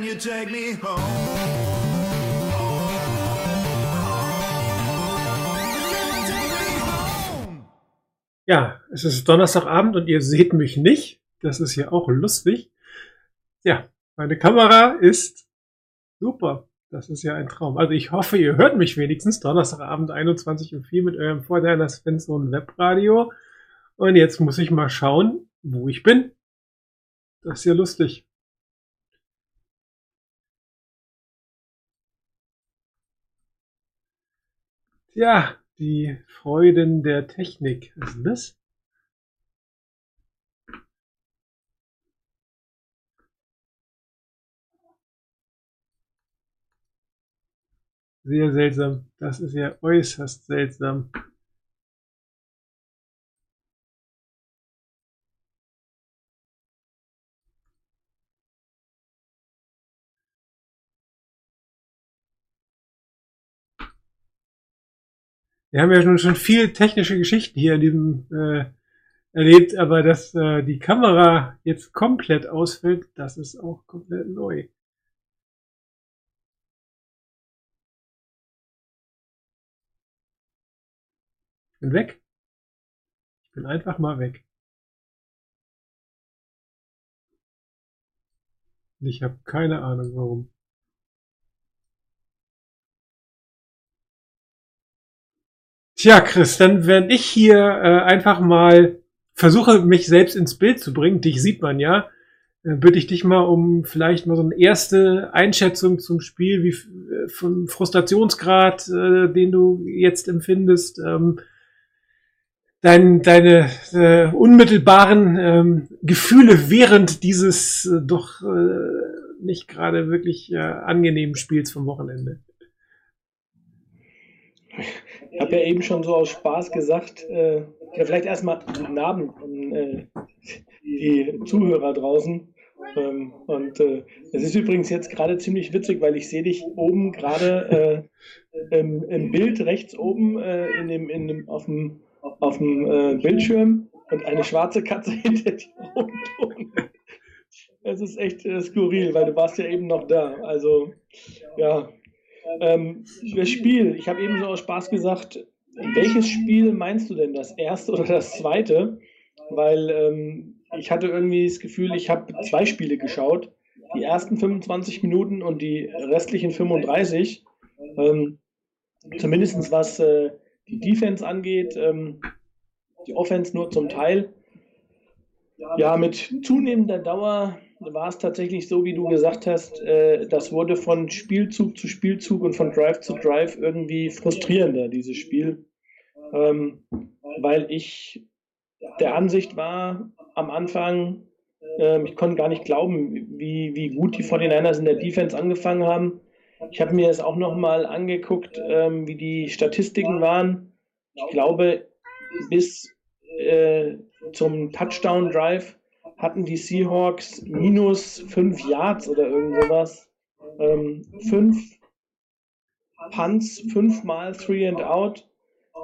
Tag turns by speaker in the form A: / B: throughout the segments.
A: Can you take me home?
B: Ja, es ist Donnerstagabend und ihr seht mich nicht. Das ist ja auch lustig. Ja, meine Kamera ist super. Das ist ja ein Traum. Also ich hoffe, ihr hört mich wenigstens. Donnerstagabend 21.04 Uhr mit eurem Vorteil, das Svensson Webradio. Und jetzt muss ich mal schauen, wo ich bin. Das ist ja lustig. Tja, die Freuden der Technik. Was ist das? Sehr seltsam. Das ist ja äußerst seltsam. Wir haben ja nun schon viel technische Geschichten hier in diesem äh, erlebt, aber dass äh, die Kamera jetzt komplett ausfällt, das ist auch komplett neu. Ich bin weg. Ich bin einfach mal weg. Und ich habe keine Ahnung warum. Tja, Chris, dann werde ich hier äh, einfach mal versuche, mich selbst ins Bild zu bringen. Dich sieht man ja. Äh, bitte ich dich mal um vielleicht mal so eine erste Einschätzung zum Spiel, wie äh, vom Frustrationsgrad, äh, den du jetzt empfindest, ähm, dein, deine äh, unmittelbaren ähm, Gefühle während dieses äh, doch äh, nicht gerade wirklich äh, angenehmen Spiels vom Wochenende.
C: Ich habe ja eben schon so aus Spaß gesagt, äh, vielleicht erstmal guten Abend an äh, die Zuhörer draußen. Ähm, und äh, es ist übrigens jetzt gerade ziemlich witzig, weil ich sehe dich oben gerade äh, im, im Bild rechts oben äh, in dem, in dem, auf dem, auf dem äh, Bildschirm und eine schwarze Katze hinter dir rundum. Es ist echt skurril, weil du warst ja eben noch da. Also ja, ähm, das Spiel, ich habe eben so aus Spaß gesagt, welches Spiel meinst du denn, das erste oder das zweite? Weil ähm, ich hatte irgendwie das Gefühl, ich habe zwei Spiele geschaut. Die ersten 25 Minuten und die restlichen 35. Ähm, Zumindest was äh, die Defense angeht, ähm, die Offense nur zum Teil. Ja, mit zunehmender Dauer war es tatsächlich so, wie du gesagt hast, äh, das wurde von Spielzug zu Spielzug und von Drive zu Drive irgendwie frustrierender, dieses Spiel. Ähm, weil ich der Ansicht war am Anfang, ähm, ich konnte gar nicht glauben, wie, wie gut die 49ers in der Defense angefangen haben. Ich habe mir das auch nochmal angeguckt, ähm, wie die Statistiken waren. Ich glaube, bis äh, zum Touchdown-Drive hatten die Seahawks minus fünf Yards oder irgend sowas. Ähm, fünf Punts, fünfmal Three and Out.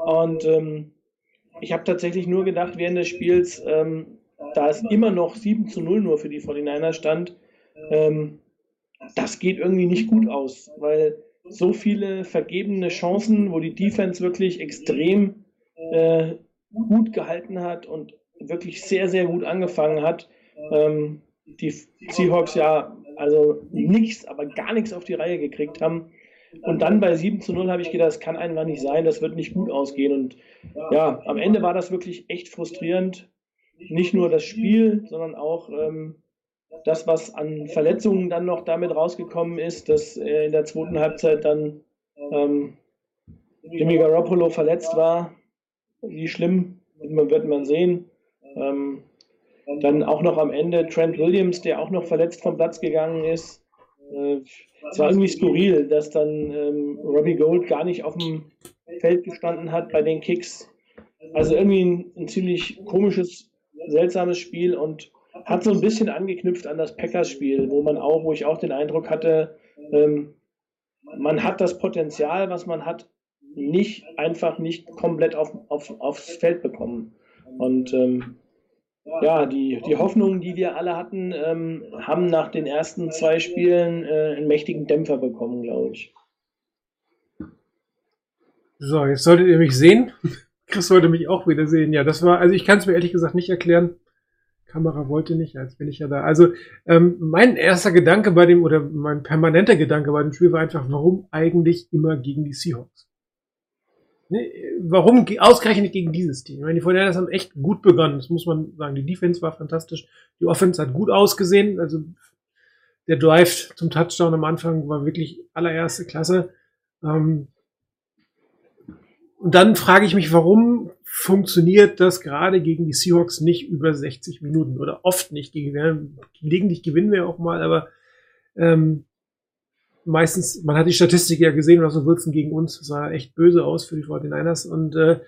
C: Und ähm, ich habe tatsächlich nur gedacht, während des Spiels, ähm, da es immer noch 7 zu 0 nur für die 49er stand, ähm, das geht irgendwie nicht gut aus, weil so viele vergebene Chancen, wo die Defense wirklich extrem äh, gut gehalten hat und wirklich sehr, sehr gut angefangen hat. Ähm, die Seahawks ja also nichts, aber gar nichts auf die Reihe gekriegt haben. Und dann bei 7 zu 0 habe ich gedacht, das kann einfach nicht sein, das wird nicht gut ausgehen. Und ja, am Ende war das wirklich echt frustrierend. Nicht nur das Spiel, sondern auch ähm, das, was an Verletzungen dann noch damit rausgekommen ist, dass äh, in der zweiten Halbzeit dann ähm, Jimmy Garoppolo verletzt war. Wie schlimm, wird man sehen. Ähm, dann auch noch am Ende Trent Williams, der auch noch verletzt vom Platz gegangen ist. Äh, es war irgendwie skurril, dass dann ähm, Robbie Gold gar nicht auf dem Feld gestanden hat bei den Kicks. Also irgendwie ein, ein ziemlich komisches, seltsames Spiel und hat so ein bisschen angeknüpft an das Packers-Spiel, wo man auch, wo ich auch den Eindruck hatte, ähm, man hat das Potenzial, was man hat, nicht einfach nicht komplett auf, auf, aufs Feld bekommen. Und ähm, ja, die, die Hoffnungen, die wir alle hatten, ähm, haben nach den ersten zwei Spielen äh, einen mächtigen Dämpfer bekommen, glaube ich.
B: So, jetzt solltet ihr mich sehen. Chris wollte mich auch wieder sehen. Ja, das war, also ich kann es mir ehrlich gesagt nicht erklären. Kamera wollte nicht, jetzt bin ich ja da. Also ähm, mein erster Gedanke bei dem, oder mein permanenter Gedanke bei dem Spiel war einfach, warum eigentlich immer gegen die Seahawks? Ne, warum ausgerechnet gegen dieses Team? Ich meine, die 49 haben echt gut begonnen, das muss man sagen. Die Defense war fantastisch, die Offense hat gut ausgesehen, also der Drive zum Touchdown am Anfang war wirklich allererste Klasse. Ähm, und dann frage ich mich, warum funktioniert das gerade gegen die Seahawks nicht über 60 Minuten oder oft nicht gegen. Gelegentlich gewinnen wir auch mal, aber ähm, meistens, man hat die Statistik ja gesehen, Russell Wilson gegen uns sah echt böse aus für die 49ers und äh,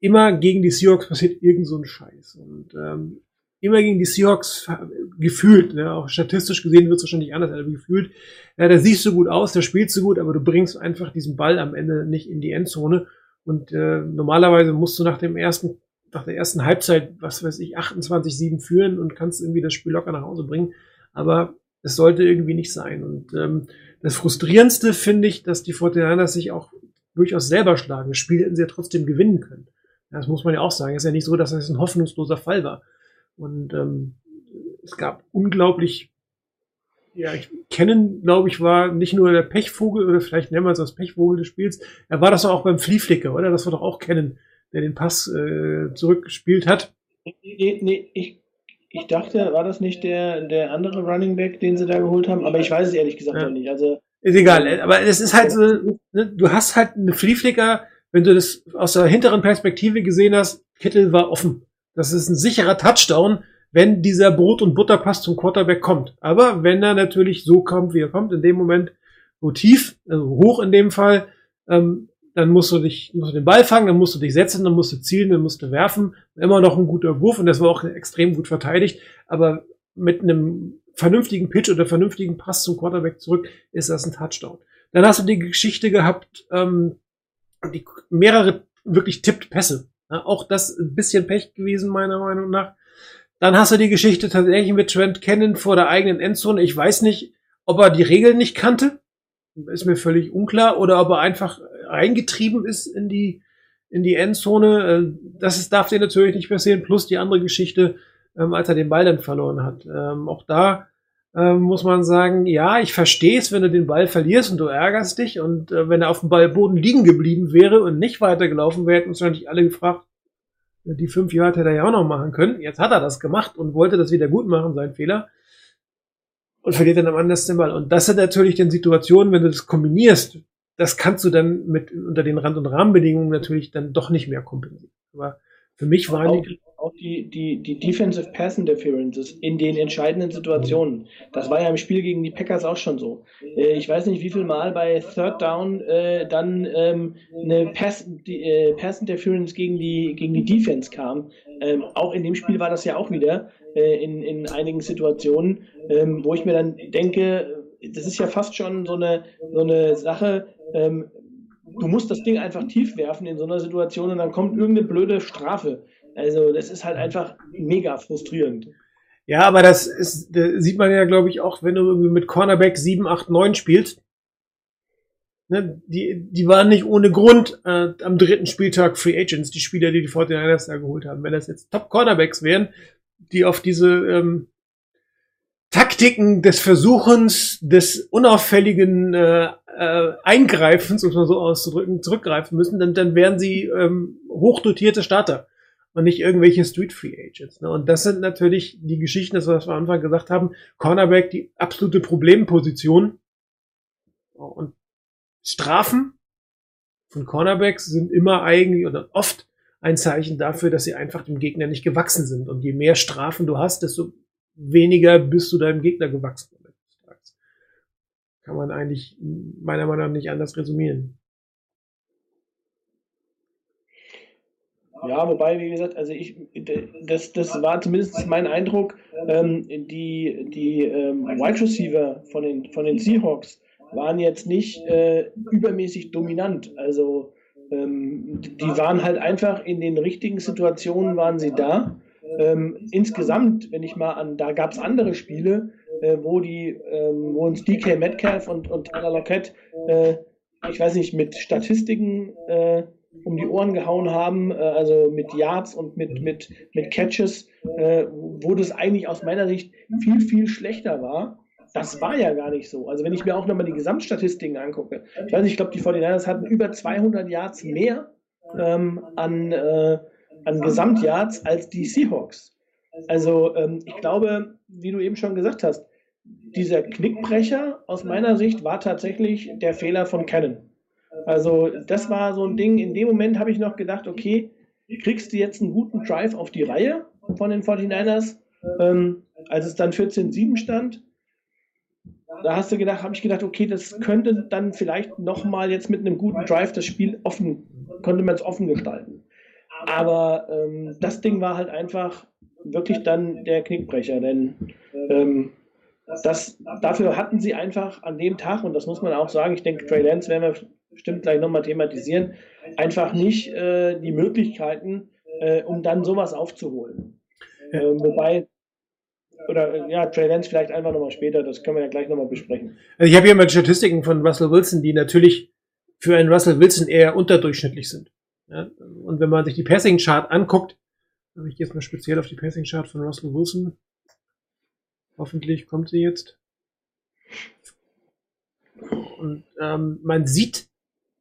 B: immer gegen die Seahawks passiert irgend so ein Scheiß und ähm, immer gegen die Seahawks gefühlt, ne, auch statistisch gesehen wird es wahrscheinlich anders, aber gefühlt, ja, da siehst du gut aus, da spielst du gut, aber du bringst einfach diesen Ball am Ende nicht in die Endzone und äh, normalerweise musst du nach dem ersten nach der ersten Halbzeit, was weiß ich, 28-7 führen und kannst irgendwie das Spiel locker nach Hause bringen. Aber es sollte irgendwie nicht sein. Und ähm, das Frustrierendste finde ich, dass die 49ers sich auch durchaus selber schlagen. Das Spiel hätten sie ja trotzdem gewinnen können. Das muss man ja auch sagen. Es ist ja nicht so, dass das ein hoffnungsloser Fall war. Und ähm, es gab unglaublich, ja, ich kennen, glaube ich, war nicht nur der Pechvogel, oder vielleicht nennen wir es das Pechvogel des Spiels, er war das auch beim Flieflicker, oder? Das war doch auch kennen, der den Pass äh, zurückgespielt hat.
C: Nee, nee, ich, Ich dachte, war das nicht der, der andere Running Back, den sie da geholt haben? Aber ich weiß es ehrlich gesagt
B: Ja.
C: noch nicht. Also,
B: Ist egal, aber es ist halt so, ne, du hast halt eine Flieflicker, wenn du das aus der hinteren Perspektive gesehen hast, Kittel war offen. Das ist ein sicherer Touchdown, wenn dieser Brot- und Butterpass zum Quarterback kommt. Aber wenn er natürlich so kommt, wie er kommt, in dem Moment so tief, also hoch in dem Fall, ähm, dann musst du dich, musst du den Ball fangen, dann musst du dich setzen, dann musst du zielen, dann musst du werfen. Immer noch ein guter Wurf und das war auch extrem gut verteidigt. Aber mit einem vernünftigen Pitch oder vernünftigen Pass zum Quarterback zurück ist das ein Touchdown. Dann hast du die Geschichte gehabt, ähm, die mehrere wirklich tippt Pässe. Ja, auch das ein bisschen Pech gewesen, meiner Meinung nach. Dann hast du die Geschichte tatsächlich mit Trent Cannon vor der eigenen Endzone. Ich weiß nicht, ob er die Regeln nicht kannte. Ist mir völlig unklar. Oder ob er einfach reingetrieben ist in die, in die Endzone. Äh, Das ist, darf dir natürlich nicht passieren. Plus die andere Geschichte, ähm, als er den Ball dann verloren hat. Ähm, auch da ähm, muss man sagen, ja, ich verstehe es, wenn du den Ball verlierst und du ärgerst dich. Und äh, wenn er auf dem Ballboden liegen geblieben wäre und nicht weitergelaufen wäre, hätten uns natürlich alle gefragt, die fünf Jahre hätte er ja auch noch machen können. Jetzt hat er das gemacht und wollte das wieder gut machen, sein Fehler. Und verliert dann am Ende den Ball. Und das sind natürlich dann Situationen, wenn du das kombinierst, das kannst du dann mit unter den Rand- und Rahmenbedingungen natürlich dann doch nicht mehr kompensieren. Aber für mich waren
C: auch,
B: die,
C: auch die, die, die Defensive Pass Interferences in den entscheidenden Situationen. Das war ja im Spiel gegen die Packers auch schon so. Äh, ich weiß nicht, wie viel Mal bei Third Down äh, dann ähm, eine Pass, die, äh, Pass Interference gegen die, gegen die Defense kam. Ähm, auch in dem Spiel war das ja auch wieder äh, in, in einigen Situationen, ähm, wo ich mir dann denke, das ist ja fast schon so eine, so eine Sache, ähm, du musst das Ding einfach tief werfen in so einer Situation und dann kommt irgendeine blöde Strafe. Also das ist halt einfach mega frustrierend.
B: Ja, aber das ist, da sieht man ja, glaube ich, auch, wenn du irgendwie mit Cornerback 7, 8, 9 spielst. Ne, die, die waren nicht ohne Grund äh, am dritten Spieltag Free Agents, die Spieler, die die 49ers da geholt haben. Wenn das jetzt Top Cornerbacks wären, die auf diese ähm, Taktiken des Versuchens, des unauffälligen äh, äh, Eingreifens, um es mal so auszudrücken, zurückgreifen müssen, dann, dann wären sie ähm, hochdotierte Starter und nicht irgendwelche Street Free Agents. Ne? Und das sind natürlich die Geschichten, das was wir am Anfang gesagt haben, Cornerback die absolute Problemposition und Strafen von Cornerbacks sind immer eigentlich oder oft ein Zeichen dafür, dass sie einfach dem Gegner nicht gewachsen sind. Und je mehr Strafen du hast, desto weniger bist du deinem Gegner gewachsen. Kann man eigentlich meiner Meinung nach nicht anders resümieren.
C: Ja, wobei, wie gesagt, also ich, das, das war zumindest mein Eindruck, ähm, die, die ähm, Wide Receiver von den, von den Seahawks waren jetzt nicht äh, übermäßig dominant. Also ähm, die waren halt einfach in den richtigen Situationen waren sie da. Ähm, insgesamt, wenn ich mal an, da gab es andere Spiele, äh, wo die, ähm, wo uns DK Metcalf und, und Tyler Lockett, äh, ich weiß nicht, mit Statistiken äh, um die Ohren gehauen haben, äh, also mit Yards und mit, mit, mit Catches, äh, wo das eigentlich aus meiner Sicht viel, viel schlechter war. Das war ja gar nicht so. Also wenn ich mir auch nochmal die Gesamtstatistiken angucke, ich weiß nicht, ich glaube, die 49ers hatten über 200 Yards mehr ähm, an, äh, an Gesamtyards als die Seahawks. Also ähm, ich glaube, wie du eben schon gesagt hast, dieser Knickbrecher aus meiner Sicht war tatsächlich der Fehler von Cannon. Also das war so ein Ding, in dem Moment habe ich noch gedacht, okay, kriegst du jetzt einen guten Drive auf die Reihe von den 49ers, ähm, als es dann 14-7 stand. Da hast du gedacht, habe ich gedacht, okay, das könnte dann vielleicht nochmal jetzt mit einem guten Drive das Spiel offen, konnte man es offen gestalten. Aber ähm, das Ding war halt einfach wirklich dann der Knickbrecher, denn ähm, das, dafür hatten sie einfach an dem Tag, und das muss man auch sagen, ich denke, Trey Lance werden wir bestimmt gleich nochmal thematisieren, einfach nicht äh, die Möglichkeiten, äh, um dann sowas aufzuholen. Äh, wobei, oder ja, Trey Lance vielleicht einfach nochmal später, das können wir ja gleich nochmal besprechen.
B: Also ich habe hier mal Statistiken von Russell Wilson, die natürlich für einen Russell Wilson eher unterdurchschnittlich sind. Ja? Und wenn man sich die Passing-Chart anguckt, also ich gehe jetzt mal speziell auf die Passing-Chart von Russell Wilson. Hoffentlich kommt sie jetzt. Und ähm, man sieht,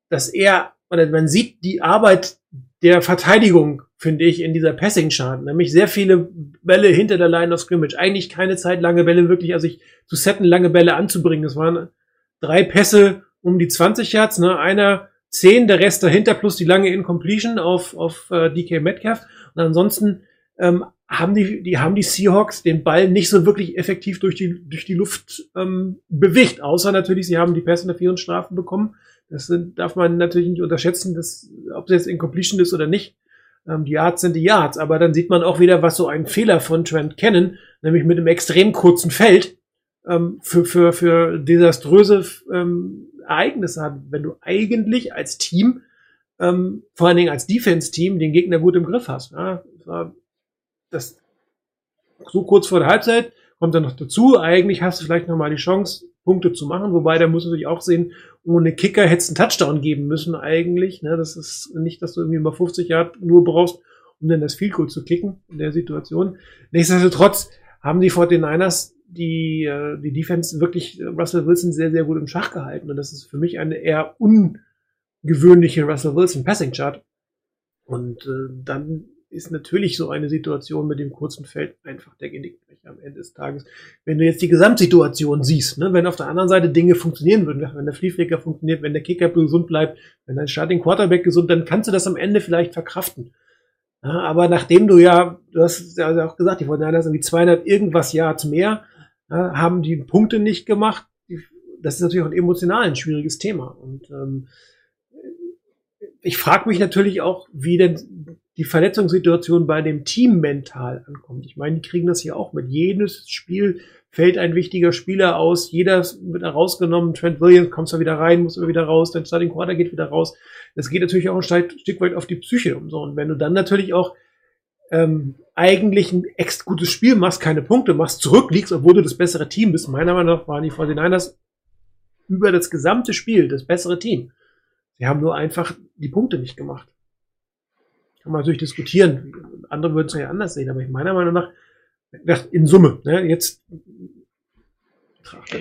B: dass er, oder man sieht die Arbeit der Verteidigung finde ich, in dieser Passing-Chart. Nämlich sehr viele Bälle hinter der Line of Scrimmage. Eigentlich keine Zeit, lange Bälle wirklich, also ich zu setten, lange Bälle anzubringen. Das waren drei Pässe um die 20 Yards, ne? Einer 10, der Rest dahinter plus die lange Incompletion auf, auf äh, DK Metcalf. Und ansonsten ähm, haben die, die haben die Seahawks den Ball nicht so wirklich effektiv durch die, durch die Luft ähm, bewegt, außer natürlich, sie haben die Pass Strafen bekommen. Das sind, darf man natürlich nicht unterschätzen, dass, ob das jetzt Incompletion ist oder nicht. Ähm, die Yards sind die Yards, aber dann sieht man auch wieder, was so ein Fehler von Trent Cannon, nämlich mit einem extrem kurzen Feld, ähm, für, für, für desaströse ähm, Ereignisse hat, wenn du eigentlich als Team, ähm, vor allen Dingen als Defense-Team, den Gegner gut im Griff hast. Ja, das so kurz vor der Halbzeit kommt dann noch dazu. Eigentlich hast du vielleicht noch mal die Chance, Punkte zu machen. Wobei, da musst du natürlich auch sehen, ohne Kicker hättest du einen Touchdown geben müssen eigentlich. Ne? Das ist nicht, dass du irgendwie mal 50 Yard nur brauchst, um dann das Field Goal zu kicken in der Situation. Nichtsdestotrotz haben die 49ers die, äh, die Defense wirklich Russell Wilson sehr, sehr gut im Schach gehalten. Und das ist für mich eine eher ungewöhnliche Russell Wilson Passing Chart. Und äh, dann ist natürlich so eine Situation mit dem kurzen Feld einfach der Genickbrecher am Ende des Tages. Wenn du jetzt die Gesamtsituation siehst, ne, wenn auf der anderen Seite Dinge funktionieren würden, wenn der Flieflecker funktioniert, wenn der Kicker gesund bleibt, wenn dein Starting Quarterback gesund, dann kannst du das am Ende vielleicht verkraften. Aber nachdem du ja, du hast ja auch gesagt, die wollen ja irgendwie 200 irgendwas Yards mehr, ja, haben die Punkte nicht gemacht. Das ist natürlich auch ein emotional ein schwieriges Thema. Und ähm, ich frage mich natürlich auch, wie denn die Verletzungssituation bei dem Team mental ankommt. Ich meine, die kriegen das hier auch mit. Jedes Spiel fällt ein wichtiger Spieler aus, jeder wird da rausgenommen, Trent Williams kommt da wieder rein, muss wieder raus, dein Starting Quarter geht wieder raus. Das geht natürlich auch ein Stück weit auf die Psyche um so. Und wenn du dann natürlich auch ähm, eigentlich ein echt gutes Spiel machst, keine Punkte machst, zurückliegst, obwohl du das bessere Team bist, meiner Meinung nach waren die 49ers über das gesamte Spiel das bessere Team. Sie haben nur einfach die Punkte nicht gemacht. Kann man natürlich diskutieren. Andere würden es ja anders sehen, aber ich meiner Meinung nach, in Summe, ne, jetzt.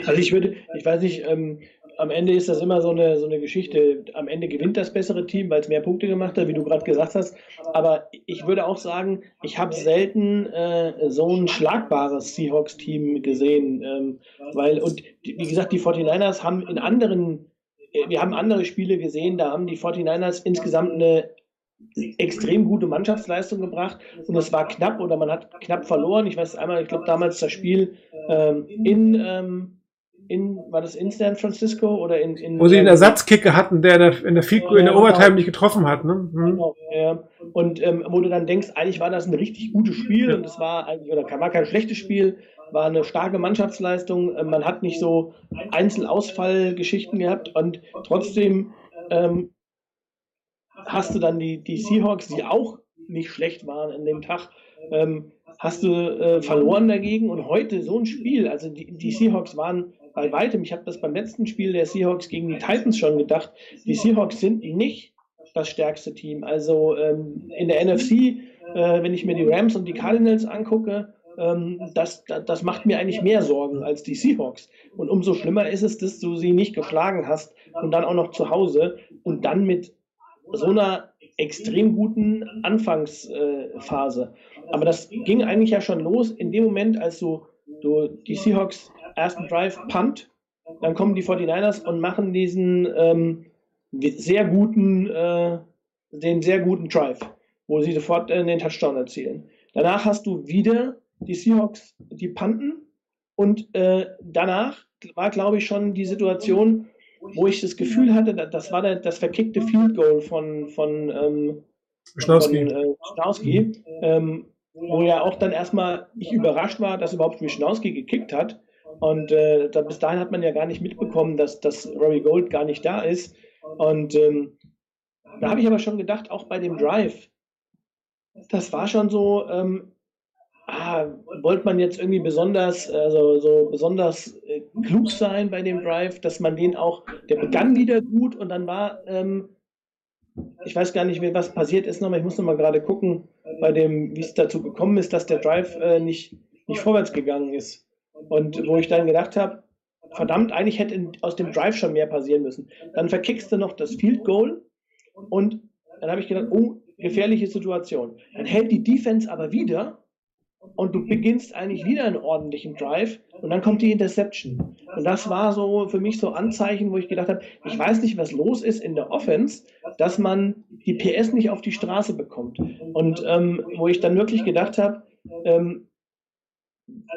C: Also ich würde, ich weiß nicht, ähm, am Ende ist das immer so eine, so eine Geschichte. Am Ende gewinnt das bessere Team, weil es mehr Punkte gemacht hat, wie du gerade gesagt hast. Aber ich würde auch sagen, ich habe selten äh, so ein schlagbares Seahawks-Team gesehen. Ähm, weil, und wie gesagt, die 49ers haben in anderen, äh, wir haben andere Spiele gesehen, da haben die 49ers insgesamt eine extrem gute Mannschaftsleistung gebracht und es war knapp oder man hat knapp verloren. Ich weiß einmal, ich glaube damals das Spiel ähm, in, ähm, in, war das in San Francisco oder in, in
B: wo sie einen Ersatzkicker hatten, der in der, in der, Fico, in der genau. Overtime nicht getroffen hat. Ne? Mhm. Genau,
C: ja. Und ähm, wo du dann denkst, eigentlich war das ein richtig gutes War und es war eigentlich oder war kein schlechtes Spiel, war eine starke Mannschaftsleistung. Ähm, man hat nicht so Einzelausfallgeschichten gehabt und trotzdem ähm, hast du dann die, die Seahawks, die auch nicht schlecht waren an dem Tag, ähm, hast du äh, verloren dagegen und heute so ein Spiel, also die, die Seahawks waren bei weitem, ich habe das beim letzten Spiel der Seahawks gegen die Titans schon gedacht, die Seahawks sind nicht das stärkste Team. Also ähm, in der NFC, äh, wenn ich mir die Rams und die Cardinals angucke, ähm, das, das macht mir eigentlich mehr Sorgen als die Seahawks. Und umso schlimmer ist es, dass du sie nicht geschlagen hast und dann auch noch zu Hause und dann mit so einer extrem guten Anfangsphase. Aber das ging eigentlich ja schon los in dem Moment, als du, du die Seahawks ersten Drive punt, dann kommen die 49ers und machen diesen ähm, sehr guten, äh, den sehr guten Drive, wo sie sofort äh, den Touchdown erzielen. Danach hast du wieder die Seahawks, die punten und äh, danach war, glaube ich, schon die Situation, wo ich das Gefühl hatte, das war das verkickte Field Goal von, von, ähm,
B: Schnauski.
C: von äh, Schnauski, ähm, wo ja auch dann erstmal ich überrascht war, dass überhaupt Wischnowski gekickt hat. Und äh, da, bis dahin hat man ja gar nicht mitbekommen, dass, dass Rory Gold gar nicht da ist. Und ähm, da habe ich aber schon gedacht, auch bei dem Drive, das war schon so, ähm, ah, wollte man jetzt irgendwie besonders, also so besonders äh, klug sein bei dem Drive, dass man den auch, der begann wieder gut und dann war, ähm, ich weiß gar nicht, was passiert ist nochmal, ich muss nochmal gerade gucken, bei dem, wie es dazu gekommen ist, dass der Drive äh, nicht, nicht vorwärts gegangen ist. Und wo ich dann gedacht habe, verdammt, eigentlich hätte aus dem Drive schon mehr passieren müssen. Dann verkickst du noch das Field Goal und dann habe ich gedacht, oh, gefährliche Situation. Dann hält die Defense aber wieder und du beginnst eigentlich wieder einen ordentlichen Drive und dann kommt die Interception. Und das war so für mich so Anzeichen, wo ich gedacht habe, ich weiß nicht, was los ist in der Offense, dass man die PS nicht auf die Straße bekommt. Und ähm, wo ich dann wirklich gedacht habe, ähm,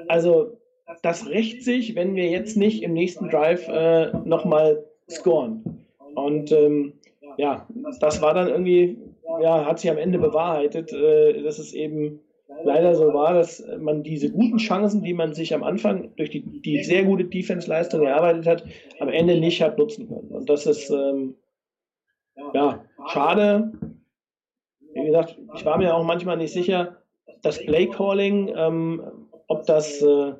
C: also das rächt sich, wenn wir jetzt nicht im nächsten Drive äh, nochmal scoren. Und ähm, ja, das war dann irgendwie, ja, hat sich am Ende bewahrheitet, äh, dass es eben leider so war, dass man diese guten Chancen, die man sich am Anfang durch die, die sehr gute Defense-Leistung erarbeitet hat, am Ende nicht hat nutzen können. Und das ist ähm, ja schade. Wie gesagt, ich war mir auch manchmal nicht sicher, das Play-Calling, ähm, ob das äh,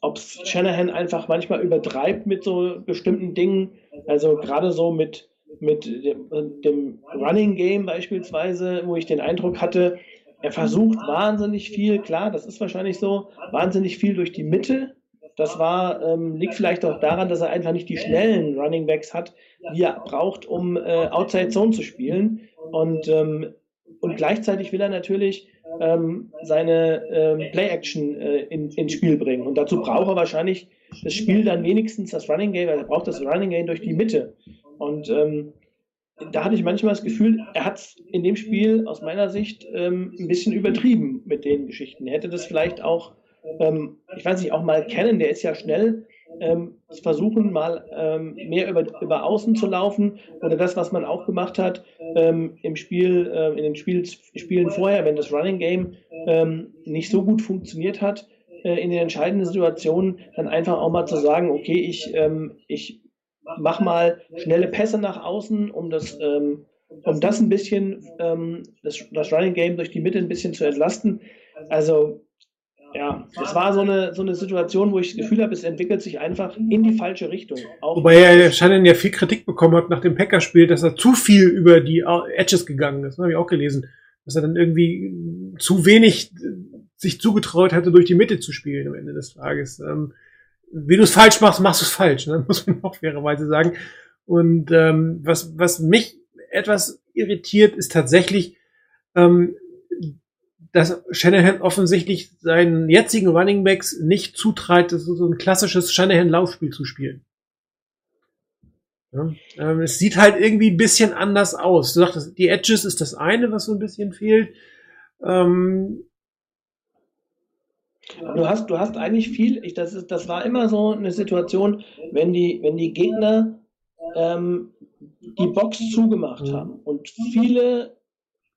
C: ob Shanahan einfach manchmal übertreibt mit so bestimmten Dingen, also gerade so mit, mit dem, dem Running Game beispielsweise, wo ich den Eindruck hatte, er versucht wahnsinnig viel, klar, das ist wahrscheinlich so, wahnsinnig viel durch die Mitte. Das war, ähm, liegt vielleicht auch daran, dass er einfach nicht die schnellen Running Backs hat, die er braucht, um äh, Outside Zone zu spielen. Und, ähm, und gleichzeitig will er natürlich ähm, seine ähm, Play-Action äh, in, ins Spiel bringen. Und dazu braucht er wahrscheinlich das Spiel dann wenigstens das Running Game, er braucht das Running Game durch die Mitte. Und ähm, da hatte ich manchmal das Gefühl, er hat es in dem Spiel aus meiner Sicht ähm, ein bisschen übertrieben mit den Geschichten. Er hätte das vielleicht auch, ähm, ich weiß nicht, auch mal kennen, der ist ja schnell, ähm, versuchen mal ähm, mehr über, über Außen zu laufen oder das, was man auch gemacht hat ähm, im Spiel, äh, in den Spiel, Spielen vorher, wenn das Running Game ähm, nicht so gut funktioniert hat, äh, in den entscheidenden Situationen dann einfach auch mal zu sagen, okay, ich, ich mach mal schnelle Pässe nach außen, um das, ähm, um das ein bisschen, ähm, das, das Running Game durch die Mitte ein bisschen zu entlasten. Also, ja, das war so eine, so eine Situation, wo ich das Gefühl habe, es entwickelt sich einfach in die falsche Richtung.
B: Auch Wobei er Shannon ja viel Kritik bekommen hat nach dem Packerspiel, dass er zu viel über die Edges gegangen ist. Das habe ich auch gelesen. Dass er dann irgendwie zu wenig sich zugetraut hatte, durch die Mitte zu spielen am Ende des Tages. Ähm, wie du es falsch machst, machst du es falsch, ne? muss man auch fairerweise sagen. Und ähm, was, was mich etwas irritiert, ist tatsächlich, ähm, dass Shanahan offensichtlich seinen jetzigen Running Backs nicht zutreibt, so ein klassisches Shanahan-Laufspiel zu spielen. Ja, ähm, es sieht halt irgendwie ein bisschen anders aus. Du sagtest, die Edges ist das eine, was so ein bisschen fehlt. Ähm,
C: Du hast, du hast eigentlich viel, ich, das, ist, das war immer so eine Situation, wenn die, wenn die Gegner ähm, die Box zugemacht haben und viele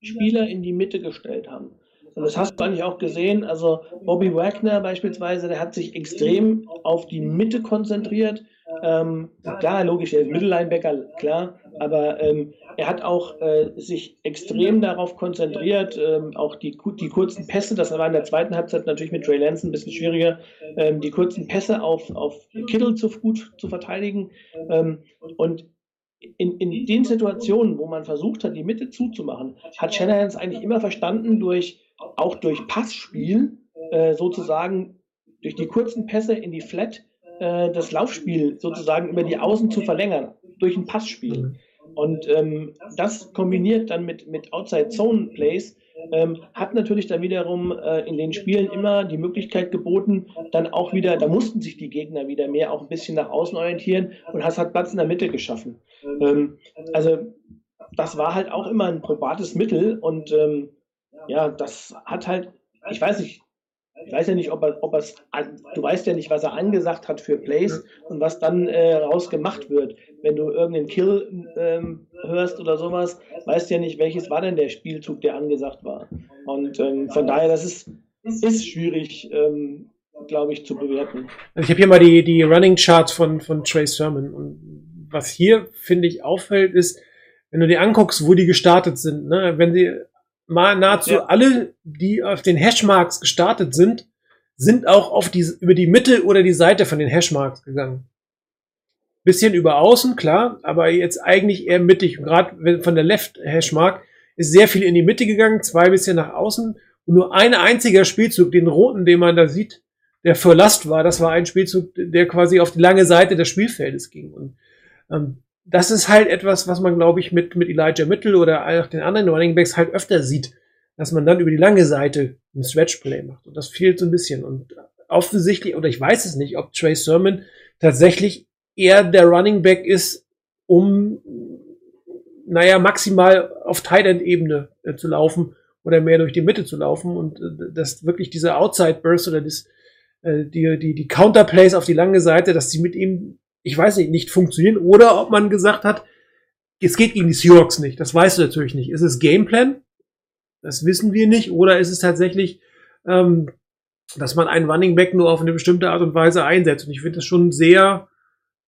C: Spieler in die Mitte gestellt haben. Und das hast du eigentlich auch gesehen. Also Bobby Wagner beispielsweise, der hat sich extrem auf die Mitte konzentriert. Ähm, klar, logisch, er ist Mittellinebacker, klar, aber ähm, er hat auch äh, sich extrem darauf konzentriert, ähm, auch die, die kurzen Pässe, das war in der zweiten Halbzeit natürlich mit Trey Lance ein bisschen schwieriger, ähm, die kurzen Pässe auf, auf Kittle zu gut zu verteidigen. Ähm, und in, in den Situationen, wo man versucht hat, die Mitte zuzumachen, hat Shanahan es eigentlich immer verstanden, durch, auch durch Passspiel, äh, sozusagen durch die kurzen Pässe in die Flat, äh, das Laufspiel sozusagen über die Außen zu verlängern, durch ein Passspiel. Und ähm, das kombiniert dann mit, mit Outside-Zone-Plays ähm, hat natürlich dann wiederum äh, in den Spielen immer die Möglichkeit geboten, dann auch wieder, da mussten sich die Gegner wieder mehr auch ein bisschen nach außen orientieren und hast halt Platz in der Mitte geschaffen. Ähm, also das war halt auch immer ein probates Mittel und ähm, ja, das hat halt, ich weiß nicht, ich weiß ja nicht, ob er, ob er du weißt ja nicht, was er angesagt hat für Plays und was dann äh, rausgemacht wird. Wenn du irgendeinen Kill ähm, hörst oder sowas, weißt du ja nicht, welches war denn der Spielzug, der angesagt war. Und ähm, von daher, das ist, ist schwierig, ähm, glaube ich, zu bewerten.
B: Also ich habe hier mal die, die Running Charts von, von Trey Sermon. Und was hier, finde ich, auffällt, ist, wenn du dir anguckst, wo die gestartet sind, ne, wenn sie mal nahezu ja. alle, die auf den Hashmarks gestartet sind, sind auch auf die, über die Mitte oder die Seite von den Hashmarks gegangen. Bisschen über außen, klar, aber jetzt eigentlich eher mittig. Und gerade von der Left Hashmark ist sehr viel in die Mitte gegangen, zwei bisschen nach außen. Und nur ein einziger Spielzug, den roten, den man da sieht, der für Last war, das war ein Spielzug, der quasi auf die lange Seite des Spielfeldes ging. Und ähm, das ist halt etwas, was man, glaube ich, mit, mit Elijah Mitchell oder auch den anderen Running Backs halt öfter sieht, dass man dann über die lange Seite ein Stretch-Play macht. Und das fehlt so ein bisschen. Und offensichtlich, oder ich weiß es nicht, ob Trey Sermon tatsächlich eher der Running Back ist, um, naja, maximal auf Tight End Ebene äh, zu laufen oder mehr durch die Mitte zu laufen und äh, dass wirklich diese Outside Burst oder das, äh, die, die, die Counterplays auf die lange Seite, dass sie mit ihm, ich weiß nicht, nicht funktionieren oder ob man gesagt hat, es geht gegen die Seahawks nicht. Das weißt du natürlich nicht. Ist es Gameplan? Das wissen wir nicht. Oder ist es tatsächlich, ähm, dass man einen Running Back nur auf eine bestimmte Art und Weise einsetzt? Und ich finde das schon sehr,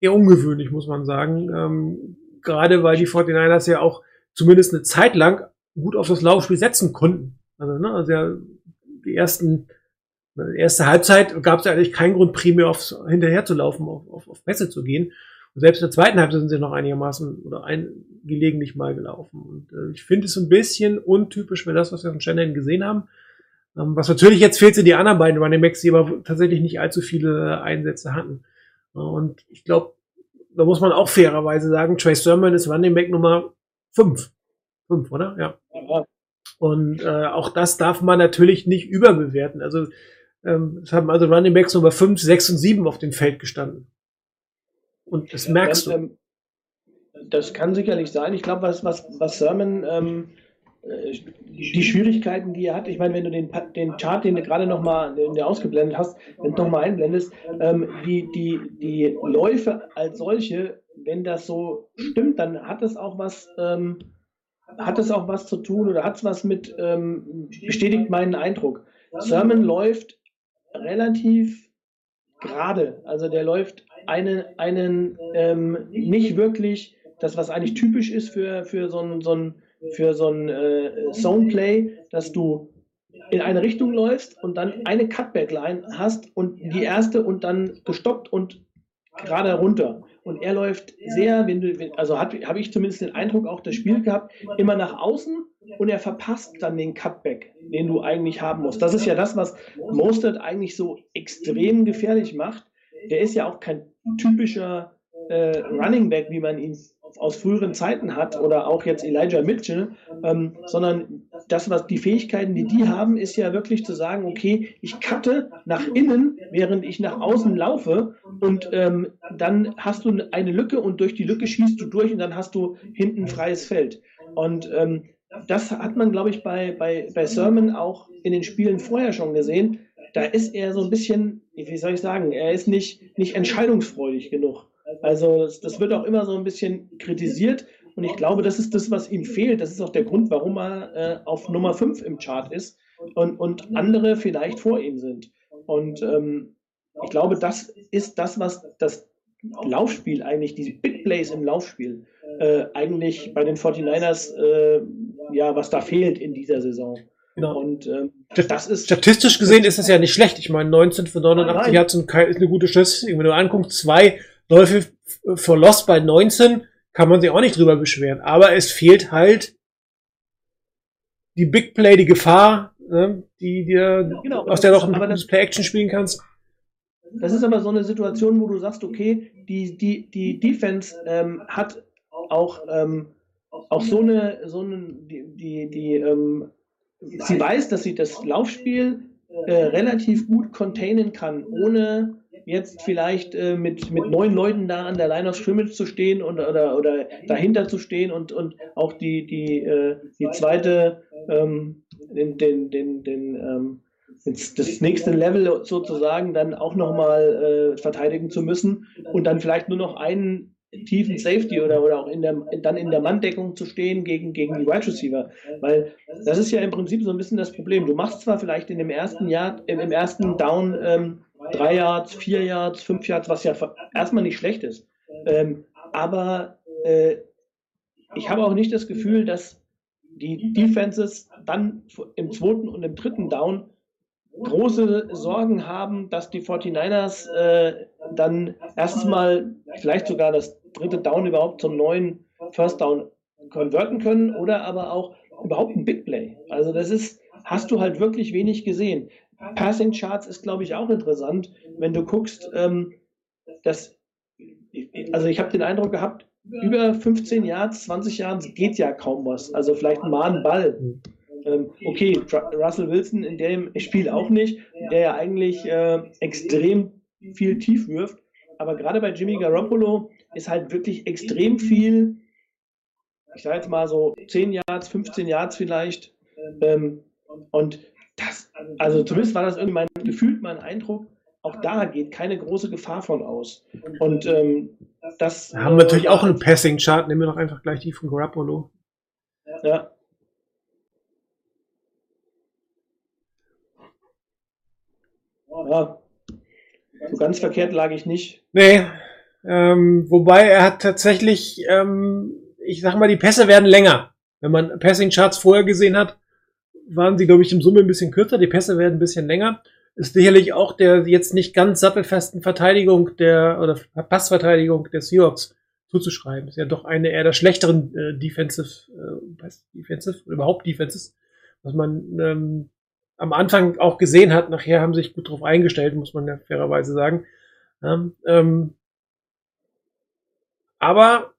B: eher ungewöhnlich, muss man sagen. Ähm, gerade weil die 49ers ja auch zumindest eine Zeit lang gut auf das Laufspiel setzen konnten. Also, ne, also ja, die ersten, erste Halbzeit gab es ja eigentlich keinen Grund, primär aufs, hinterher zu laufen, auf, auf, auf Pässe zu gehen. Und selbst in der zweiten Halbzeit sind sie noch einigermaßen oder ein, gelegentlich mal gelaufen. Und äh, ich finde es ein bisschen untypisch für das, was wir von Shannon gesehen haben. Ähm, was natürlich jetzt fehlt, sind die anderen beiden Running Backs, die aber tatsächlich nicht allzu viele Einsätze hatten. Und ich glaube, da muss man auch fairerweise sagen, Trey Sermon ist Running Back Nummer 5. 5, oder? Ja.
C: Ja.
B: Und äh, auch das darf man natürlich nicht überbewerten. Also ähm, es haben also Running Backs Nummer 5, 6 und 7 auf dem Feld gestanden. Und das merkst
C: das,
B: du.
C: ähm, das kann sicherlich sein. Ich glaube, was, was, was Sermon, ähm, äh, die Schwierigkeiten, die er hat, ich meine, wenn du den, den Chart, den du gerade nochmal ausgeblendet hast, wenn du nochmal einblendest, ähm, die, die, die Läufe als solche, wenn das so stimmt, dann hat es auch was, ähm, hat es auch was zu tun oder hat es was mit, ähm, bestätigt meinen Eindruck. Sermon läuft relativ gerade, also der läuft eine, einen ähm, nicht wirklich das, was eigentlich typisch ist für, für so ein, so ein, für so ein äh, Zone-Play, dass du in eine Richtung läufst und dann eine Cutback-Line hast und die erste und dann gestoppt und gerade runter. Und er läuft sehr, wenn du, also habe ich zumindest den Eindruck auch das Spiel gehabt, immer nach außen und er verpasst dann den Cutback, den du eigentlich haben musst. Das ist ja das, was Mostert eigentlich so extrem gefährlich macht. Der ist ja auch kein typischer äh, Running Back, wie man ihn aus früheren Zeiten hat oder auch jetzt Elijah Mitchell, ähm, sondern das, was die Fähigkeiten, die die haben, ist ja wirklich zu sagen, okay, ich cutte nach innen, während ich nach außen laufe und ähm, dann hast du eine Lücke und durch die Lücke schießt du durch und dann hast du hinten freies Feld. Und ähm, das hat man, glaube ich, bei, bei, bei Sermon auch in den Spielen vorher schon gesehen. Da ist er so ein bisschen, wie soll ich sagen, er ist nicht, nicht entscheidungsfreudig genug. Also das, das wird auch immer so ein bisschen kritisiert und ich glaube, das ist das, was ihm fehlt. Das ist auch der Grund, warum er äh, auf Nummer 5 im Chart ist und, und andere vielleicht vor ihm sind. Und ähm, ich glaube, das ist das, was das Laufspiel eigentlich, die Big Plays im Laufspiel, äh, eigentlich bei den 49ers, äh, ja, was da fehlt in dieser Saison.
B: Genau.
C: Und ähm,
B: Das-
C: das ist
B: Statistisch gesehen ist das ja nicht schlecht. Ich meine, 19 für 89
C: Nein.
B: Yards und kein- ist eine gute Statistik. Wenn du anguckst, zwei Läufe f- for Loss bei 19, kann man sich auch nicht drüber beschweren. Aber es fehlt halt die Big Play, die Gefahr, ne, die dir,
C: Genau,
B: aus der du auch ein gutes Play-Action spielen kannst.
C: Das ist aber so eine Situation, wo du sagst, okay, die, die, die Defense ähm, hat auch, ähm, auch so eine, so eine die, die, die ähm, sie weiß, dass sie das Laufspiel äh, relativ gut containen kann, ohne jetzt vielleicht äh, mit, mit neun Leuten da an der Line of Scrimmage zu stehen und, oder, oder dahinter zu stehen und, und auch die, die, äh, die zweite, ähm, den, den, den, den ähm, das, nächste Level sozusagen dann auch nochmal äh, verteidigen zu müssen und dann vielleicht nur noch einen tiefen Safety oder, oder auch in der, dann in der Manndeckung zu stehen gegen, gegen die Wide Receiver. Weil das ist ja im Prinzip so ein bisschen das Problem. Du machst zwar vielleicht in dem ersten Jahr, im, im ersten Down ähm, drei Yards, vier Yards, fünf Yards, was ja erstmal nicht schlecht ist. Ähm, aber äh, ich habe auch nicht das Gefühl, dass die Defenses dann im zweiten und im dritten Down große Sorgen haben, dass die 49ers äh, dann erstens mal vielleicht sogar das dritte Down überhaupt zum neuen First Down konverten können oder aber auch überhaupt ein Big Play. Also das ist, hast du halt wirklich wenig gesehen. Passing Charts ist, glaube ich, auch interessant, wenn du guckst, ähm, dass, also ich habe den Eindruck gehabt, über 15 Yards, 20 Yards geht ja kaum was. Also vielleicht mal ein Ball. Ähm, okay, Russell Wilson in dem Spiel auch nicht, der ja eigentlich äh, extrem viel tief wirft. Aber gerade bei Jimmy Garoppolo ist halt wirklich extrem viel, ich sage jetzt mal so 10 Yards, 15 Yards vielleicht. Ähm, und das, also zumindest war das irgendwie mein gefühlt mein Eindruck, auch da geht keine große Gefahr von aus. Und ähm, das
B: Wir haben natürlich
C: äh,
B: auch einen Passing-Chart. Nehmen wir doch einfach gleich die von Garoppolo.
C: Ja. Ja. So ganz verkehrt lag ich nicht.
B: Nee, ähm, wobei er hat tatsächlich, ähm, ich sag mal, die Pässe werden länger. Wenn man Passing-Charts vorher gesehen hat, waren sie, glaube ich, im Summe ein bisschen kürzer. Die Pässe werden ein bisschen länger. Ist sicherlich auch der jetzt nicht ganz sattelfesten Verteidigung der, oder Passverteidigung der Seahawks zuzuschreiben. Ist ja doch eine eher der schlechteren äh, Defensive, äh, Defensive, überhaupt Defenses, was man ähm, am Anfang auch gesehen hat. Nachher haben sich gut drauf eingestellt, muss man ja fairerweise sagen. Ja, ähm, aber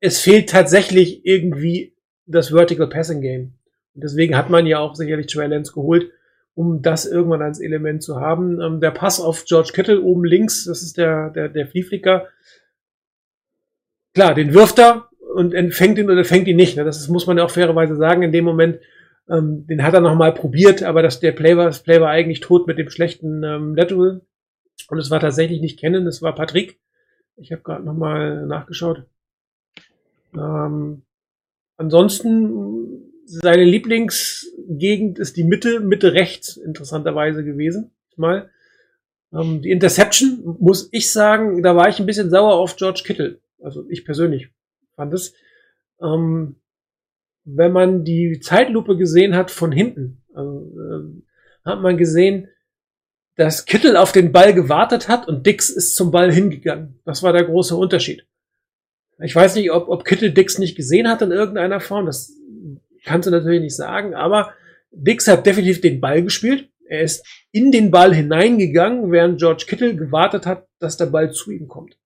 B: es fehlt tatsächlich irgendwie das Vertical Passing Game. Und deswegen hat man ja auch sicherlich Trey Lance geholt, um das irgendwann als Element zu haben. Ähm, der Pass auf George Kittle oben links, das ist der, der, der Flieflicker. Klar, den wirft er und fängt ihn oder fängt ihn nicht. Ne? Das ist, muss man ja auch fairerweise sagen. In dem Moment, ähm, den hat er nochmal probiert, aber das, der Play war, das Play war eigentlich tot mit dem schlechten ähm, Lateral. Und es war tatsächlich nicht Kennen, es war Patrick. Ich habe gerade nochmal nachgeschaut. Ähm, ansonsten, seine Lieblingsgegend ist die Mitte, Mitte rechts, interessanterweise gewesen. Mal. Ähm, die Interception, muss ich sagen, da war ich ein bisschen sauer auf George Kittle. Also ich persönlich fand es. Ähm, wenn man die Zeitlupe gesehen hat von hinten, also, ähm, hat man gesehen, dass Kittel auf den Ball gewartet hat und Dix ist zum Ball hingegangen. Das war der große Unterschied. Ich weiß nicht, ob, ob Kittel Dix nicht gesehen hat in irgendeiner Form. Das kannst du natürlich nicht sagen, aber Dix hat definitiv den Ball gespielt. Er ist in den Ball hineingegangen, während George Kittle gewartet hat, dass der Ball zu ihm kommt.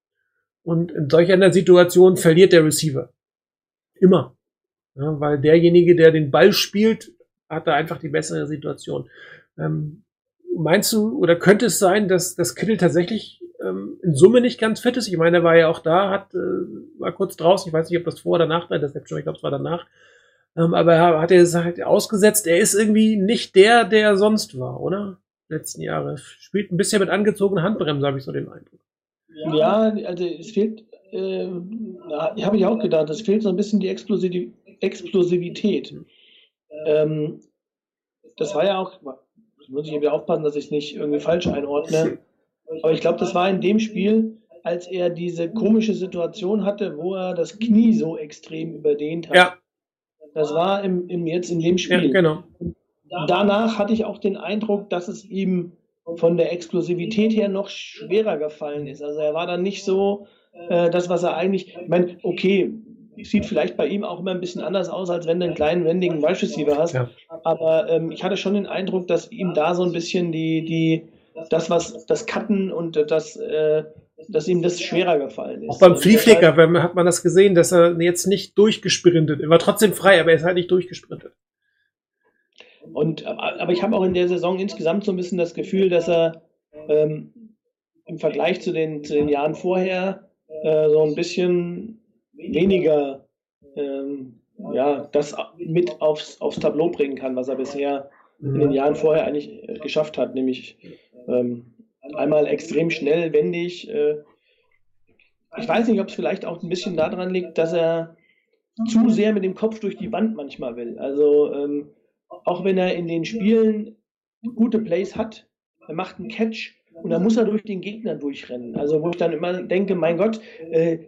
B: Und in solch einer Situation verliert der Receiver. Immer. Ja, weil derjenige, der den Ball spielt, hat da einfach die bessere Situation. Ähm, meinst du, oder könnte es sein, dass, dass Kittel tatsächlich ähm, in Summe nicht ganz fit ist? Ich meine, er war ja auch da, hat, äh, war kurz draußen, ich weiß nicht, ob das vor oder nach der Deception, ich glaube, es war danach. Ähm, aber er hat er halt ausgesetzt, er ist irgendwie nicht der, der er sonst war, oder? Letzten Jahre. Spielt ein bisschen mit angezogener Handbremse, habe ich so den Eindruck.
C: Ja, also es fehlt, äh, habe ich auch gedacht, es fehlt so ein bisschen die Explosiv Explosivität. Ähm, das war ja auch, muss ich wieder aufpassen, dass ich es nicht irgendwie falsch einordne. Aber ich glaube, das war in dem Spiel, als er diese komische Situation hatte, wo er das Knie so extrem überdehnt hat.
B: Ja.
C: Das war im, im jetzt in dem Spiel.
B: Ja, genau.
C: Danach hatte ich auch den Eindruck, dass es ihm von der Explosivität her noch schwerer gefallen ist. Also er war dann nicht so äh, das, was er eigentlich, ich meine, okay, sieht vielleicht bei ihm auch immer ein bisschen anders aus, als wenn du einen kleinen, wendigen Wide Receiver hast.
B: Ja.
C: Aber ähm, ich hatte schon den Eindruck, dass ihm da so ein bisschen die, die, das, was, das Cutten und das, äh, dass ihm das schwerer gefallen ist.
B: Auch beim
C: Und
B: Flieflicker wenn- hat man das gesehen, dass er jetzt nicht durchgesprintet. Er war trotzdem frei, aber er ist halt nicht durchgesprintet.
C: Und, aber aber ich habe auch in der Saison insgesamt so ein bisschen das Gefühl, dass er ähm, im Vergleich zu den, zu den Jahren vorher äh, so ein bisschen weniger ähm, ja, das mit aufs, aufs Tableau bringen kann, was er bisher in den Jahren vorher eigentlich äh, geschafft hat, nämlich ähm, einmal extrem schnell, wendig. Äh, ich weiß nicht, ob es vielleicht auch ein bisschen daran liegt, dass er zu sehr mit dem Kopf durch die Wand manchmal will. Also ähm, auch wenn er in den Spielen gute Plays hat, er macht einen Catch und dann muss er durch den Gegner durchrennen. Also wo ich dann immer denke, mein Gott, äh,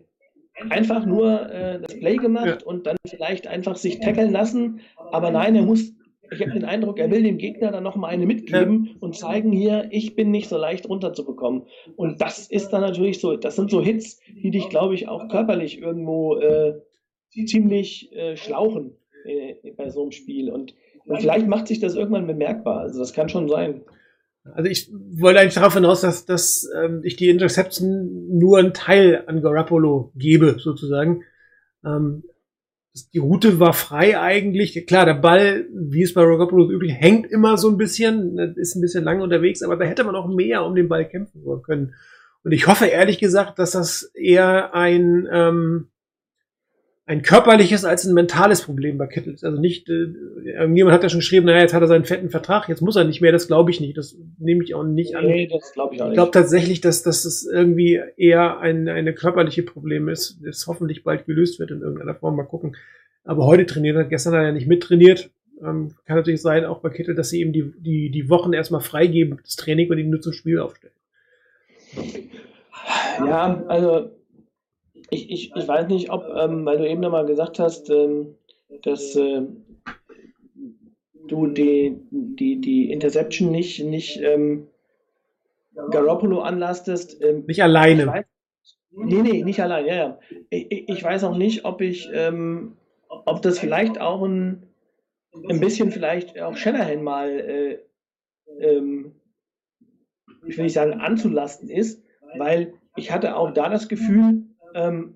C: einfach nur äh, das Play gemacht und dann vielleicht einfach sich tackeln lassen, aber nein, er muss, ich habe den Eindruck, er will dem Gegner dann nochmal eine mitgeben und zeigen hier, ich bin nicht so leicht runterzubekommen. Und das ist dann natürlich so, das sind so Hits, die dich, glaube ich, auch körperlich irgendwo äh, ziemlich äh, schlauchen äh, bei so einem Spiel. Und, und vielleicht macht sich das irgendwann bemerkbar. Also das kann schon sein.
B: Also ich wollte eigentlich darauf hinaus, dass, dass ähm, ich die Interception nur einen Teil an Garoppolo gebe, sozusagen. Ähm, die Route war frei eigentlich. Klar, der Ball, wie es bei Garoppolo üblich, hängt immer so ein bisschen, ist ein bisschen lang unterwegs, aber da hätte man auch mehr um den Ball kämpfen können. Und ich hoffe ehrlich gesagt, dass das eher ein ähm, ein körperliches als ein mentales Problem bei Kittel Also nicht, äh, irgendjemand hat ja schon geschrieben, naja, jetzt hat er seinen fetten Vertrag, jetzt muss er nicht mehr, das glaube ich nicht. Das nehme ich auch nicht an.
C: Nee, das glaube ich auch nicht.
B: Ich glaube tatsächlich, dass, dass das irgendwie eher ein eine körperliche Problem ist, das hoffentlich bald gelöst wird in irgendeiner Form. Mal gucken. Aber heute trainiert er, gestern hat er nicht mittrainiert. Ähm, kann natürlich sein, auch bei Kittel, dass sie eben die, die, die Wochen erstmal freigeben, das Training und ihn nur zum Spiel aufstellen.
C: Ja, also ich, ich, ich weiß nicht, ob, ähm, weil du eben nochmal gesagt hast, ähm, dass äh, du die, die, die Interception nicht, nicht ähm, Garoppolo anlastest. Ähm,
B: nicht alleine.
C: Weiß, nee, nee, nicht allein, ja, ja. Ich, ich weiß auch nicht, ob ich, ähm, ob das vielleicht auch ein, ein bisschen vielleicht auch Shanahan mal, äh, ähm, ich will nicht sagen anzulasten ist, weil ich hatte auch da das Gefühl, ähm,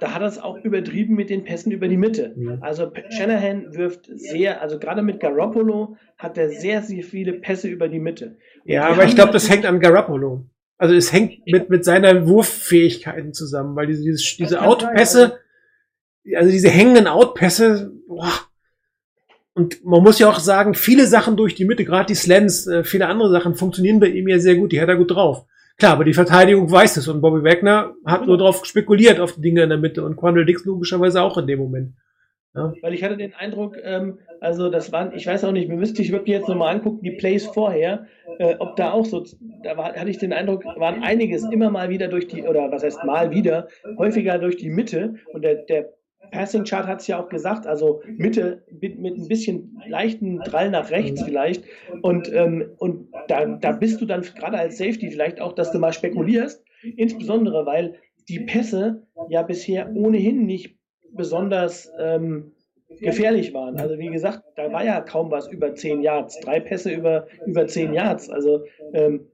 C: da hat er es auch übertrieben mit den Pässen über die Mitte. Ja. Also Shanahan wirft sehr, also gerade mit Garoppolo hat er sehr, sehr viele Pässe über die Mitte.
B: Und ja, aber ich glaube, das hängt an Garoppolo. Also es hängt mit, mit seiner Wurffähigkeiten zusammen, weil diese, diese, diese Outpässe, also, also diese hängenden Outpässe, boah, und man muss ja auch sagen, viele Sachen durch die Mitte, gerade die Slants, äh, viele andere Sachen funktionieren bei ihm ja sehr gut, die hat er gut drauf. Klar, aber die Verteidigung weiß es und Bobby Wagner hat nur darauf spekuliert auf die Dinge in der Mitte und Quandel Dix logischerweise auch in dem Moment.
C: Ja. Weil ich hatte den Eindruck, ähm, also das waren, ich weiß auch nicht, mir müsste ich wirklich jetzt nochmal angucken, die Plays vorher, äh, ob da auch so, da war, hatte ich den Eindruck, waren einiges immer mal wieder durch die, oder was heißt mal wieder, häufiger durch die Mitte und der, der Passing Chart hat es ja auch gesagt, also Mitte mit, mit ein bisschen leichten Drall nach rechts vielleicht. Und, ähm, und da, da bist du dann gerade als Safety vielleicht auch, dass du mal spekulierst, insbesondere weil die Pässe ja bisher ohnehin nicht besonders ähm, gefährlich waren. Also wie gesagt, da war ja kaum was über 10 Yards, drei Pässe über, über 10 Yards. Also ähm,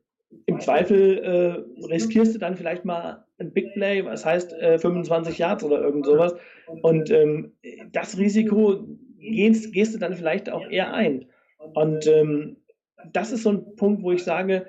C: im Zweifel äh, riskierst du dann vielleicht mal Big Play, was heißt äh, 25 Yards oder irgend sowas. Und ähm, das Risiko gehst, gehst du dann vielleicht auch eher ein. Und ähm, das ist so ein Punkt, wo ich sage,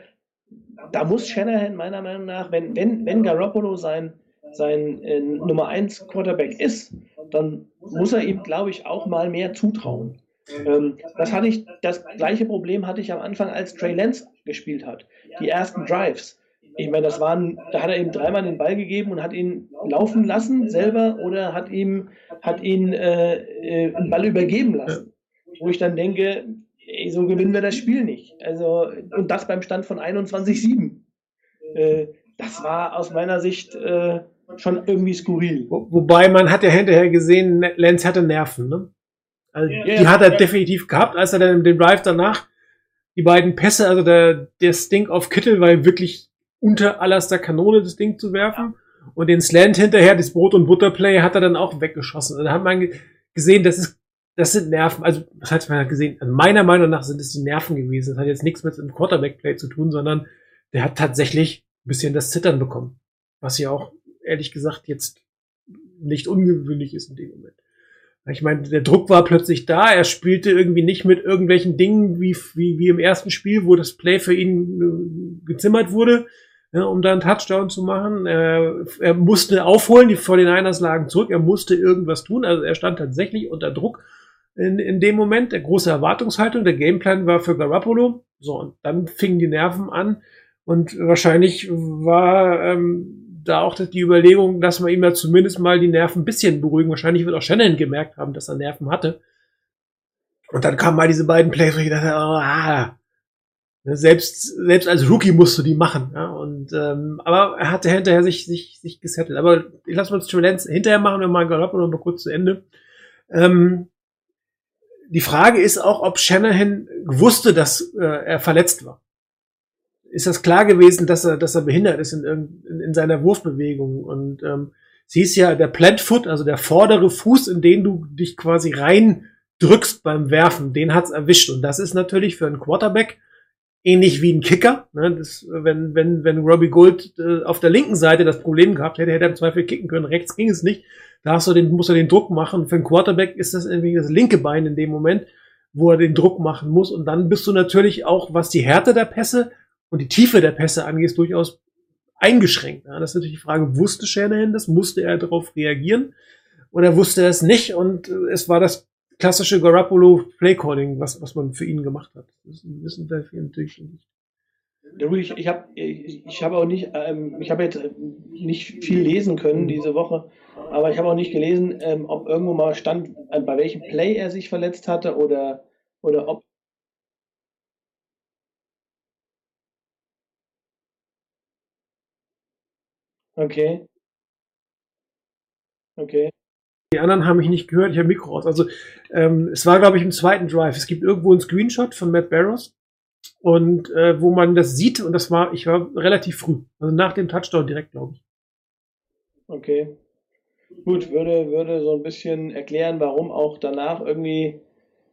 C: da muss Shanahan meiner Meinung nach, wenn, wenn, wenn Garoppolo sein, sein äh, Nummer 1 Quarterback ist, dann muss er ihm, glaube ich, auch mal mehr zutrauen. Ähm, das hatte ich, das gleiche Problem hatte ich am Anfang, als Trey Lance gespielt hat. Die ersten Drives. Ich meine, das waren, da hat er ihm dreimal den Ball gegeben und hat ihn laufen lassen selber oder hat ihm, hat ihn äh, äh, einen Ball übergeben lassen. Wo ich dann denke, ey, so gewinnen wir das Spiel nicht. Also, und das beim Stand von 21-7. Äh, das war aus meiner Sicht äh, schon irgendwie skurril.
B: Wo, wobei man hat ja hinterher gesehen, Lenz hatte Nerven, ne? Also, ja, die hat er ja. definitiv gehabt, als er dann den Drive danach die beiden Pässe, also der, der Stink auf Kittel war wirklich unter allerster Kanone das Ding zu werfen. Und den Slant hinterher, das Brot- und Butterplay, hat er dann auch weggeschossen. Und da hat man gesehen, das ist, das sind Nerven. Also, was hat man gesehen? Also meiner Meinung nach sind es die Nerven gewesen. Das hat jetzt nichts mit dem Quarterback-Play zu tun, sondern der hat tatsächlich ein bisschen das Zittern bekommen. Was ja auch, ehrlich gesagt, jetzt nicht ungewöhnlich ist in dem Moment. Ich meine, der Druck war plötzlich da. Er spielte irgendwie nicht mit irgendwelchen Dingen wie, wie, wie im ersten Spiel, wo das Play für ihn äh, gezimmert wurde, ja, um da einen Touchdown zu machen. Er, er musste aufholen, die vor den Niners lagen zurück. Er musste irgendwas tun. Also er stand tatsächlich unter Druck in, in dem Moment. Der große Erwartungshaltung. Der Gameplan war für Garoppolo. So, und dann fingen die Nerven an. Und wahrscheinlich war ähm, da auch die Überlegung, dass man ihm ja zumindest mal die Nerven ein bisschen beruhigen. Wahrscheinlich wird auch Shannon gemerkt haben, dass er Nerven hatte. Und dann kamen mal diese beiden Plays, wo ich dachte, oh, ah, ne, selbst, selbst als Rookie musst du die machen. Ja? Und, ähm, aber er hatte hinterher sich, sich, sich gesettelt. Aber ich lasse uns Lenz hinterher machen wir mal Galopp mal kurz zu Ende. Ähm, die Frage ist auch, ob Shanahan wusste, dass äh, er verletzt war ist das klar gewesen, dass er, dass er behindert ist in, in, in seiner Wurfbewegung. Und ähm, sie ist ja der Plantfoot, also der vordere Fuß, in den du dich quasi rein drückst beim Werfen, den hat's erwischt. Und das ist natürlich für einen Quarterback ähnlich wie ein Kicker. Ne? Das, wenn, wenn, wenn Robbie Gold äh, auf der linken Seite das Problem gehabt hätte, hätte er im Zweifel kicken können. Rechts ging es nicht. Da hast du den, muss er den Druck machen. Für einen Quarterback ist das irgendwie das linke Bein in dem Moment, wo er den Druck machen muss. Und dann bist du natürlich auch, was die Härte der Pässe und die Tiefe der Pässe angeht, durchaus eingeschränkt. Ja, das ist natürlich die Frage, wusste Shanahan das? Musste er darauf reagieren? Oder wusste er es nicht? Und äh, es war das klassische Garoppolo Playcalling, was, was man für ihn gemacht hat. Das wissen wir natürlich nicht.
C: Ich, ich habe ich, hab auch nicht, ähm, ich habe jetzt nicht viel lesen können diese Woche, aber ich habe auch nicht gelesen, ähm, ob irgendwo mal stand, äh, bei welchem Play er sich verletzt hatte oder, oder ob. Okay. Okay.
B: Die anderen haben mich nicht gehört, ich habe Mikro aus. Also ähm, es war, glaube ich, im zweiten Drive. Es gibt irgendwo einen Screenshot von Matt Barrows und äh, wo man das sieht und das war, ich war relativ früh, also nach dem Touchdown direkt, glaube ich.
C: Okay. Gut, würde, würde so ein bisschen erklären, warum auch danach irgendwie,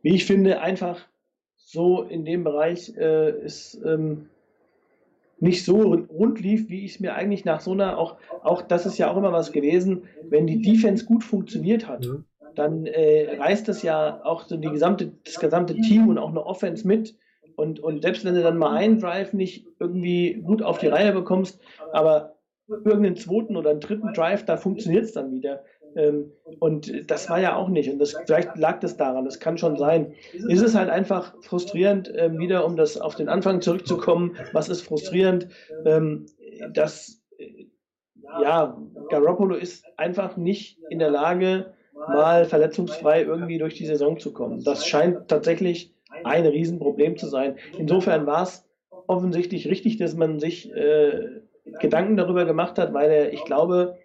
C: wie ich finde, einfach so in dem Bereich äh, ist ähm, nicht so rund lief, wie ich es mir eigentlich nach so einer, auch, auch das ist ja auch immer was gewesen, wenn die Defense gut funktioniert hat,
B: Ja.
C: dann äh, reißt das ja auch so die gesamte, das gesamte Team und auch eine Offense mit. Und, und selbst wenn du dann mal einen Drive nicht irgendwie gut auf die Reihe bekommst, aber irgendeinen zweiten oder einen dritten Drive, da funktioniert es dann wieder. Ähm, und das war ja auch nicht. Und das, vielleicht lag das daran, das kann schon sein. Es ist halt einfach frustrierend, ähm, wieder um das auf den Anfang zurückzukommen. Was ist frustrierend? Ähm, dass, äh, ja, Garoppolo ist einfach nicht in der Lage, mal verletzungsfrei irgendwie durch die Saison zu kommen. Das scheint tatsächlich ein Riesenproblem zu sein. Insofern war es offensichtlich richtig, dass man sich äh, Gedanken darüber gemacht hat, weil er, ich glaube,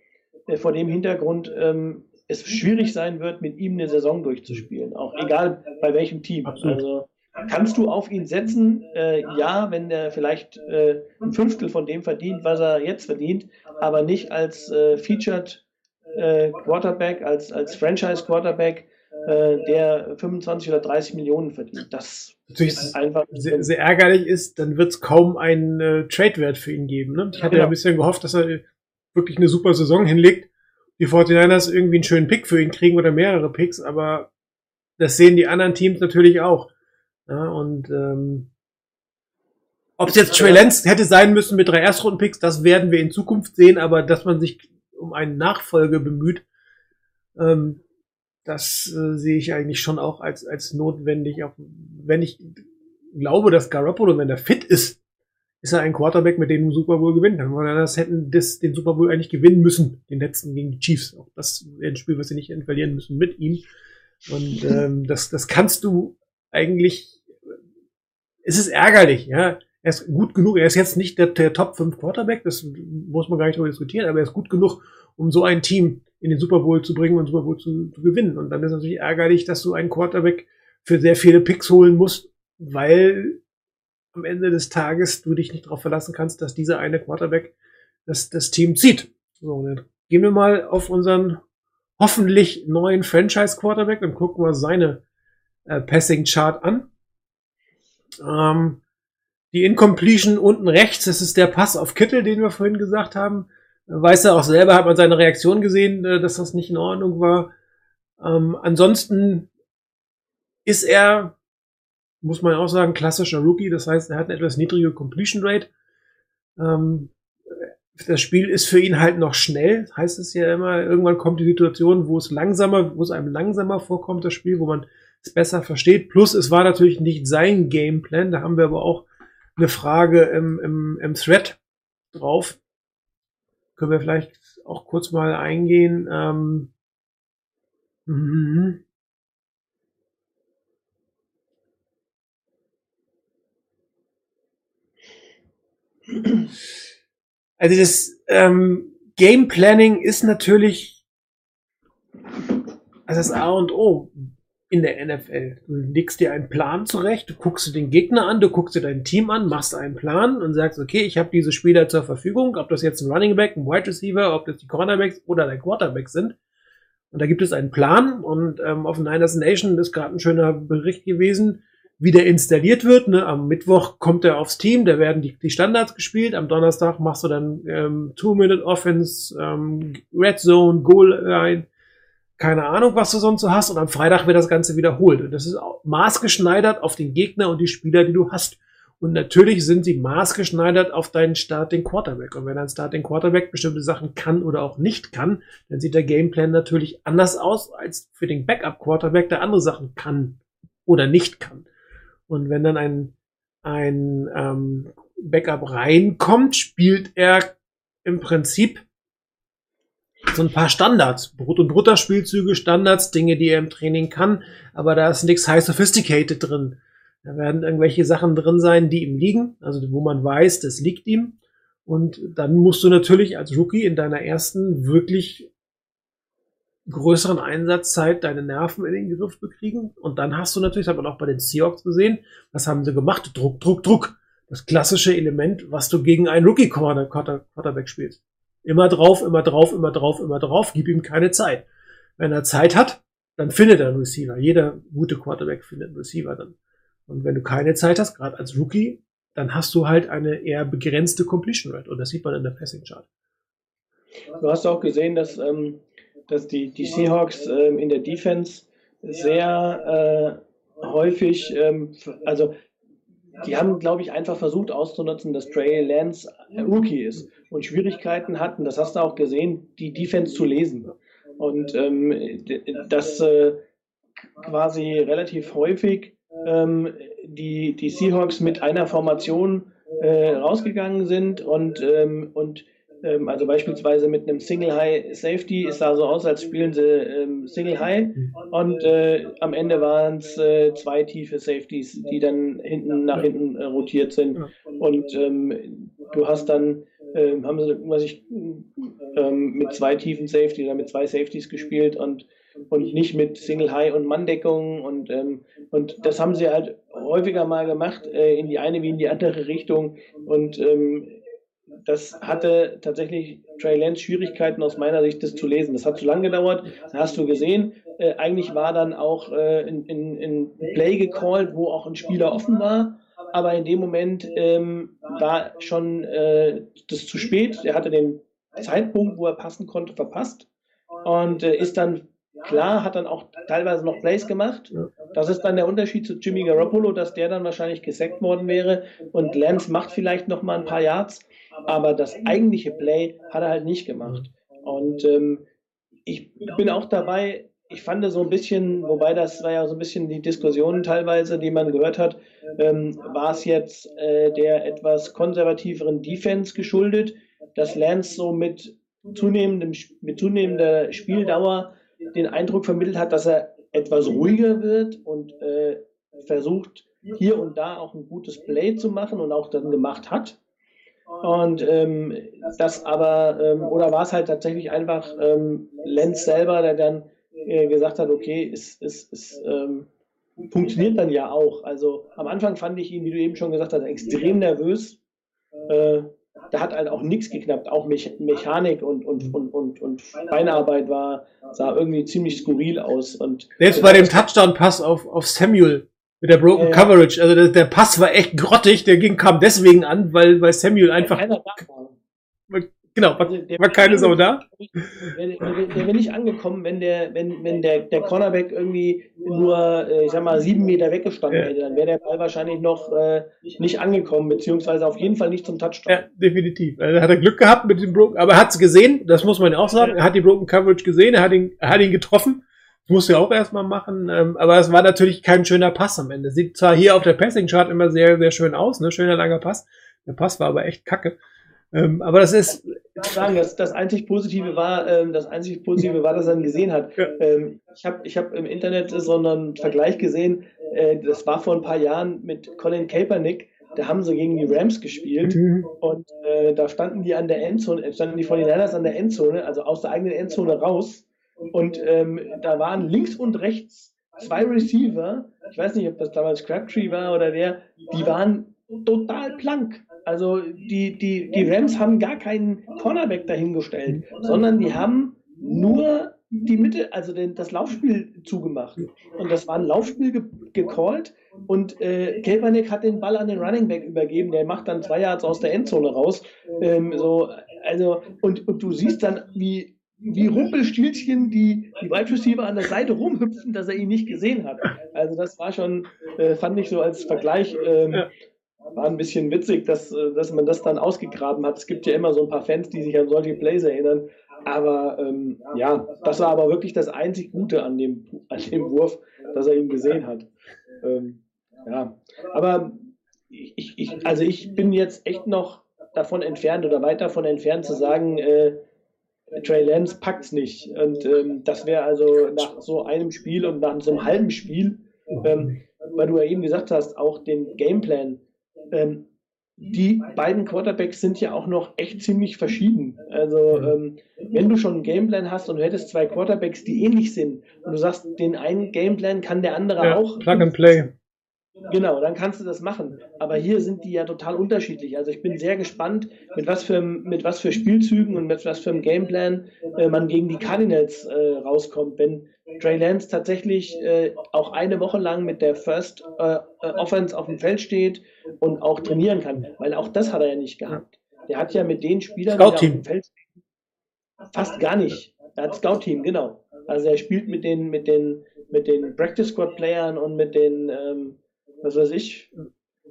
C: vor dem Hintergrund ähm, es schwierig sein wird, mit ihm eine Saison durchzuspielen. Auch egal bei welchem Team.
B: Absolut.
C: Also kannst du auf ihn setzen? Äh, ja, wenn der vielleicht äh, ein Fünftel von dem verdient, was er jetzt verdient, aber nicht als äh, Featured äh, Quarterback, als, als Franchise Quarterback, äh, der 25 oder 30 Millionen verdient. Das
B: Natürlich
C: ist einfach
B: sehr, sehr ärgerlich ist, dann wird es kaum einen äh, Trade-Wert für ihn geben. Ne? Ich hatte ja
C: Genau.
B: ein bisschen gehofft, dass er wirklich eine super Saison hinlegt. Die 49ers irgendwie einen schönen Pick für ihn kriegen oder mehrere Picks, aber das sehen die anderen Teams natürlich auch. Ja, und ähm, ob es jetzt Trey Lance hätte sein müssen mit drei Erstrunden-Picks, das werden wir in Zukunft sehen, aber dass man sich um einen Nachfolge bemüht, ähm, das äh, sehe ich eigentlich schon auch als, als notwendig. Auch wenn ich glaube, dass Garoppolo, wenn er fit ist, ist er ein Quarterback, mit dem du Super Bowl gewinnen kann. Weil das hätten das, den Super Bowl eigentlich gewinnen müssen, den letzten gegen die Chiefs. Auch das wäre ein Spiel, was sie nicht verlieren müssen mit ihm. Und ähm, das, das kannst du eigentlich. Es ist ärgerlich, ja. Er ist gut genug. Er ist jetzt nicht der, der Top 5 Quarterback, das muss man gar nicht darüber diskutieren, aber er ist gut genug, um so ein Team in den Super Bowl zu bringen und Super Bowl zu, zu gewinnen. Und dann ist es natürlich ärgerlich, dass du einen Quarterback für sehr viele Picks holen musst, weil am Ende des Tages du dich nicht darauf verlassen kannst, dass dieser eine Quarterback das, das Team zieht. So, dann gehen wir mal auf unseren hoffentlich neuen Franchise-Quarterback und gucken mal seine äh, Passing-Chart an. Ähm, die Incompletion unten rechts, das ist der Pass auf Kittel, den wir vorhin gesagt haben. Weiß er auch selber, hat man seine Reaktion gesehen, äh, dass das nicht in Ordnung war. Ähm, ansonsten ist er, muss man auch sagen, klassischer Rookie. Das heißt, er hat eine etwas niedrige Completion Rate. Ähm, das Spiel ist für ihn halt noch schnell, heißt es ja immer. Irgendwann kommt die Situation, wo es langsamer, wo es einem langsamer vorkommt, das Spiel, wo man es besser versteht. Plus, es war natürlich nicht sein Gameplan. Da haben wir aber auch eine Frage im, im, im Thread drauf. Können wir vielleicht auch kurz mal eingehen. Ähm, Also das ähm, Game Planning ist natürlich also das A und O in der NFL. Du legst dir einen Plan zurecht, du guckst dir den Gegner an, du guckst dir dein Team an, machst einen Plan und sagst, okay, ich habe diese Spieler zur Verfügung, ob das jetzt ein Running Back, ein Wide Receiver, ob das die Cornerbacks oder der Quarterback sind. Und da gibt es einen Plan und ähm, auf Niners Nation ist gerade ein schöner Bericht gewesen. Wieder installiert wird. Ne? Am Mittwoch kommt er aufs Team, da werden die, die Standards gespielt. Am Donnerstag machst du dann ähm, Two-Minute-Offense, ähm, Red Zone, Goal-Line, keine Ahnung, was du sonst so hast. Und am Freitag wird das Ganze wiederholt. Und das ist maßgeschneidert auf den Gegner und die Spieler, die du hast. Und natürlich sind sie maßgeschneidert auf deinen Starting Quarterback. Und wenn ein Starting Quarterback bestimmte Sachen kann oder auch nicht kann, dann sieht der Gameplan natürlich anders aus als für den Backup Quarterback, der andere Sachen kann oder nicht kann. Und wenn dann ein, ein ähm, Backup reinkommt, spielt er im Prinzip so ein paar Standards, Brut- und Brutterspielzüge, Standards, Dinge, die er im Training kann, aber da ist nichts high sophisticated drin. Da werden irgendwelche Sachen drin sein, die ihm liegen, also wo man weiß, das liegt ihm. Und dann musst du natürlich als Rookie in deiner ersten wirklich größeren Einsatzzeit deine Nerven in den Griff bekriegen. Und dann hast du natürlich, das hat man auch bei den Seahawks gesehen, was haben sie gemacht? Druck, Druck, Druck. Das klassische Element, was du gegen einen Rookie-Quarterback spielst. Immer drauf, immer drauf, immer drauf, immer drauf. Gib ihm keine Zeit. Wenn er Zeit hat, dann findet er einen Receiver. Jeder gute Quarterback findet einen Receiver dann. Und wenn du keine Zeit hast, gerade als Rookie, dann hast du halt eine eher begrenzte Completion Rate. Und das sieht man in der Passing Chart.
C: Du hast auch gesehen, dass, ähm, dass die, die Seahawks ähm, in der Defense sehr äh, häufig, ähm, also die haben, glaube ich, einfach versucht auszunutzen, dass Trey Lance ein Rookie ist und Schwierigkeiten hatten, das hast du auch gesehen, die Defense zu lesen. Und ähm, dass äh, quasi relativ häufig ähm, die, die Seahawks mit einer Formation äh, rausgegangen sind und, ähm, und ähm, also beispielsweise mit einem Single High Safety, es sah so aus, als spielen sie ähm, Single High. Und äh, am Ende waren es äh, zwei tiefe Safeties, die dann hinten nach hinten äh, rotiert sind. Und ähm, du hast dann, ähm, haben sie, was ich, ähm, mit zwei tiefen Safety oder mit zwei Safeties gespielt und, und nicht mit Single High und Manndeckung. Und, ähm, und das haben sie halt häufiger mal gemacht, äh, in die eine wie in die andere Richtung. Und ähm, das hatte tatsächlich Trey Lance Schwierigkeiten aus meiner Sicht, das zu lesen. Das hat zu lange gedauert. Da hast du gesehen, äh, eigentlich war dann auch äh, in, in, in Play gecallt, wo auch ein Spieler offen war. Aber in dem Moment ähm, war schon äh, das zu spät. Er hatte den Zeitpunkt, wo er passen konnte, verpasst. Und äh, ist dann, klar, hat dann auch teilweise noch Plays gemacht. Das ist dann der Unterschied zu Jimmy Garoppolo, dass der dann wahrscheinlich gesackt worden wäre. Und Lance macht vielleicht noch mal ein paar Yards. Aber das eigentliche Play hat er halt nicht gemacht. Und ähm, ich bin auch dabei, ich fand so ein bisschen, wobei das war ja so ein bisschen die Diskussionen teilweise, die man gehört hat, ähm, war es jetzt äh, der etwas konservativeren Defense geschuldet, dass Lance so mit, zunehmendem, mit zunehmender Spieldauer den Eindruck vermittelt hat, dass er etwas ruhiger wird und äh, versucht, hier und da auch ein gutes Play zu machen und auch dann gemacht hat. Und ähm, das aber, ähm, oder war es halt tatsächlich einfach ähm, Lenz selber, der dann äh, gesagt hat, okay, es, es, es ähm, funktioniert dann ja auch. Also am Anfang fand ich ihn, wie du eben schon gesagt hast, extrem nervös. Äh, da hat halt auch nichts geknappt. Auch Mech Mechanik und, und, und, und, und Beinarbeit war, sah irgendwie ziemlich skurril aus. Und
B: Selbst bei dem Touchdown-Pass auf, auf Samuel mit der Broken
C: Ja, ja.
B: Coverage, also der, der Pass war echt grottig, der ging, kam deswegen an, weil, weil Samuel einfach,
C: keiner da war.
B: genau, war,
C: Also der
B: war keine Sau da.
C: Der, der, der wäre nicht angekommen, wenn der, wenn, wenn der, der Cornerback irgendwie nur, äh, ich sag mal, sieben Meter weggestanden
B: Ja.
C: hätte, dann wäre der Ball wahrscheinlich noch äh, nicht angekommen, beziehungsweise auf jeden Fall nicht zum Touchdown.
B: Ja, definitiv. Also hat er Glück gehabt mit dem Broken, aber er hat es gesehen, das muss man ja auch sagen. Er hat die Broken Coverage gesehen, er hat ihn, er hat ihn getroffen. Das muss er auch erstmal machen, ähm, aber es war natürlich kein schöner Pass am Ende. Sieht zwar hier auf der Passing Chart immer sehr, sehr schön aus, ne, schöner langer Pass. Der Pass war aber echt kacke. Ähm, aber das ist,
C: Ich muss sagen, das, das einzig Positive war, ähm, das einzig Positive war, dass er ihn gesehen hat.
B: Ja.
C: Ähm, ich habe ich hab im Internet so einen Vergleich gesehen, äh, das war vor ein paar Jahren mit Colin Kaepernick, da haben sie gegen die Rams gespielt und äh, da standen die an der Endzone, äh, standen die 49ers an der Endzone, also aus der eigenen Endzone raus und ähm, da waren links und rechts zwei Receiver, ich weiß nicht, ob das damals Crabtree war oder der, die waren total blank. Also die, die, die Rams haben gar keinen Cornerback dahingestellt, sondern die haben nur die Mitte, also den, das Laufspiel zugemacht. Und das war ein Laufspiel ge gecallt, und äh, Kaepernick hat den Ball an den Running Back übergeben, der macht dann zwei Yards aus der Endzone raus. Ähm, so, also, und, und du siehst dann, wie, wie Rumpelstilzchen die, die Wide Receiver an der Seite rumhüpfen, dass er ihn nicht gesehen hat. Also das war schon, äh, fand ich so als Vergleich, ähm,
B: Ja.
C: war ein bisschen witzig, dass, äh, dass man das dann ausgegraben hat. Es gibt ja immer so ein paar Fans, die sich an solche Plays erinnern. Aber ähm, ja, das war aber wirklich das einzig Gute an dem, an dem Wurf, dass er ihn gesehen hat. Ähm, ja, aber ich, ich, also ich bin jetzt echt noch davon entfernt oder weit davon entfernt zu sagen, äh, Trey Lance packt's nicht. Und ähm, das wäre also nach so einem Spiel und nach so einem halben Spiel, ähm, weil du ja eben gesagt hast, auch den Gameplan. Ähm, die beiden Quarterbacks sind ja auch noch echt ziemlich verschieden. Also ähm, wenn du schon einen Gameplan hast und du hättest zwei Quarterbacks, die ähnlich sind, und du sagst, den einen Gameplan kann der andere
B: Ja,
C: auch.
B: Plug and Play.
C: Genau, dann kannst du das machen. Aber hier sind die ja total unterschiedlich. Also ich bin sehr gespannt, mit was für, mit was für Spielzügen und mit was für einem Gameplan äh, man gegen die Cardinals äh, rauskommt. Wenn Trey Lance tatsächlich äh, auch eine Woche lang mit der First äh, äh, Offense auf dem Feld steht und auch trainieren kann. Weil auch das hat er ja nicht gehabt. Der hat ja mit den Spielern, die auf dem Feld stehen, fast gar nicht. Er hat Scout-Team, genau. Also er spielt mit den, mit den, mit den Practice Squad Playern und mit den, ähm, was weiß ich,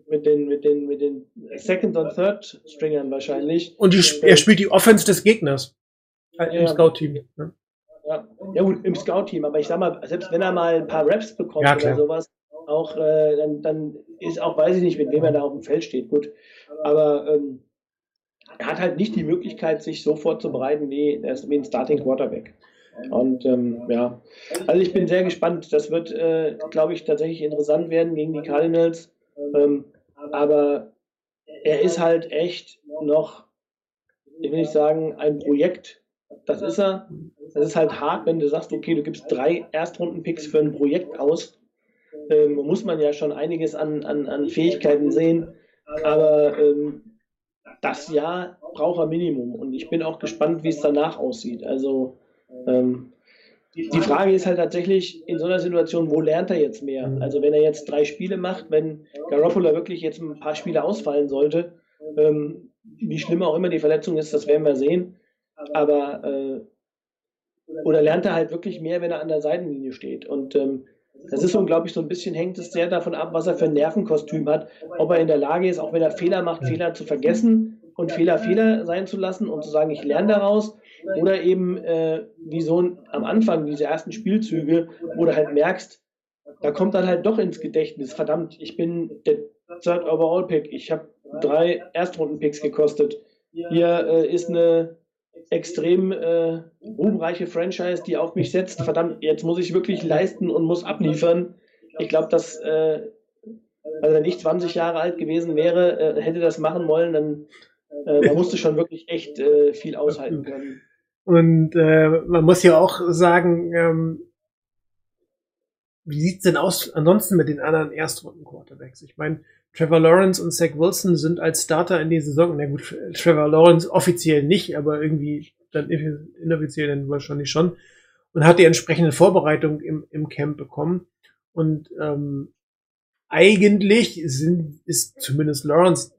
C: mit den, mit den, mit den Second und Third Stringern wahrscheinlich.
B: Und die, er spielt die Offense des Gegners. Äh, Im
C: Ja.
B: Scout-Team. Ne?
C: Ja, ja gut, im Scout-Team, aber ich sag mal, selbst wenn er mal ein paar Raps bekommt
B: Ja,
C: oder sowas, auch, äh, dann, dann ist auch, weiß ich nicht, mit wem er da auf dem Feld steht, gut. Aber ähm, er hat halt nicht die Möglichkeit, sich so vorzubereiten wie, wie ein Starting Quarterback. Und ähm, ja, also ich bin sehr gespannt. Das wird, äh, glaube ich, tatsächlich interessant werden gegen die Cardinals. Ähm, aber er ist halt echt noch, ich will nicht sagen, ein Projekt. Das ist er. Das ist halt hart, wenn du sagst, okay, du gibst drei Erstrunden-Picks für ein Projekt aus. Ähm, muss man ja schon einiges an, an, an Fähigkeiten sehen. Aber ähm, das Jahr braucht er Minimum. Und ich bin auch gespannt, wie es danach aussieht. Also ähm, die Frage ist halt tatsächlich in so einer Situation, wo lernt er jetzt mehr? Also wenn er jetzt drei Spiele macht, wenn Garoppolo wirklich jetzt ein paar Spiele ausfallen sollte, ähm, wie schlimm auch immer die Verletzung ist, das werden wir sehen. Aber äh, oder lernt er halt wirklich mehr, wenn er an der Seitenlinie steht? Und ähm, das ist so, glaube ich, so ein bisschen hängt es sehr davon ab, was er für ein Nervenkostüm hat, ob er in der Lage ist, auch wenn er Fehler macht, Fehler zu vergessen und Fehler Fehler sein zu lassen und zu sagen, ich lerne daraus. Oder eben äh, wie so ein, am Anfang diese ersten Spielzüge, wo du halt merkst, da kommt dann halt doch ins Gedächtnis, verdammt, ich bin der Third Overall Pick, ich habe drei Erstrunden-Picks gekostet. Hier äh, ist eine extrem äh, ruhmreiche Franchise, die auf mich setzt. Verdammt, jetzt muss ich wirklich leisten und muss abliefern. Ich glaube, dass, äh, also wenn ich 20 Jahre alt gewesen wäre, äh, hätte das machen wollen, dann äh, man musste schon wirklich echt äh, viel aushalten können.
B: Und äh, man muss ja auch sagen, ähm, wie sieht's denn aus ansonsten mit den anderen Erstrunden-Quarterbacks? Ich meine, Trevor Lawrence und Zach Wilson sind als Starter in die Saison, na gut, Trevor Lawrence offiziell nicht, aber irgendwie dann inoffiziell dann wahrscheinlich schon und hat die entsprechende Vorbereitung im, im Camp bekommen. Und ähm, eigentlich sind, ist zumindest Lawrence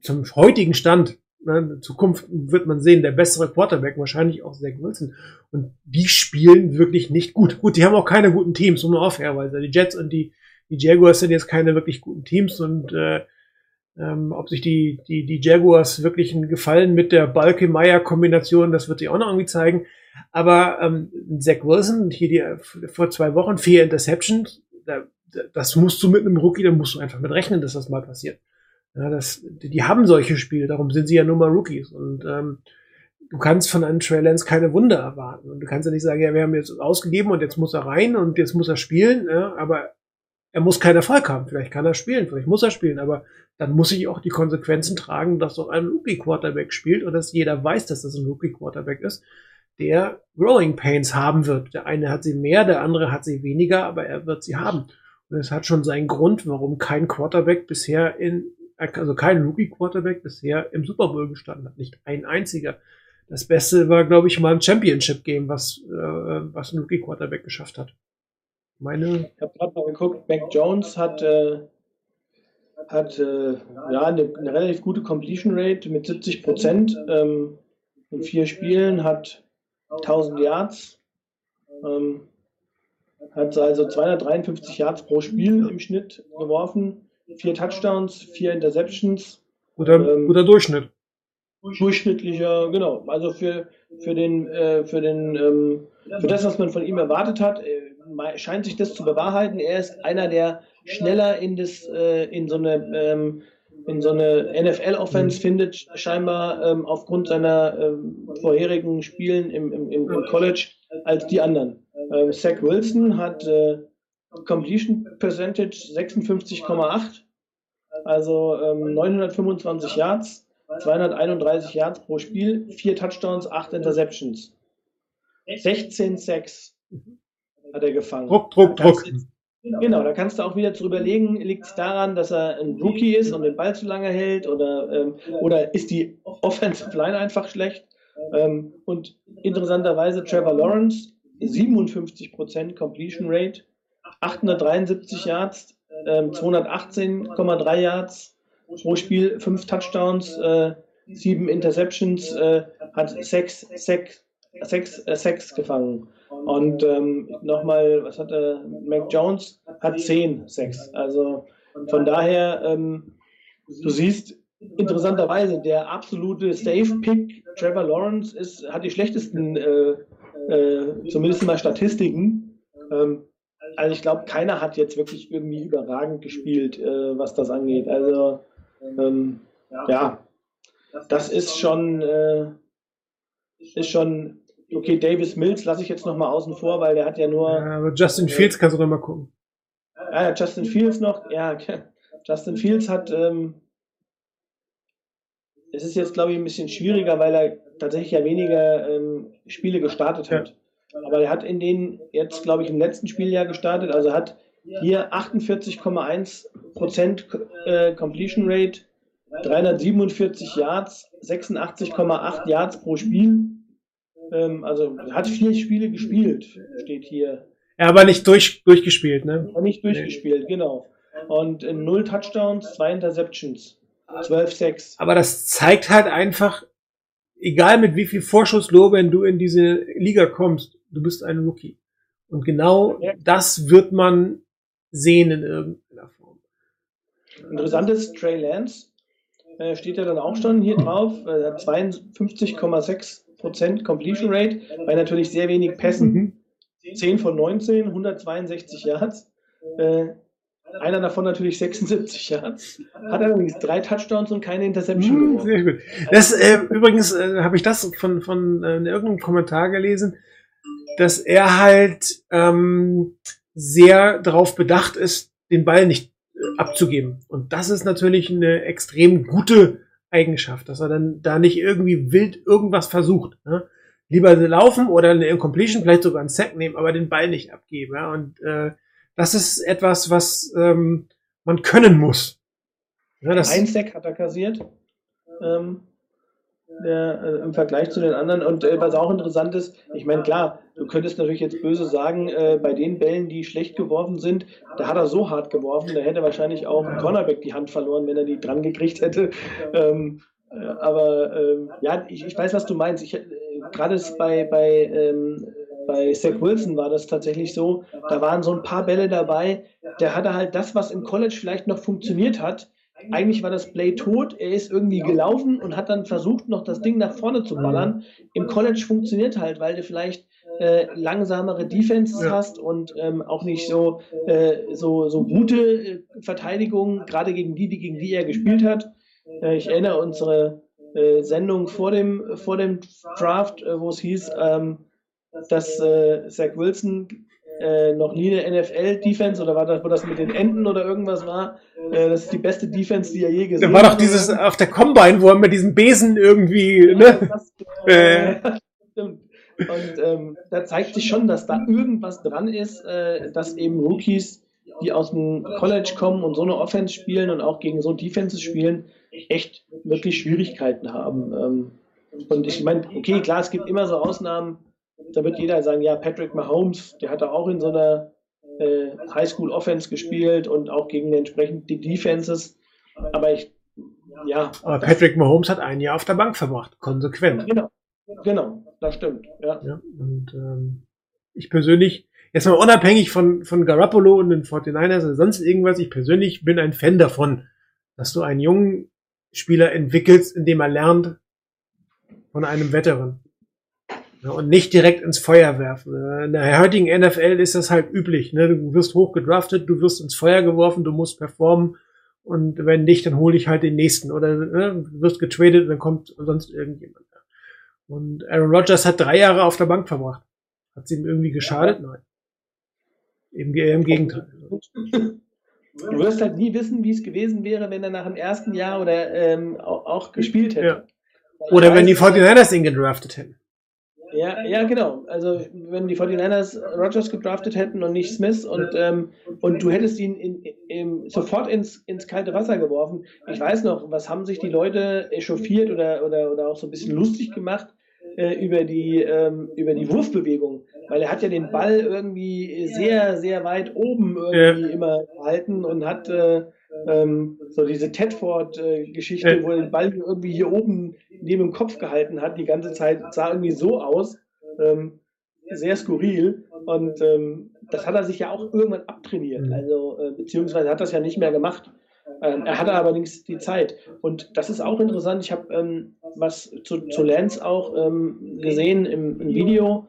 B: zum heutigen Stand, in Zukunft wird man sehen, der bessere Quarterback, wahrscheinlich auch Zach Wilson. Und die spielen wirklich nicht gut. Gut, die haben auch keine guten Teams, um nur auf fairweise. Die Jets und die, die Jaguars sind jetzt keine wirklich guten Teams und äh, ähm, ob sich die, die, die Jaguars wirklich einen Gefallen mit der Balke-Meyer-Kombination, das wird sich auch noch irgendwie zeigen. Aber ähm, Zach Wilson, hier die, vor zwei Wochen, vier Interceptions, da, das musst du mit einem Rookie, da musst du einfach mit rechnen, dass das mal passiert. Ja, das, die, haben solche Spiele, darum sind sie ja nur mal Rookies. Und ähm, du kannst von einem Trey Lance keine Wunder erwarten. Und du kannst ja nicht sagen, ja, wir haben jetzt ausgegeben und jetzt muss er rein und jetzt muss er spielen, ja, aber er muss keinen Erfolg haben. Vielleicht kann er spielen, vielleicht muss er spielen, aber dann muss ich auch die Konsequenzen tragen, dass doch ein Rookie-Quarterback spielt und dass jeder weiß, dass das ein Rookie-Quarterback ist, der Growing Pains haben wird. Der eine hat sie mehr, der andere hat sie weniger, aber er wird sie haben. Und es hat schon seinen Grund, warum kein Quarterback bisher in, also kein Rookie-Quarterback bisher im Super Bowl gestanden hat. Nicht ein einziger. Das Beste war, glaube ich, mal ein Championship-Game, was, äh, was ein Rookie-Quarterback geschafft hat. Meine,
C: Ich habe gerade mal geguckt, Mac Jones hat, äh, hat äh, ja, eine, eine relativ gute Completion Rate mit 70 Prozent ähm, in vier Spielen, hat 1000 Yards, ähm, hat also 253 Yards pro Spiel im Schnitt geworfen, vier Touchdowns, vier Interceptions,
B: guter,
C: Ähm,
B: guter Durchschnitt.
C: durchschnittlicher, genau, also für, für den, äh, für den, ähm, für das, was man von ihm erwartet hat, äh, scheint sich das zu bewahrheiten. Er ist einer, der schneller in das, äh, in so eine, ähm, in so eine NFL-Offense findet, scheinbar ähm, aufgrund seiner ähm, vorherigen Spielen im, im, im, im College als die anderen. Ähm, Zach Wilson hat äh, Completion Percentage 56,8, also ähm, 925 Yards, 231 Yards pro Spiel, vier Touchdowns, acht Interceptions. 16 Sacks hat er gefangen.
B: Druck, Druck, Druck.
C: Genau, da kannst du auch wieder drüber legen, liegt es daran, dass er ein Rookie ist und den Ball zu lange hält oder, ähm, oder ist die Offensive Line einfach schlecht? Ähm, und interessanterweise Trevor Lawrence, 57% Completion Rate, 873 Yards, ähm, 218,3 Yards pro Spiel, 5 Touchdowns, äh, 7 Interceptions, äh, hat 6 Sacks, sechs, äh, Sacks gefangen. Und ähm, nochmal, was hat er? Mac Jones hat 10 Sacks. Also von daher, ähm, du siehst, interessanterweise, der absolute Safe-Pick Trevor Lawrence ist, hat die schlechtesten, äh, äh, zumindest mal Statistiken. Ähm, also ich glaube, keiner hat jetzt wirklich irgendwie überragend gespielt, äh, was das angeht. Also ähm, ja, das ist schon, äh, ist schon, okay, Davis Mills lasse ich jetzt nochmal außen vor, weil der hat ja nur,
B: Ja, aber Justin Fields kannst du noch mal gucken.
C: ah, ja, Justin Fields noch, ja, Justin Fields hat, ähm, es ist jetzt, glaube ich, ein bisschen schwieriger, weil er tatsächlich ja weniger ähm, Spiele gestartet hat. Aber er hat in denen jetzt, glaube ich, im letzten Spieljahr gestartet, also hat hier 48,1% äh, Completion Rate, 347 Yards, 86,8 Yards pro Spiel. Ähm, also hat vier Spiele gespielt, steht hier.
B: Ja, aber nicht durch, durchgespielt, ne?
C: Aber nicht durchgespielt, genau. Und in null Touchdowns, zwei Interceptions, 12 Sacks.
B: Aber das zeigt halt einfach, egal mit wie viel Vorschusslorbeeren du in diese Liga kommst, du bist ein Rookie. Und genau
C: Ja.
B: das wird man sehen in irgendeiner Form.
C: Interessant ist, Trey Lance äh, steht ja dann auch schon hier drauf, äh, hat 52,6% Completion Rate, bei natürlich sehr wenig Pässen.
B: Mhm.
C: 10 von 19, 162 Yards. Äh, einer davon natürlich 76 Yards. Hat allerdings drei Touchdowns und keine Interception geworfen.
B: sehr gut. Das, äh, übrigens äh, habe ich das von, von äh, in irgendeinem Kommentar gelesen, dass er halt ähm, sehr darauf bedacht ist, den Ball nicht äh, abzugeben. Und das ist natürlich eine extrem gute Eigenschaft, dass er dann da nicht irgendwie wild irgendwas versucht. Ne? Lieber laufen oder eine Incompletion, vielleicht sogar einen Sack nehmen, aber den Ball nicht abgeben. Ja? Und äh, das ist etwas, was ähm, man können muss. Ja,
C: Ein Sack hat er kassiert. Ähm, äh, Im Vergleich zu den anderen. Und äh, was auch interessant ist, ich meine, klar, du könntest natürlich jetzt böse sagen, äh, bei den Bällen, die schlecht geworfen sind, da hat er so hart geworfen, da hätte wahrscheinlich auch ein Cornerback die Hand verloren, wenn er die dran gekriegt hätte. Ähm, äh, aber ähm, ja, ich, ich weiß, was du meinst. Ich, äh, Gerade bei, bei, ähm, bei Zach Wilson war das tatsächlich so, da waren so ein paar Bälle dabei, der hatte halt das, was im College vielleicht noch funktioniert hat, eigentlich war das Play tot, er ist irgendwie gelaufen und hat dann versucht, noch das Ding nach vorne zu ballern. Im College funktioniert halt, weil du vielleicht äh, langsamere Defenses
B: Ja.
C: hast und ähm, auch nicht so, äh, so, so gute äh, Verteidigung, gerade gegen die, die gegen die er gespielt hat. Äh, ich erinnere unsere äh, Sendung vor dem, vor dem Draft, äh, wo es hieß, ähm, dass Zach Wilson äh, noch nie eine NFL-Defense oder war das, wo das mit den Enten oder irgendwas war? Äh, das ist die beste Defense, die er je gesehen
B: Da war
C: hat.
B: doch dieses auf der Combine, wo er mit diesem Besen irgendwie,
C: Ja,
B: ne?
C: das,
B: Äh.
C: äh, stimmt. Und ähm, da zeigt sich schon, dass da irgendwas dran ist, äh, dass eben Rookies, die aus dem College kommen und so eine Offense spielen und auch gegen so Defenses spielen, echt wirklich Schwierigkeiten haben. Ähm, und ich meine, okay, klar, es gibt immer so Ausnahmen, da wird jeder sagen, ja, Patrick Mahomes, der hatte auch in so einer äh, Highschool Offense gespielt und auch gegen entsprechend die Defenses. Aber ich, ja.
B: Aber Patrick Mahomes hat ein Jahr auf der Bank verbracht, konsequent.
C: Genau, genau, das stimmt. Ja.
B: Ja, und ähm, ich persönlich, jetzt mal unabhängig von, von Garoppolo und den 49ers oder sonst irgendwas, ich persönlich bin ein Fan davon, dass du einen jungen Spieler entwickelst, indem er lernt von einem Veteran. Ja, und nicht direkt ins Feuer werfen. In der heutigen NFL ist das halt üblich. Ne? Du wirst hoch gedraftet, du wirst ins Feuer geworfen, du musst performen. Und wenn nicht, dann hole ich halt den nächsten. Oder ne, du wirst getradet, dann kommt sonst irgendjemand. Und Aaron Rodgers hat drei Jahre auf der Bank verbracht. Hat es ihm irgendwie geschadet? Nein. Im, eher im Gegenteil.
C: Du wirst halt nie wissen, wie es gewesen wäre, wenn er nach dem ersten Jahr oder ähm, auch, auch gespielt hätte.
B: Ja. Oder wenn die 49ers ihn gedraftet hätten.
C: Ja, ja, genau. Also wenn die 49ers Rogers gedraftet hätten und nicht Smith und, ähm, und du hättest ihn in, in, sofort ins, ins kalte Wasser geworfen. Ich weiß noch, was haben sich die Leute echauffiert oder, oder, oder auch so ein bisschen lustig gemacht äh, über, die, ähm, über die Wurfbewegung. Weil er hat ja den Ball irgendwie sehr, sehr weit oben irgendwie
B: Ja.
C: immer gehalten und hat äh, ähm, so diese Tedford-Geschichte,
B: Ja.
C: wo er den Ball irgendwie hier oben neben dem Kopf gehalten hat, die ganze Zeit, sah irgendwie so aus. Ähm, sehr skurril. Und ähm, das hat er sich ja auch irgendwann abtrainiert.
B: Mhm.
C: Also, äh, beziehungsweise hat das ja nicht mehr gemacht. Ähm, er hatte allerdings die Zeit. Und das ist auch interessant. Ich habe ähm, was zu, zu Lance auch ähm, gesehen im, im Video,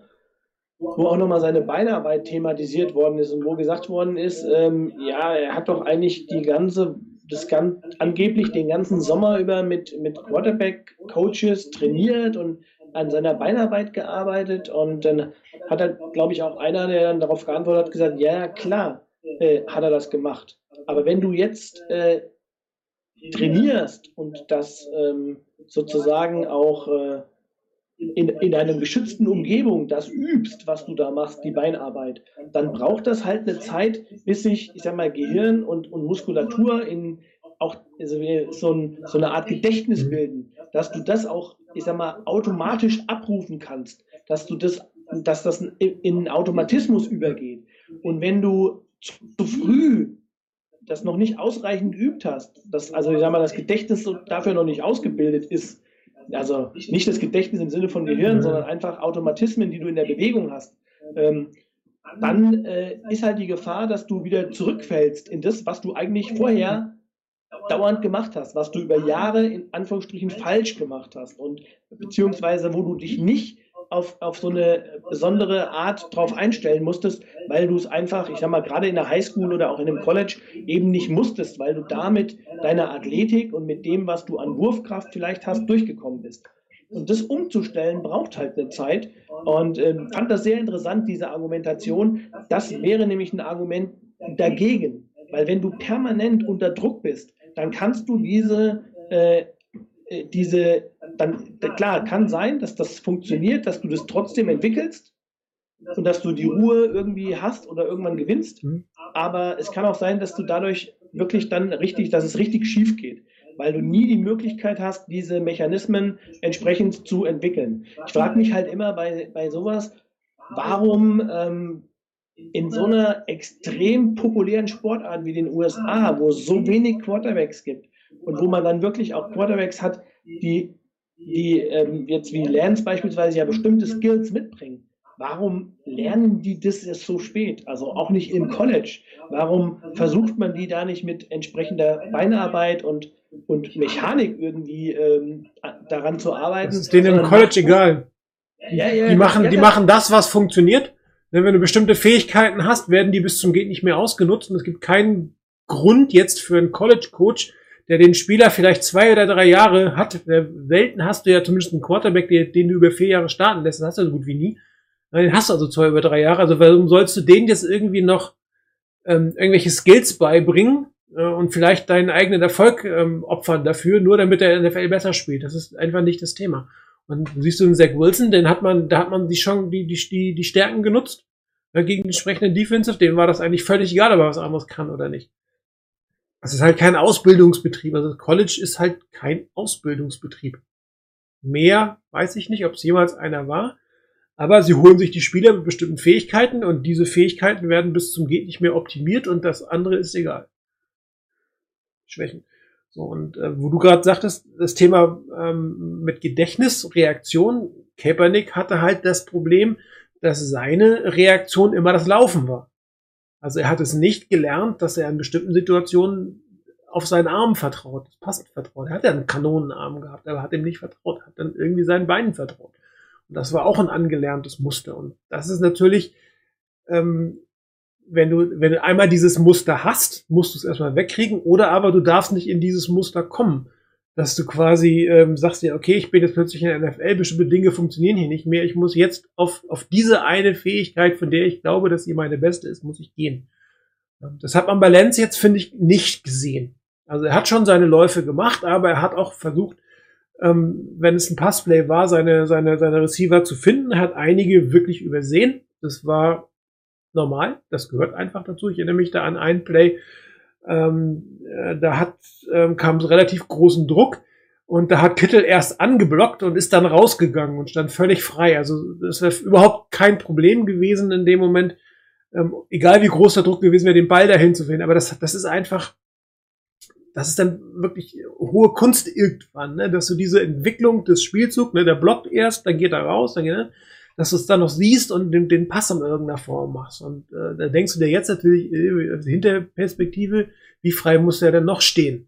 C: wo auch nochmal seine Beinarbeit thematisiert worden ist und wo gesagt worden ist, ähm, ja, er hat doch eigentlich die ganze, das ganz, angeblich den ganzen Sommer über mit, mit Quarterback-Coaches trainiert und an seiner Beinarbeit gearbeitet und dann hat er, glaube ich, auch einer, der dann darauf geantwortet hat, gesagt, ja, klar, äh, hat er das gemacht. Aber wenn du jetzt äh, trainierst und das ähm, sozusagen auch äh, in, in einer geschützten Umgebung das übst, was du da machst, die Beinarbeit, dann braucht das halt eine Zeit, bis sich, ich sag mal, Gehirn und, und Muskulatur in auch also so, ein, so eine Art Gedächtnis bilden, dass du das auch, ich sag mal, automatisch abrufen kannst, dass du das, dass das in in Automatismus übergeht. Und wenn du zu, früh das noch nicht ausreichend geübt hast, dass, also ich sag mal, das Gedächtnis dafür noch nicht ausgebildet ist, also nicht das Gedächtnis im Sinne von Gehirn, sondern einfach Automatismen, die du in der Bewegung hast, ähm, dann äh, ist halt die Gefahr, dass du wieder zurückfällst in das, was du eigentlich vorher dauernd gemacht hast, was du über Jahre in Anführungsstrichen falsch gemacht hast und beziehungsweise wo du dich nicht auf, auf so eine besondere Art drauf einstellen musstest, weil du es einfach, ich sag mal, gerade in der Highschool oder auch in dem College eben nicht musstest, weil du damit deiner Athletik und mit dem, was du an Wurfkraft vielleicht hast, durchgekommen bist. Und das umzustellen braucht halt eine Zeit. Und ähm, fand das sehr interessant, diese Argumentation. Das wäre nämlich ein Argument dagegen. Weil wenn du permanent unter Druck bist, dann kannst du diese, äh, äh, diese, dann, klar, kann sein, dass das funktioniert, dass du das trotzdem entwickelst und dass du die Ruhe irgendwie hast oder irgendwann gewinnst.
B: Mhm.
C: Aber es kann auch sein, dass du dadurch wirklich dann richtig, dass es richtig schief geht, weil du nie die Möglichkeit hast, diese Mechanismen entsprechend zu entwickeln. Ich frage mich halt immer bei, bei sowas, warum ähm, in so einer extrem populären Sportart wie den USA, wo es so wenig Quarterbacks gibt und wo man dann wirklich auch Quarterbacks hat, die, die ähm, jetzt wie Lance beispielsweise ja bestimmte Skills mitbringen. Warum lernen die das erst so spät? Also auch nicht im College. Warum versucht man die da nicht mit entsprechender Beinarbeit und, und Mechanik irgendwie ähm, daran zu arbeiten?
B: Das ist denen im College egal.
C: Ja, ja,
B: Die machen,
C: ja,
B: die machen das, was funktioniert. Wenn du bestimmte Fähigkeiten hast, werden die bis zum geht nicht mehr ausgenutzt. Und es gibt keinen Grund jetzt für einen College-Coach, der den Spieler vielleicht zwei oder drei Jahre hat. Welten hast du ja zumindest einen Quarterback, den, den du über vier Jahre starten lässt. Das hast du so gut wie nie. Den hast du also zwei über drei Jahre. Also warum sollst du denen jetzt irgendwie noch ähm, irgendwelche Skills beibringen äh, und vielleicht deinen eigenen Erfolg ähm, opfern dafür, nur damit der NFL besser spielt? Das ist einfach nicht das Thema. Und siehst du einen Zach Wilson, den hat man, da hat man die Chance, die, die, die, die Stärken genutzt äh, gegen den entsprechenden Defensive, dem war das eigentlich völlig egal, ob er was anderes kann oder nicht. Das ist halt kein Ausbildungsbetrieb. Also College ist halt kein Ausbildungsbetrieb. Mehr weiß ich nicht, ob es jemals einer war. Aber sie holen sich die Spieler mit bestimmten Fähigkeiten und diese Fähigkeiten werden bis zum geht nicht mehr optimiert und das andere ist egal. Schwächen. So, und äh, wo du gerade sagtest, das Thema ähm, mit Gedächtnis, Reaktion, Kaepernick hatte halt das Problem, dass seine Reaktion immer das Laufen war. Also er hat es nicht gelernt, dass er in bestimmten Situationen auf seinen Arm vertraut, das passt vertraut. Er hat ja einen Kanonenarm gehabt, aber hat ihm nicht vertraut, hat dann irgendwie seinen Beinen vertraut. Und das war auch ein angelerntes Muster. Und das ist natürlich, ähm, wenn du, wenn du einmal dieses Muster hast, musst du es erstmal wegkriegen, oder aber du darfst nicht in dieses Muster kommen. Dass du quasi ähm, sagst ja, okay, ich bin jetzt plötzlich in der NFL, bestimmte Dinge funktionieren hier nicht mehr, ich muss jetzt auf, auf diese eine Fähigkeit, von der ich glaube, dass sie meine beste ist, muss ich gehen. Das hat man bei Lenz jetzt, finde ich, nicht gesehen. Also er hat schon seine Läufe gemacht, aber er hat auch versucht, ähm, wenn es ein Passplay war, seine, seine, seine Receiver zu finden. Er hat einige wirklich übersehen. Das war normal. Das gehört einfach dazu. Ich erinnere mich da an ein Play, ähm, äh, da hat, ähm, kam relativ großen Druck und da hat Kittel erst angeblockt und ist dann rausgegangen und stand völlig frei. Also das wäre überhaupt kein Problem gewesen in dem Moment, ähm, egal wie groß der Druck gewesen wäre, den Ball dahin zu finden. Aber das, das ist einfach, das ist dann wirklich hohe Kunst irgendwann, ne? dass du diese Entwicklung des Spielzugs, ne, der blockt erst, dann geht er raus, dann geht er, dass du es dann noch siehst und den, den Pass in irgendeiner Form machst. Und äh, da denkst du dir jetzt natürlich äh, hinter Perspektive, wie frei muss der denn noch stehen?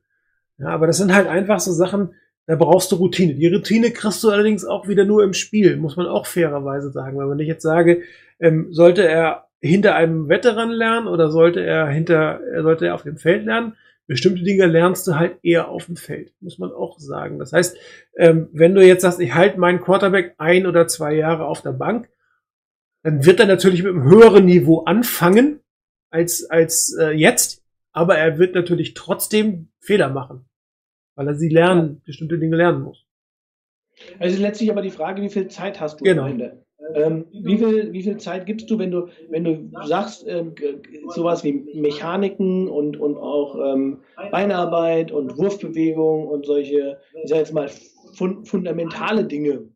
B: Ja, aber das sind halt einfach so Sachen, da brauchst du Routine. Die Routine kriegst du allerdings auch wieder nur im Spiel, muss man auch fairerweise sagen. Weil wenn ich jetzt sage, ähm, sollte er hinter einem Veteran lernen oder sollte er hinter, sollte er auf dem Feld lernen? Bestimmte Dinge lernst du halt eher auf dem Feld, muss man auch sagen. Das heißt, ähm, wenn du jetzt sagst, ich halte meinen Quarterback ein oder zwei Jahre auf der Bank, dann wird er natürlich mit einem höheren Niveau anfangen als, als äh, jetzt, aber er wird natürlich trotzdem Fehler machen, weil er sie lernen, bestimmte Dinge lernen muss.
C: Also letztlich aber die Frage, wie viel Zeit hast du
B: genau.
C: am Ende? Ähm, wie, viel, wie viel Zeit gibst du, wenn du, wenn du sagst, ähm, sowas wie Mechaniken und, und auch ähm, Beinarbeit und Wurfbewegung und solche, ich sag jetzt mal, fun fundamentale Dinge,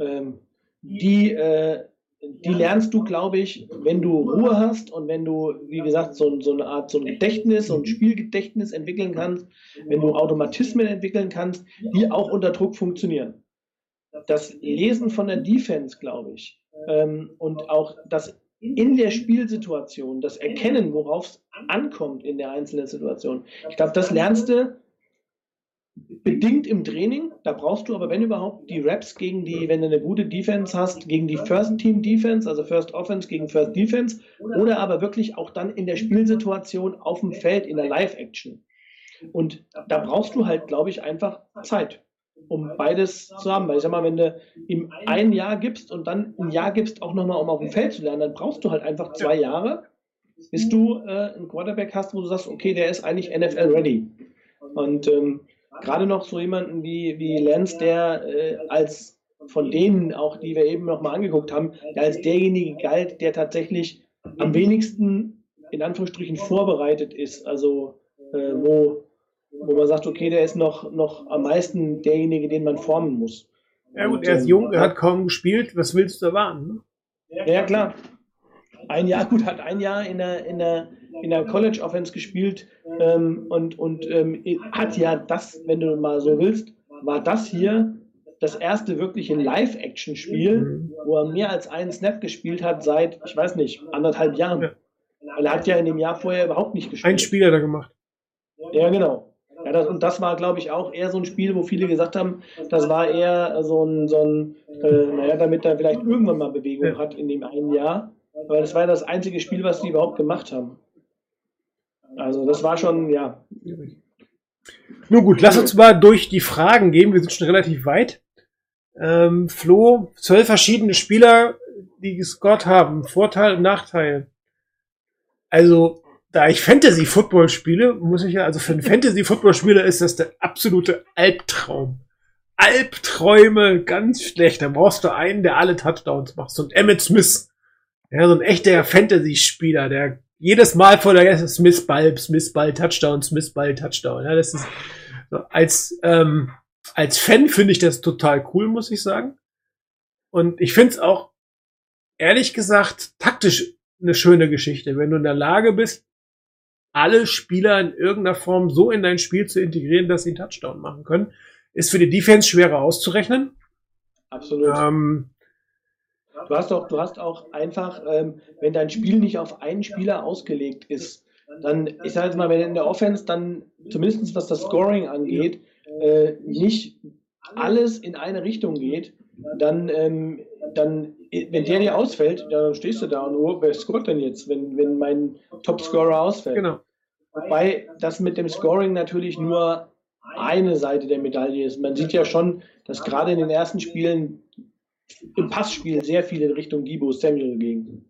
C: ähm, die, äh, die lernst du, glaube ich, wenn du Ruhe hast und wenn du, wie gesagt, so, so eine Art so ein Gedächtnis, so ein Spielgedächtnis entwickeln kannst, wenn du Automatismen entwickeln kannst, die auch unter Druck funktionieren das Lesen von der Defense, glaube ich, ähm, und auch das in der Spielsituation, das Erkennen, worauf es ankommt in der einzelnen Situation. Ich glaube, das lernst du bedingt im Training. Da brauchst du aber, wenn überhaupt, die Raps gegen die, wenn du eine gute Defense hast, gegen die First Team Defense, also First Offense gegen First Defense, oder aber wirklich auch dann in der Spielsituation auf dem Feld, in der Live-Action. Und da brauchst du halt, glaube ich, einfach Zeit um beides zu haben. Weil ich sag mal, wenn du ihm ein Jahr gibst und dann ein Jahr gibst, auch nochmal, um auf dem Feld zu lernen, dann brauchst du halt einfach zwei Jahre, bis du äh, einen Quarterback hast, wo du sagst, okay, der ist eigentlich NFL-ready. Und ähm, gerade noch so jemanden wie, wie Lance, der äh, als von denen auch, die wir eben nochmal angeguckt haben, der als derjenige galt, der tatsächlich am wenigsten in Anführungsstrichen vorbereitet ist. Also äh, wo wo man sagt, okay, der ist noch, noch am meisten derjenige, den man formen muss.
B: Ja gut, er ist jung, er hat kaum gespielt, was willst du erwarten?
C: Ja, ja klar. Ein Jahr, gut, hat ein Jahr in der, in der, in der College Offense gespielt ähm, und, und ähm, hat ja das, wenn du mal so willst, war das hier das erste wirkliche Live-Action-Spiel, mhm. wo er mehr als einen Snap gespielt hat seit, ich weiß nicht, anderthalb Jahren. Ja. Weil er hat ja in dem Jahr vorher überhaupt nicht gespielt.
B: Ein Spiel hat er gemacht.
C: Ja, genau. Ja, das, und das war, glaube ich, auch eher so ein Spiel, wo viele gesagt haben, das war eher so ein, so ein äh, naja, damit er vielleicht irgendwann mal Bewegung hat in dem einen Jahr. Weil das war das einzige Spiel, was die überhaupt gemacht haben. Also das war schon, ja.
B: Nun gut, lass uns mal durch die Fragen gehen. Wir sind schon relativ weit. Ähm, Flo, zwölf verschiedene Spieler, die gescored haben. Vorteil und Nachteil. Also, da ich Fantasy Football spiele, muss ich ja, also für einen Fantasy Football Spieler ist das der absolute Albtraum. Albträume, ganz schlecht. Da brauchst du einen, der alle Touchdowns macht. Und Emmett Smith. Ja, so ein echter Fantasy-Spieler, der jedes Mal vor der Smith Ball, Smith Ball, Touchdown, Smith Ball, Touchdown. Ja, das ist so, als, ähm, als Fan finde ich das total cool, muss ich sagen. Und ich finde es auch ehrlich gesagt taktisch eine schöne Geschichte, wenn du in der Lage bist, alle Spieler in irgendeiner Form so in dein Spiel zu integrieren, dass sie einen Touchdown machen können. Ist für die Defense schwerer auszurechnen.
C: Absolut.
B: Ähm,
C: Du hast auch, du hast auch einfach, ähm, wenn dein Spiel nicht auf einen Spieler ausgelegt ist, dann, ich sage jetzt mal, wenn in der Offense dann, zumindest was das Scoring angeht, äh, nicht alles in eine Richtung geht, dann, ähm, dann, wenn der dir ausfällt, dann stehst du da und oh, wer scoret denn jetzt, wenn, wenn mein Topscorer ausfällt?
B: genau.
C: Wobei das mit dem Scoring natürlich nur eine Seite der Medaille ist. Man sieht ja schon, dass gerade in den ersten Spielen im Passspiel sehr viel in Richtung Debo Samuel ging.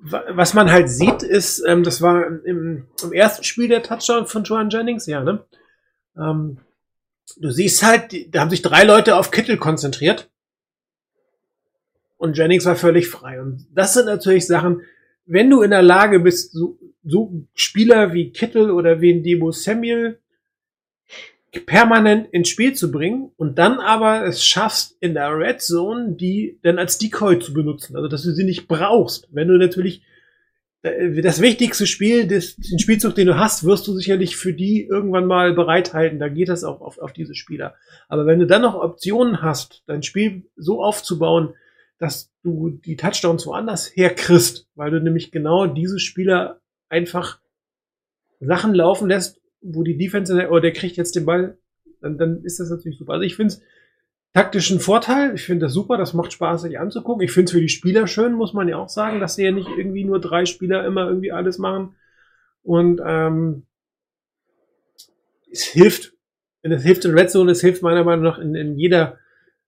B: Wa- Was man halt sieht, ist, ähm, das war im, im ersten Spiel der Touchdown von Joan Jennings, ja, ne? Ähm, du siehst halt, da haben sich drei Leute auf Kittel konzentriert. Und Jennings war völlig frei. Und das sind natürlich Sachen, wenn du in der Lage bist, so, so Spieler wie Kittel oder wie Debo Samuel permanent ins Spiel zu bringen und dann aber es schaffst, in der Red Zone die dann als Decoy zu benutzen. Also, dass du sie nicht brauchst. Wenn du natürlich das wichtigste Spiel, das, den Spielzug, den du hast, wirst du sicherlich für die irgendwann mal bereithalten. Da geht das auch auf, auf diese Spieler. Aber wenn du dann noch Optionen hast, dein Spiel so aufzubauen, dass du die Touchdowns woanders herkriegst, weil du nämlich genau diese Spieler einfach Sachen laufen lässt, wo die Defense, oh, der kriegt jetzt den Ball, dann, dann ist das natürlich super. Also ich finde es taktischen Vorteil. Ich finde das super, das macht Spaß, sich anzugucken. Ich finde es für die Spieler schön, muss man ja auch sagen, dass sie ja nicht irgendwie nur drei Spieler immer irgendwie alles machen. Und ähm, es hilft, und es hilft in Red Zone, es hilft meiner Meinung nach in, in jeder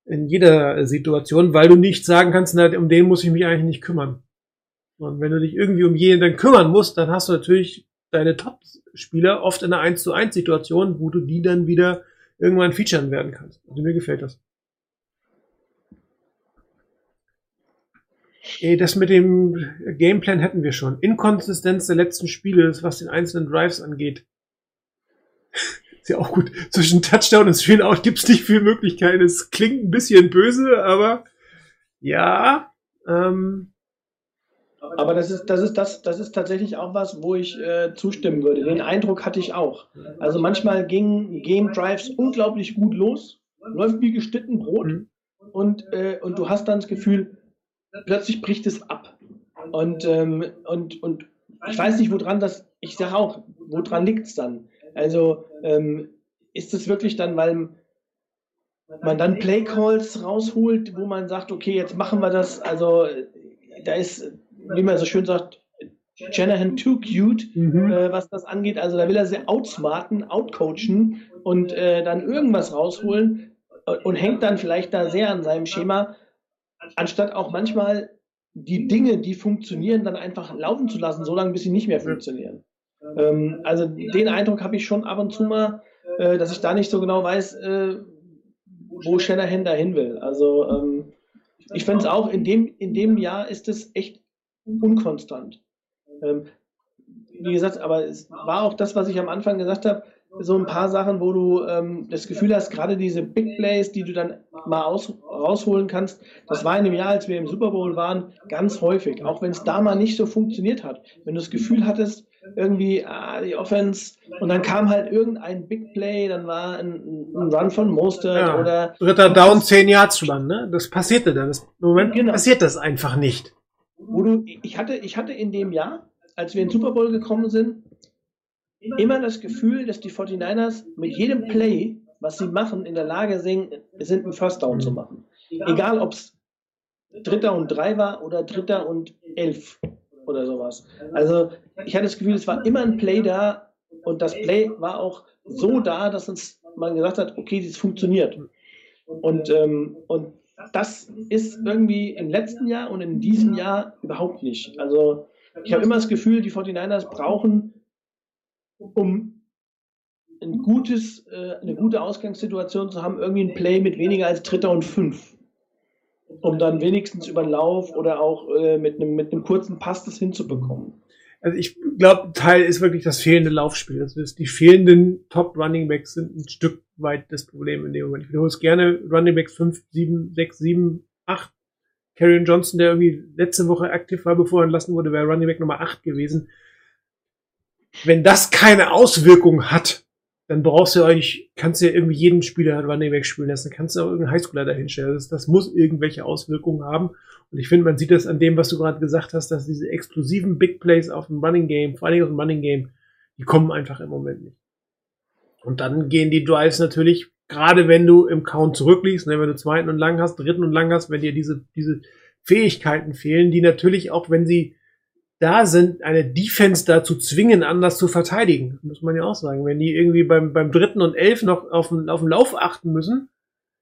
B: in jeder Situation, weil du nicht sagen kannst, na, um den muss ich mich eigentlich nicht kümmern. Und wenn du dich irgendwie um jeden dann kümmern musst, dann hast du natürlich deine Top-Spieler oft in einer 1 zu 1 Situation, wo du die dann wieder irgendwann featuren werden kannst. Also mir gefällt das. Das mit dem Gameplan hätten wir schon. Inkonsistenz der letzten Spiele, was den einzelnen Drives angeht. Ist ja auch gut. Zwischen Touchdown und Screen-Out gibt's nicht viel Möglichkeiten. Es klingt ein bisschen böse, aber ja. Ähm,
C: Aber das ist, das ist, das, das ist tatsächlich auch was, wo ich äh, zustimmen würde. Den Eindruck hatte ich auch. Also manchmal gingen Game Drives unglaublich gut los, läuft wie geschnitten Brot
B: Mhm.
C: und, äh, und du hast dann das Gefühl, plötzlich bricht es ab. Und, ähm, und, und ich weiß nicht, woran das, ich sage auch, woran liegt es dann? Also ähm, ist es wirklich dann, weil man dann Play Calls rausholt, wo man sagt, okay, jetzt machen wir das. Also da ist, wie man so schön sagt, Shanahan too cute,
B: mhm.
C: äh, was das angeht. Also da will er sie outsmarten, outcoachen und äh, dann irgendwas rausholen äh, und hängt dann vielleicht da sehr an seinem Schema, anstatt auch manchmal die Dinge, die funktionieren, dann einfach laufen zu lassen, solange bis sie nicht mehr funktionieren. Ähm, also den Eindruck habe ich schon ab und zu mal, äh, dass ich da nicht so genau weiß, äh, wo Shanahan dahin will. Also ähm, ich finde es auch, in dem, in dem Jahr ist es echt unkonstant. Ähm, wie gesagt, aber es war auch das, was ich am Anfang gesagt habe, so ein paar Sachen, wo du ähm, das Gefühl hast, gerade diese Big Plays, die du dann mal aus, rausholen kannst, das war in dem Jahr, als wir im Super Bowl waren, ganz häufig, auch wenn es da mal nicht so funktioniert hat. Wenn du das Gefühl hattest, irgendwie ah, die Offense und dann kam halt irgendein Big Play, dann war ein, ein Run von Mostert
B: Ja.
C: oder
B: Dritter Down, 10 Yards Run, ne? Das passierte dann. Das, Im Moment
C: Genau.
B: passiert das einfach nicht.
C: wo du, ich hatte, ich hatte in dem Jahr, als wir in den Super Bowl gekommen sind, immer das Gefühl, dass die 49ers mit jedem Play, was sie machen, in der Lage sind, sind einen First Down zu machen. Egal, ob es Dritter und drei war oder Dritter und elf oder sowas. Also ich hatte das Gefühl, es war immer ein Play da und das Play war auch so da, dass uns man gesagt hat, okay, das funktioniert. Und, ähm, und das ist irgendwie im letzten Jahr und in diesem Jahr überhaupt nicht. Also ich habe immer das Gefühl, die 49ers brauchen, um ein gutes, äh, eine gute Ausgangssituation zu haben, irgendwie ein Play mit weniger als Dritter und Fünf. Um dann wenigstens über den Lauf oder auch äh, mit, einem, mit einem kurzen Pass das hinzubekommen.
B: Also ich glaube, Teil ist wirklich das fehlende Laufspiel. Ist, die fehlenden Top Running Backs sind ein Stück weit das Problem in dem Moment. Ich wiederhole es gerne, Running Backs 5, 7, 6, 7, 8. Karrion Johnson, der irgendwie letzte Woche aktiv war, bevor er entlassen wurde, wäre Running Back Nummer 8 gewesen. Wenn das keine Auswirkung hat, dann brauchst du eigentlich, kannst du ja irgendwie jeden Spieler Running Back spielen lassen, kannst du auch irgendeinen Highschooler dahinstellen. Das, das muss irgendwelche Auswirkungen haben. Und ich finde, man sieht das an dem, was du gerade gesagt hast, dass diese exklusiven Big Plays auf dem Running Game, vor Dingen auf dem Running Game, die kommen einfach im Moment nicht. Und dann gehen die Drives natürlich, gerade wenn du im Count zurückliegst, ne, wenn du zweiten und lang hast, dritten und lang hast, wenn dir diese, diese Fähigkeiten fehlen, die natürlich auch, wenn sie da sind, eine Defense dazu zwingen, anders zu verteidigen. Muss man ja auch sagen. Wenn die irgendwie beim, beim dritten und elf noch auf den, auf den Lauf achten müssen,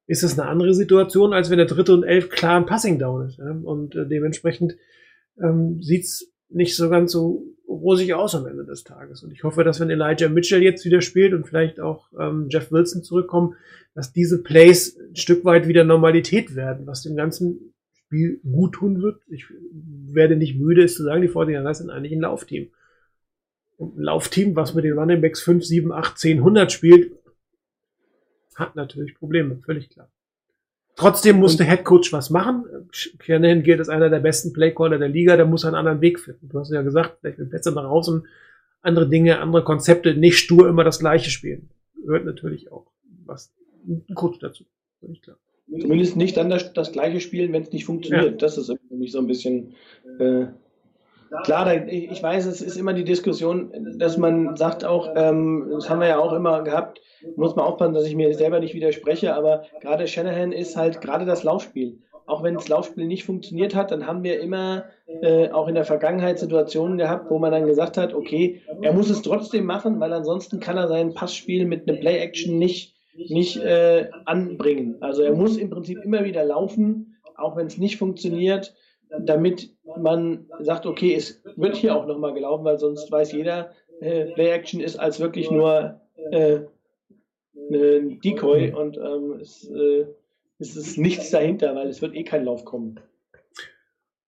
B: ist das eine andere Situation, als wenn der dritte und elf klar ein Passing Down ist. Ja? Und äh, dementsprechend ähm, sieht's nicht so ganz so rosig aus am Ende des Tages. Und ich hoffe, dass wenn Elijah Mitchell jetzt wieder spielt und vielleicht auch ähm, Jeff Wilson zurückkommen, dass diese Plays ein Stück weit wieder Normalität werden, was dem ganzen Spiel gut tun wird. Ich werde nicht müde, es zu sagen, die 49 sind eigentlich ein Laufteam. Und ein Laufteam, was mit den Running Backs 5, 7, 8, 10, 100 spielt, hat natürlich Probleme, völlig klar. Trotzdem muss der Head Coach was machen. Shanahan gilt als einer der besten Playcaller der Liga, der muss einen anderen Weg finden. Du hast ja gesagt, vielleicht mit besser nach außen, andere Dinge, andere Konzepte, nicht stur immer das Gleiche spielen. Gehört natürlich auch was, ein Coach dazu. Völlig klar.
C: Zumindest nicht dann das, das gleiche spielen, wenn es nicht funktioniert.
B: Ja.
C: Das ist für mich so ein bisschen äh, klar. Ich weiß, es ist immer die Diskussion, dass man sagt auch, ähm, das haben wir ja auch immer gehabt, muss man aufpassen, dass ich mir selber nicht widerspreche, aber gerade Shanahan ist halt gerade das Laufspiel. Auch wenn das Laufspiel nicht funktioniert hat, dann haben wir immer äh, auch in der Vergangenheit Situationen gehabt, wo man dann gesagt hat, okay, er muss es trotzdem machen, weil ansonsten kann er sein Passspiel mit einem Play-Action nicht nicht äh, anbringen. Also er muss im Prinzip immer wieder laufen, auch wenn es nicht funktioniert, damit man sagt, okay, es wird hier auch nochmal gelaufen, weil sonst weiß jeder, äh, Play-Action ist als wirklich nur äh, ein Decoy und ähm, es, äh, es ist nichts dahinter, weil es wird eh kein Lauf kommen.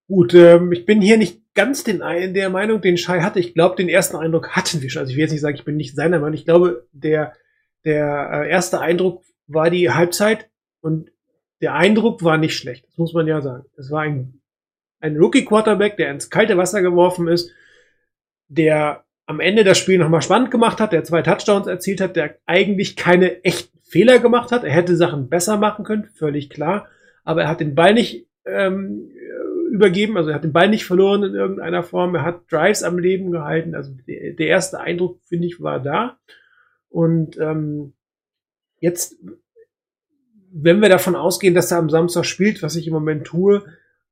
B: Gut, ähm, ich bin hier nicht ganz den, der Meinung, den Schei hatte. Ich glaube, den ersten Eindruck hatten wir schon. Also ich will jetzt nicht sagen, ich bin nicht seiner Meinung. Ich glaube, der der äh, erste Eindruck war die Halbzeit und der Eindruck war nicht schlecht. Das muss man ja sagen. Es war ein, ein Rookie-Quarterback, der ins kalte Wasser geworfen ist, der am Ende das Spiel nochmal spannend gemacht hat, der zwei Touchdowns erzielt hat, der eigentlich keine echten Fehler gemacht hat. Er hätte Sachen besser machen können, völlig klar. Aber er hat den Ball nicht ähm, übergeben, also er hat den Ball nicht verloren in irgendeiner Form. Er hat Drives am Leben gehalten. Also der, der erste Eindruck, finde ich, war da. Und ähm, jetzt, wenn wir davon ausgehen, dass er am Samstag spielt, was ich im Moment tue,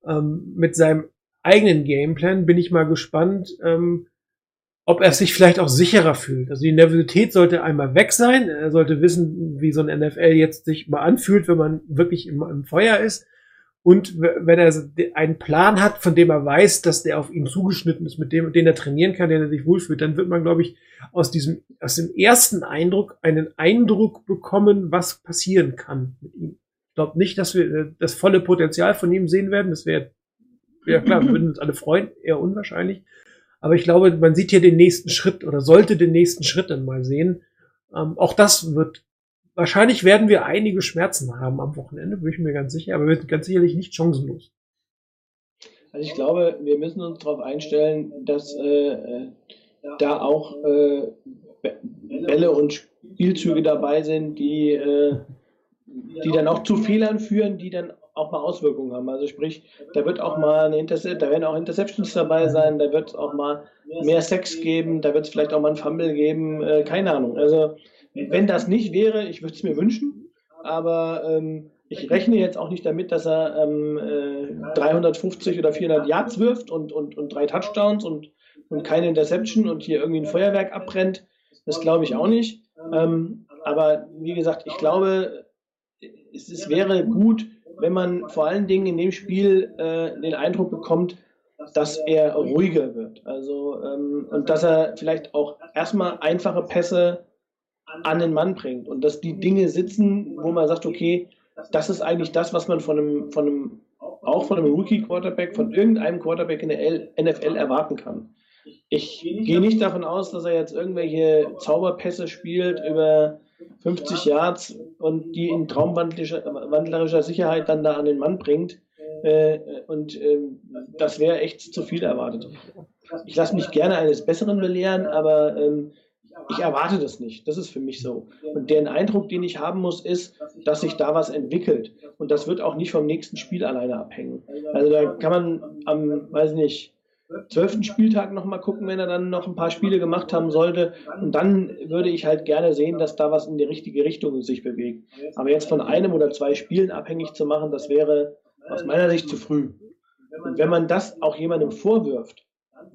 B: ähm, mit seinem eigenen Gameplan, bin ich mal gespannt, ähm, ob er sich vielleicht auch sicherer fühlt. Also die Nervosität sollte einmal weg sein. Er sollte wissen, wie so ein NFL jetzt sich mal anfühlt, wenn man wirklich im, im Feuer ist. Und wenn er einen Plan hat, von dem er weiß, dass der auf ihn zugeschnitten ist, mit dem, den er trainieren kann, den er sich wohlfühlt, dann wird man, glaube ich, aus diesem, aus dem ersten Eindruck einen Eindruck bekommen, was passieren kann mit ihm. Ich glaube nicht, dass wir äh, das volle Potenzial von ihm sehen werden. Das wäre, ja klar, wir würden uns alle freuen, eher unwahrscheinlich. Aber ich glaube, man sieht hier den nächsten Schritt oder sollte den nächsten Schritt dann mal sehen. Ähm, auch das wird Wahrscheinlich werden wir einige Schmerzen haben am Wochenende, bin ich mir ganz sicher, aber wir sind ganz sicherlich nicht chancenlos.
C: Also ich glaube, wir müssen uns darauf einstellen, dass äh, da auch äh, Bälle und Spielzüge dabei sind, die, äh, die dann auch zu Fehlern führen, die dann auch mal Auswirkungen haben. Also sprich, da wird auch mal eine Intercept, da werden auch Interceptions dabei sein, da wird es auch mal mehr Sex geben, da wird es vielleicht auch mal ein Fumble geben, äh, keine Ahnung. Also wenn das nicht wäre, ich würde es mir wünschen, aber ähm, ich rechne jetzt auch nicht damit, dass er ähm, äh, 350 oder 400 Yards wirft und, und, und drei Touchdowns und, und keine Interception und hier irgendwie ein Feuerwerk abbrennt. Das glaube ich auch nicht. Ähm, aber wie gesagt, ich glaube, es, es, wäre gut, wenn man vor allen Dingen in dem Spiel äh, den Eindruck bekommt, dass er ruhiger wird. Also ähm, und dass er vielleicht auch erstmal einfache Pässe an den Mann bringt und dass die Dinge sitzen, wo man sagt, okay, das ist eigentlich das, was man von einem, von einem auch von einem Rookie-Quarterback, von irgendeinem Quarterback in der NFL erwarten kann. Ich gehe nicht davon aus, dass er jetzt irgendwelche Zauberpässe spielt über 50 Yards und die in traumwandlerischer Sicherheit dann da an den Mann bringt. Äh, und äh, das wäre echt zu viel erwartet. Ich lasse mich gerne eines Besseren belehren, aber ähm, ich erwarte das nicht. Das ist für mich so. Und der Eindruck, den ich haben muss, ist, dass sich da was entwickelt. Und das wird auch nicht vom nächsten Spiel alleine abhängen. Also da kann man am, weiß nicht, zwölften Spieltag nochmal gucken, wenn er dann noch ein paar Spiele gemacht haben sollte. Und dann würde ich halt gerne sehen, dass da was in die richtige Richtung sich bewegt. Aber jetzt von einem oder zwei Spielen abhängig zu machen, das wäre aus meiner Sicht zu früh. Und wenn man das auch jemandem vorwirft,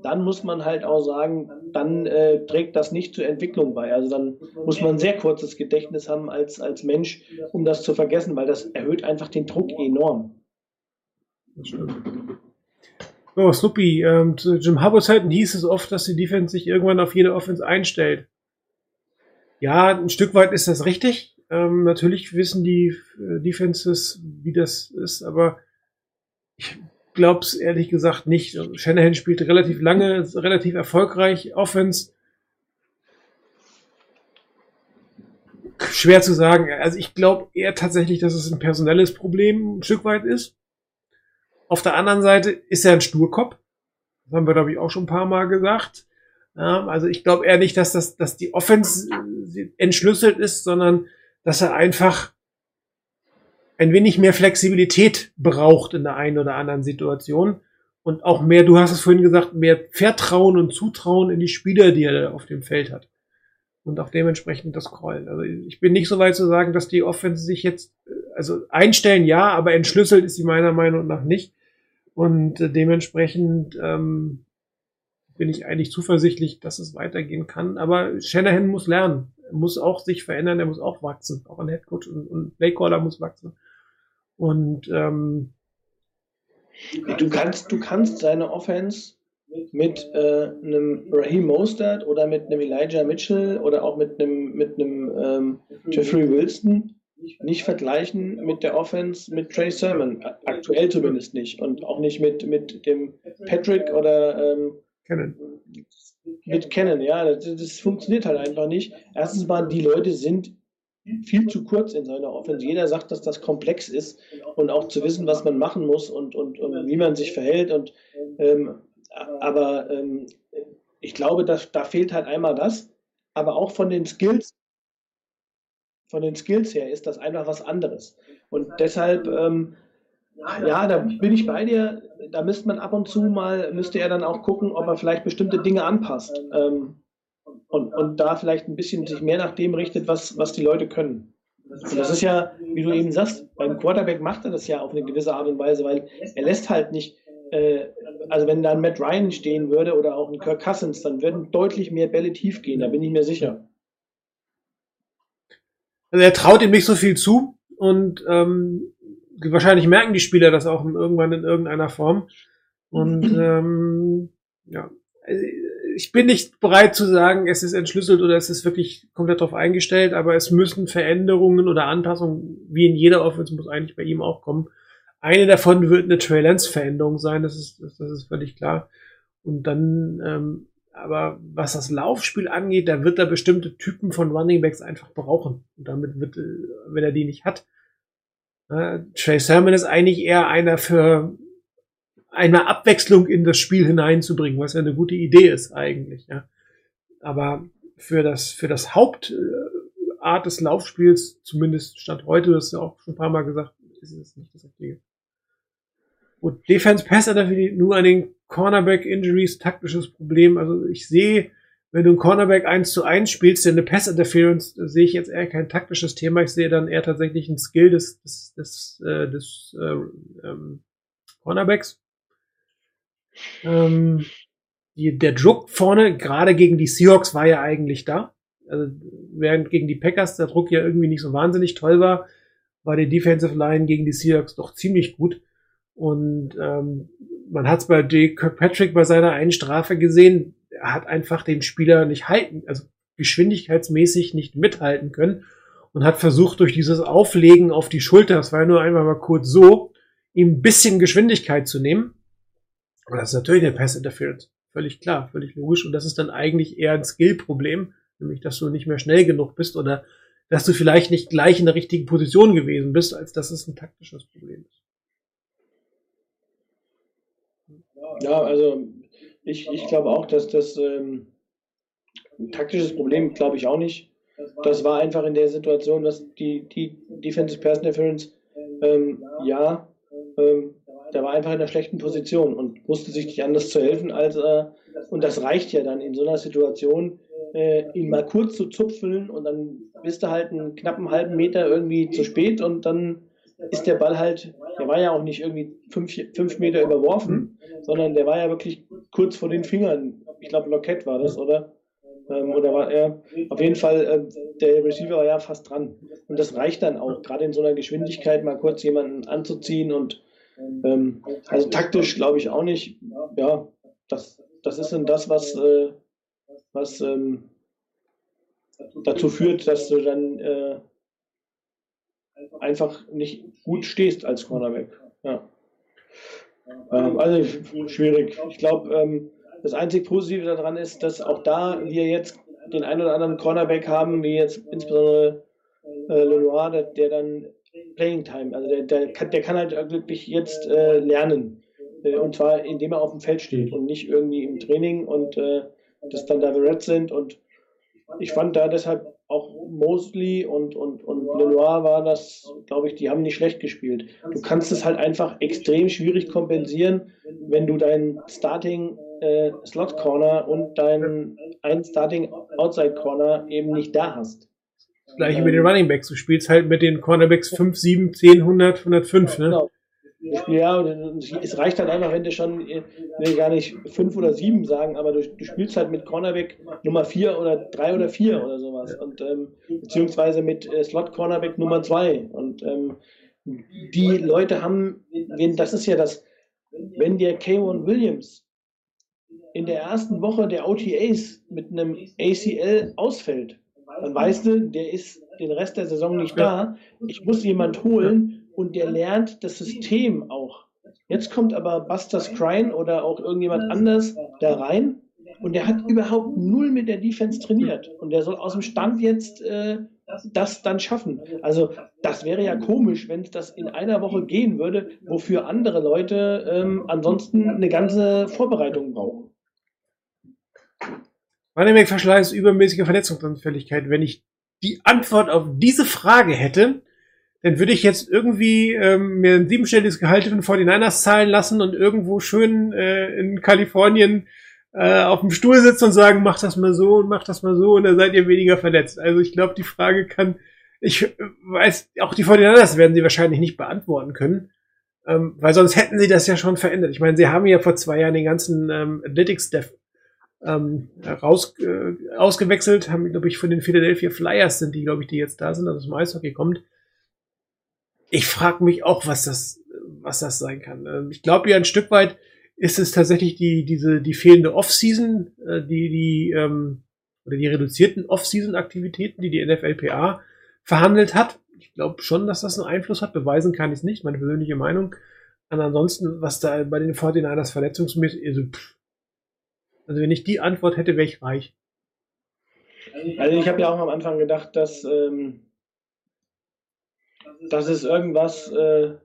C: dann muss man halt auch sagen, dann äh, trägt das nicht zur Entwicklung bei. Also dann muss man sehr kurzes Gedächtnis haben als, als Mensch, um das zu vergessen, weil das erhöht einfach den Druck enorm.
B: Oh, Snoopy, ähm, zu Jim Harbors Zeiten hieß es oft, dass die Defense sich irgendwann auf jede Offense einstellt. Ja, ein Stück weit ist das richtig. Ähm, natürlich wissen die äh, Defenses, wie das ist, aber ich glaube es ehrlich gesagt nicht. Shanahan spielt relativ lange, relativ erfolgreich Offense. Schwer zu sagen. Also ich glaube eher tatsächlich, dass es ein personelles Problem ein Stück weit ist. Auf der anderen Seite ist er ein Sturkopf. Das haben wir, glaube ich, auch schon ein paar Mal gesagt. Ja, also ich glaube eher nicht, dass, das, dass die Offense entschlüsselt ist, sondern dass er einfach ein wenig mehr Flexibilität braucht in der einen oder anderen Situation. Und auch mehr, du hast es vorhin gesagt, mehr Vertrauen und Zutrauen in die Spieler, die er auf dem Feld hat. Und auch dementsprechend das Callen. Also ich bin nicht so weit zu sagen, dass die Offense sich jetzt, also einstellen ja, aber entschlüsselt ist sie meiner Meinung nach nicht. Und dementsprechend ähm, bin ich eigentlich zuversichtlich, dass es weitergehen kann. Aber Shanahan muss lernen. Er muss auch sich verändern, er muss auch wachsen. Auch ein Headcoach und, und Playcaller muss wachsen. Und ähm,
C: Du kannst, du kannst seine Offense mit äh, einem Raheem Mostert oder mit einem Elijah Mitchell oder auch mit einem, mit einem ähm, Jeffrey Wilson nicht vergleichen mit der Offense mit Trey Sermon. Aktuell zumindest nicht. Und auch nicht mit, mit dem Patrick oder ähm,
B: Kennen.
C: mit Kennen. Ja, das, das funktioniert halt einfach nicht. Erstens mal, die Leute sind viel zu kurz in seiner Offense. Jeder sagt, dass das komplex ist und auch zu wissen, was man machen muss und, und, und wie man sich verhält. Und, ähm, aber ähm, ich glaube, dass, da fehlt halt einmal das, aber auch von den Skills, von den Skills her ist das einfach was anderes. Und deshalb, ähm, ja, da bin ich bei dir. Da müsste man ab und zu mal, müsste er dann auch gucken, ob er vielleicht bestimmte Dinge anpasst. Ähm, und, und da vielleicht ein bisschen sich mehr nach dem richtet, was, was die Leute können. Und das ist ja, wie du eben sagst, beim Quarterback macht er das ja auf eine gewisse Art und Weise, weil er lässt halt nicht, äh, also wenn da ein Matt Ryan stehen würde oder auch ein Kirk Cousins, dann würden deutlich mehr Bälle tief gehen, da bin ich mir sicher.
B: Also er traut ihm nicht so viel zu und ähm, wahrscheinlich merken die Spieler das auch irgendwann in irgendeiner Form. Und ähm, ja, ich bin nicht bereit zu sagen, es ist entschlüsselt oder es ist wirklich komplett darauf eingestellt, aber es müssen Veränderungen oder Anpassungen, wie in jeder Offense, muss eigentlich bei ihm auch kommen. Eine davon wird eine Trey Lance Veränderung sein, das ist, das ist völlig klar. Und dann, ähm, aber was das Laufspiel angeht, da wird er bestimmte Typen von Running Backs einfach brauchen. Und damit wird, äh, wenn er die nicht hat, äh, Trey Sermon ist eigentlich eher einer für eine Abwechslung in das Spiel hineinzubringen, was ja eine gute Idee ist eigentlich. Ja. Aber für das, für das Hauptart des Laufspiels, zumindest Stand heute, das ist ja auch schon ein paar Mal gesagt, ist es nicht das Richtige. Und Defense Pass Interference nur an den Cornerback Injuries taktisches Problem. Also ich sehe, wenn du ein Cornerback 1 zu 1 spielst, denn eine Pass Interference, sehe ich jetzt eher kein taktisches Thema. Ich sehe dann eher tatsächlich ein Skill des, des, des, äh, des äh, ähm, Cornerbacks. Ähm, die, der Druck vorne, gerade gegen die Seahawks, war ja eigentlich da. Also, während gegen die Packers der Druck ja irgendwie nicht so wahnsinnig toll war, war die Defensive Line gegen die Seahawks doch ziemlich gut. Und ähm, man hat es bei J. Kirkpatrick bei seiner einen Strafe gesehen, er hat einfach den Spieler nicht halten, also geschwindigkeitsmäßig nicht mithalten können und hat versucht, durch dieses Auflegen auf die Schulter, das war ja nur einmal mal kurz so, ihm ein bisschen Geschwindigkeit zu nehmen. Und das ist natürlich eine Pass Interference. Völlig klar, völlig logisch. Und das ist dann eigentlich eher ein Skill-Problem, nämlich dass du nicht mehr schnell genug bist oder dass du vielleicht nicht gleich in der richtigen Position gewesen bist, als dass es ein taktisches Problem ist.
C: Ja, also ich, ich glaube auch, dass das ähm, ein taktisches Problem, glaube ich auch nicht. Das war einfach in der Situation, dass die, die Defensive Pass Interference, ähm, ja, ähm, der war einfach in einer schlechten Position und wusste sich nicht anders zu helfen, als äh, und das reicht ja dann in so einer Situation, äh, ihn mal kurz zu zupfeln und dann bist du halt einen knappen halben Meter irgendwie zu spät und dann ist der Ball halt, der war ja auch nicht irgendwie fünf, fünf Meter überworfen, sondern der war ja wirklich kurz vor den Fingern. Ich glaube, Lockett war das, oder? Ähm, oder war er? Auf jeden Fall, äh, der Receiver war ja fast dran. Und das reicht dann auch, gerade in so einer Geschwindigkeit mal kurz jemanden anzuziehen und ähm, also taktisch glaube ich auch nicht. Ja, das, das ist dann das, was, äh, was ähm, dazu führt, dass du dann äh, einfach nicht gut stehst als Cornerback. Ja. Ähm, also schwierig. Ich glaube, ähm, das einzig Positive daran ist, dass auch da wir jetzt den einen oder anderen Cornerback haben, wie jetzt insbesondere äh, Lenoir, der, der dann Playing Time, also der, der, kann, der kann halt wirklich jetzt äh, lernen. Äh, und zwar indem er auf dem Feld steht und nicht irgendwie im Training und äh, das dann da Red sind. Und ich fand da deshalb auch Mosley und, und, und Lenoir war das, glaube ich, die haben nicht schlecht gespielt. Du kannst es halt einfach extrem schwierig kompensieren, wenn du deinen Starting äh, Slot Corner und deinen einen Starting Outside Corner eben nicht da hast.
B: Das gleiche mit den Running Backs. Du spielst halt mit den Cornerbacks 5, 7, 10, 100, 105, ne?
C: Genau. Ja, es reicht halt einfach, wenn du schon, will gar nicht fünf oder sieben sagen, aber du, du spielst halt mit Cornerback Nummer vier oder drei oder vier oder sowas. Und ähm, beziehungsweise mit äh, Slot Cornerback Nummer zwei. Und ähm, die Leute haben, das ist ja das, wenn der K1 Williams in der ersten Woche der OTAs mit einem ACL ausfällt, dann weißt du, der ist den Rest der Saison nicht da. Ich muss jemand holen und der lernt das System auch. Jetzt kommt aber Buster Scrine oder auch irgendjemand anders da rein und der hat überhaupt null mit der Defense trainiert und der soll aus dem Stand jetzt äh, das dann schaffen. Also das wäre ja komisch, wenn es das in einer Woche gehen würde, wofür andere Leute ähm, ansonsten eine ganze Vorbereitung brauchen.
B: Running-Back-Verschleiß, übermäßige Verletzungsanfälligkeit. Wenn ich die Antwort auf diese Frage hätte, dann würde ich jetzt irgendwie ähm, mir ein siebenstelliges Gehalt von 49ers zahlen lassen und irgendwo schön äh, in Kalifornien äh, auf dem Stuhl sitzen und sagen, mach das mal so und mach das mal so und dann seid ihr weniger verletzt. Also ich glaube, die Frage kann, ich weiß, auch die 49ers werden sie wahrscheinlich nicht beantworten können, ähm, weil sonst hätten sie das ja schon verändert. Ich meine, sie haben ja vor zwei Jahren den ganzen ähm, Athletics-Staff ähm, raus, äh, ausgewechselt, haben, glaube ich, von den Philadelphia Flyers sind die, glaube ich, die jetzt da sind, also zum Eishockey kommt. Ich frage mich auch, was das, was das sein kann. Ähm, ich glaube ja ein Stück weit ist es tatsächlich die, diese, die fehlende Off-Season, äh, die, die, ähm, oder die reduzierten Off-Season-Aktivitäten, die die NFLPA verhandelt hat. Ich glaube schon, dass das einen Einfluss hat. Beweisen kann ich es nicht, meine persönliche Meinung. Und ansonsten, was da bei den 49ers verletzungsmäßig, also, pff, also wenn ich die Antwort hätte, wäre ich reich.
C: Also ich habe ja auch am Anfang gedacht, dass, ähm, dass es irgendwas äh,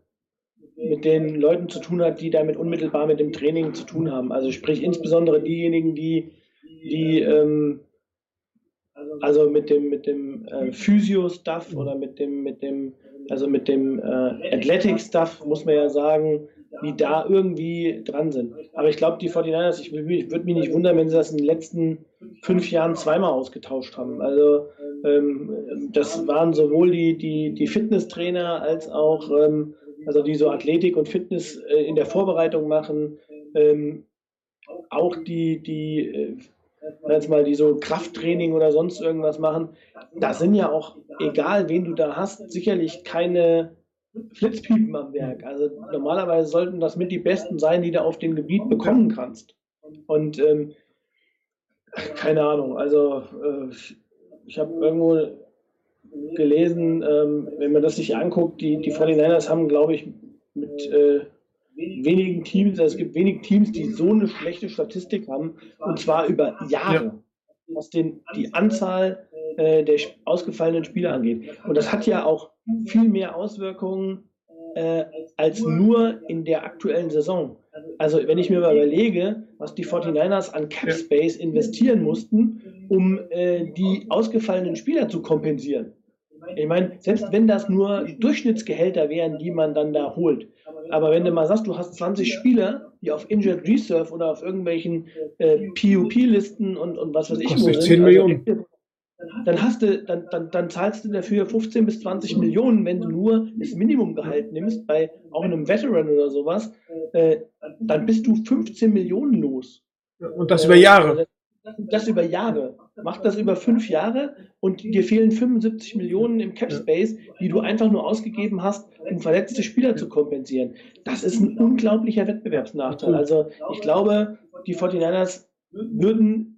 C: mit den Leuten zu tun hat, die damit unmittelbar mit dem Training zu tun haben. Also sprich insbesondere diejenigen, die, die ähm, also mit dem mit dem äh, Physio-Stuff oder mit dem mit dem also mit dem äh, Athletic-Stuff muss man ja sagen, die da irgendwie dran sind. Aber ich glaube, die 49ers, ich, ich würde mich nicht wundern, wenn sie das in den letzten fünf Jahren zweimal ausgetauscht haben. Also ähm, das waren sowohl die, die, die Fitnesstrainer als auch, ähm, also die so Athletik und Fitness äh, in der Vorbereitung machen, ähm, auch die, die äh, jetzt mal die so Krafttraining oder sonst irgendwas machen. Da sind ja auch, egal wen du da hast, sicherlich keine Flitzpiepen am Werk. Also normalerweise sollten das mit die besten sein, die du auf dem Gebiet bekommen kannst. Und ähm, keine Ahnung, also äh, ich habe irgendwo gelesen, ähm, wenn man das sich anguckt, die, die 49ers haben, glaube ich, mit äh, wenigen Teams, also es gibt wenig Teams, die so eine schlechte Statistik haben, und zwar über Jahre. Was den, die Anzahl äh, der ausgefallenen Spieler angeht. Und das hat ja auch viel mehr Auswirkungen äh, als nur in der aktuellen Saison. Also wenn ich mir mal überlege, was die 49ers an Cap. Space investieren mussten, um äh, die ausgefallenen Spieler zu kompensieren. Ich meine, selbst wenn das nur Durchschnittsgehälter wären, die man dann da holt. Aber wenn du mal sagst, du hast 20 Spieler, die auf Injured Reserve oder auf irgendwelchen äh, PUP-Listen und, und was weiß ich wo
B: 10 Millionen.
C: Also, dann hast du, dann, dann, dann zahlst du dafür 15 bis 20 Millionen, wenn du nur das Minimumgehalt nimmst, bei auch einem Veteran oder sowas, äh, dann bist du 15 Millionen los.
B: Und das über Jahre.
C: Das über Jahre. Mach das über fünf Jahre und dir fehlen 75 Millionen im Cap Space, die du einfach nur ausgegeben hast, um verletzte Spieler zu kompensieren. Das ist ein unglaublicher Wettbewerbsnachteil. Also ich glaube, die 49ers würden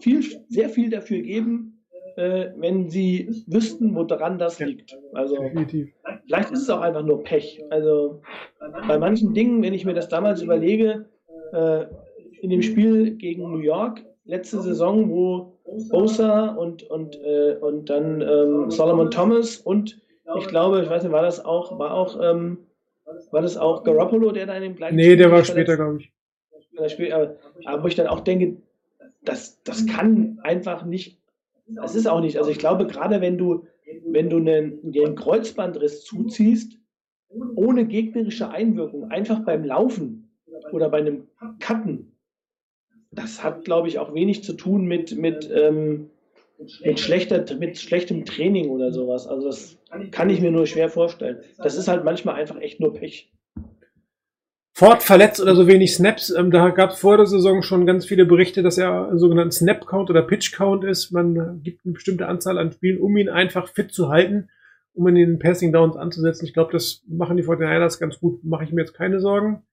C: viel, sehr viel dafür geben, äh, wenn sie wüssten, woran das liegt. Also
B: Definitiv.
C: Vielleicht ist es auch einfach nur Pech. Also bei manchen Dingen, wenn ich mir das damals überlege, äh, in dem Spiel gegen New York letzte Saison, wo Bosa und, und, äh, und dann ähm, Solomon Thomas und ich glaube, ich weiß nicht, war das auch, war auch, ähm, war das auch Garoppolo, der da in dem gleichen
B: Nee, der war später, glaube ich.
C: Spiel, aber, aber wo ich dann auch denke, das, das kann einfach nicht, das ist auch nicht, also ich glaube, gerade wenn du, wenn du einen, einen Kreuzbandriss zuziehst, ohne gegnerische Einwirkung, einfach beim Laufen oder bei einem Cutten, das hat, glaube ich, auch wenig zu tun mit, mit, ähm, mit, schlechter, mit schlechtem Training oder sowas. Also das kann ich mir nur schwer vorstellen. Das ist halt manchmal einfach echt nur Pech.
B: Ford verletzt oder so wenig Snaps. Ähm, da gab es vor der Saison schon ganz viele Berichte, dass er sogenannten Snap-Count oder Pitch-Count ist. Man äh, gibt eine bestimmte Anzahl an Spielen, um ihn einfach fit zu halten, um ihn in den Passing-Downs anzusetzen. Ich glaube, das machen die 49ers ganz gut. Mache ich mir jetzt keine Sorgen.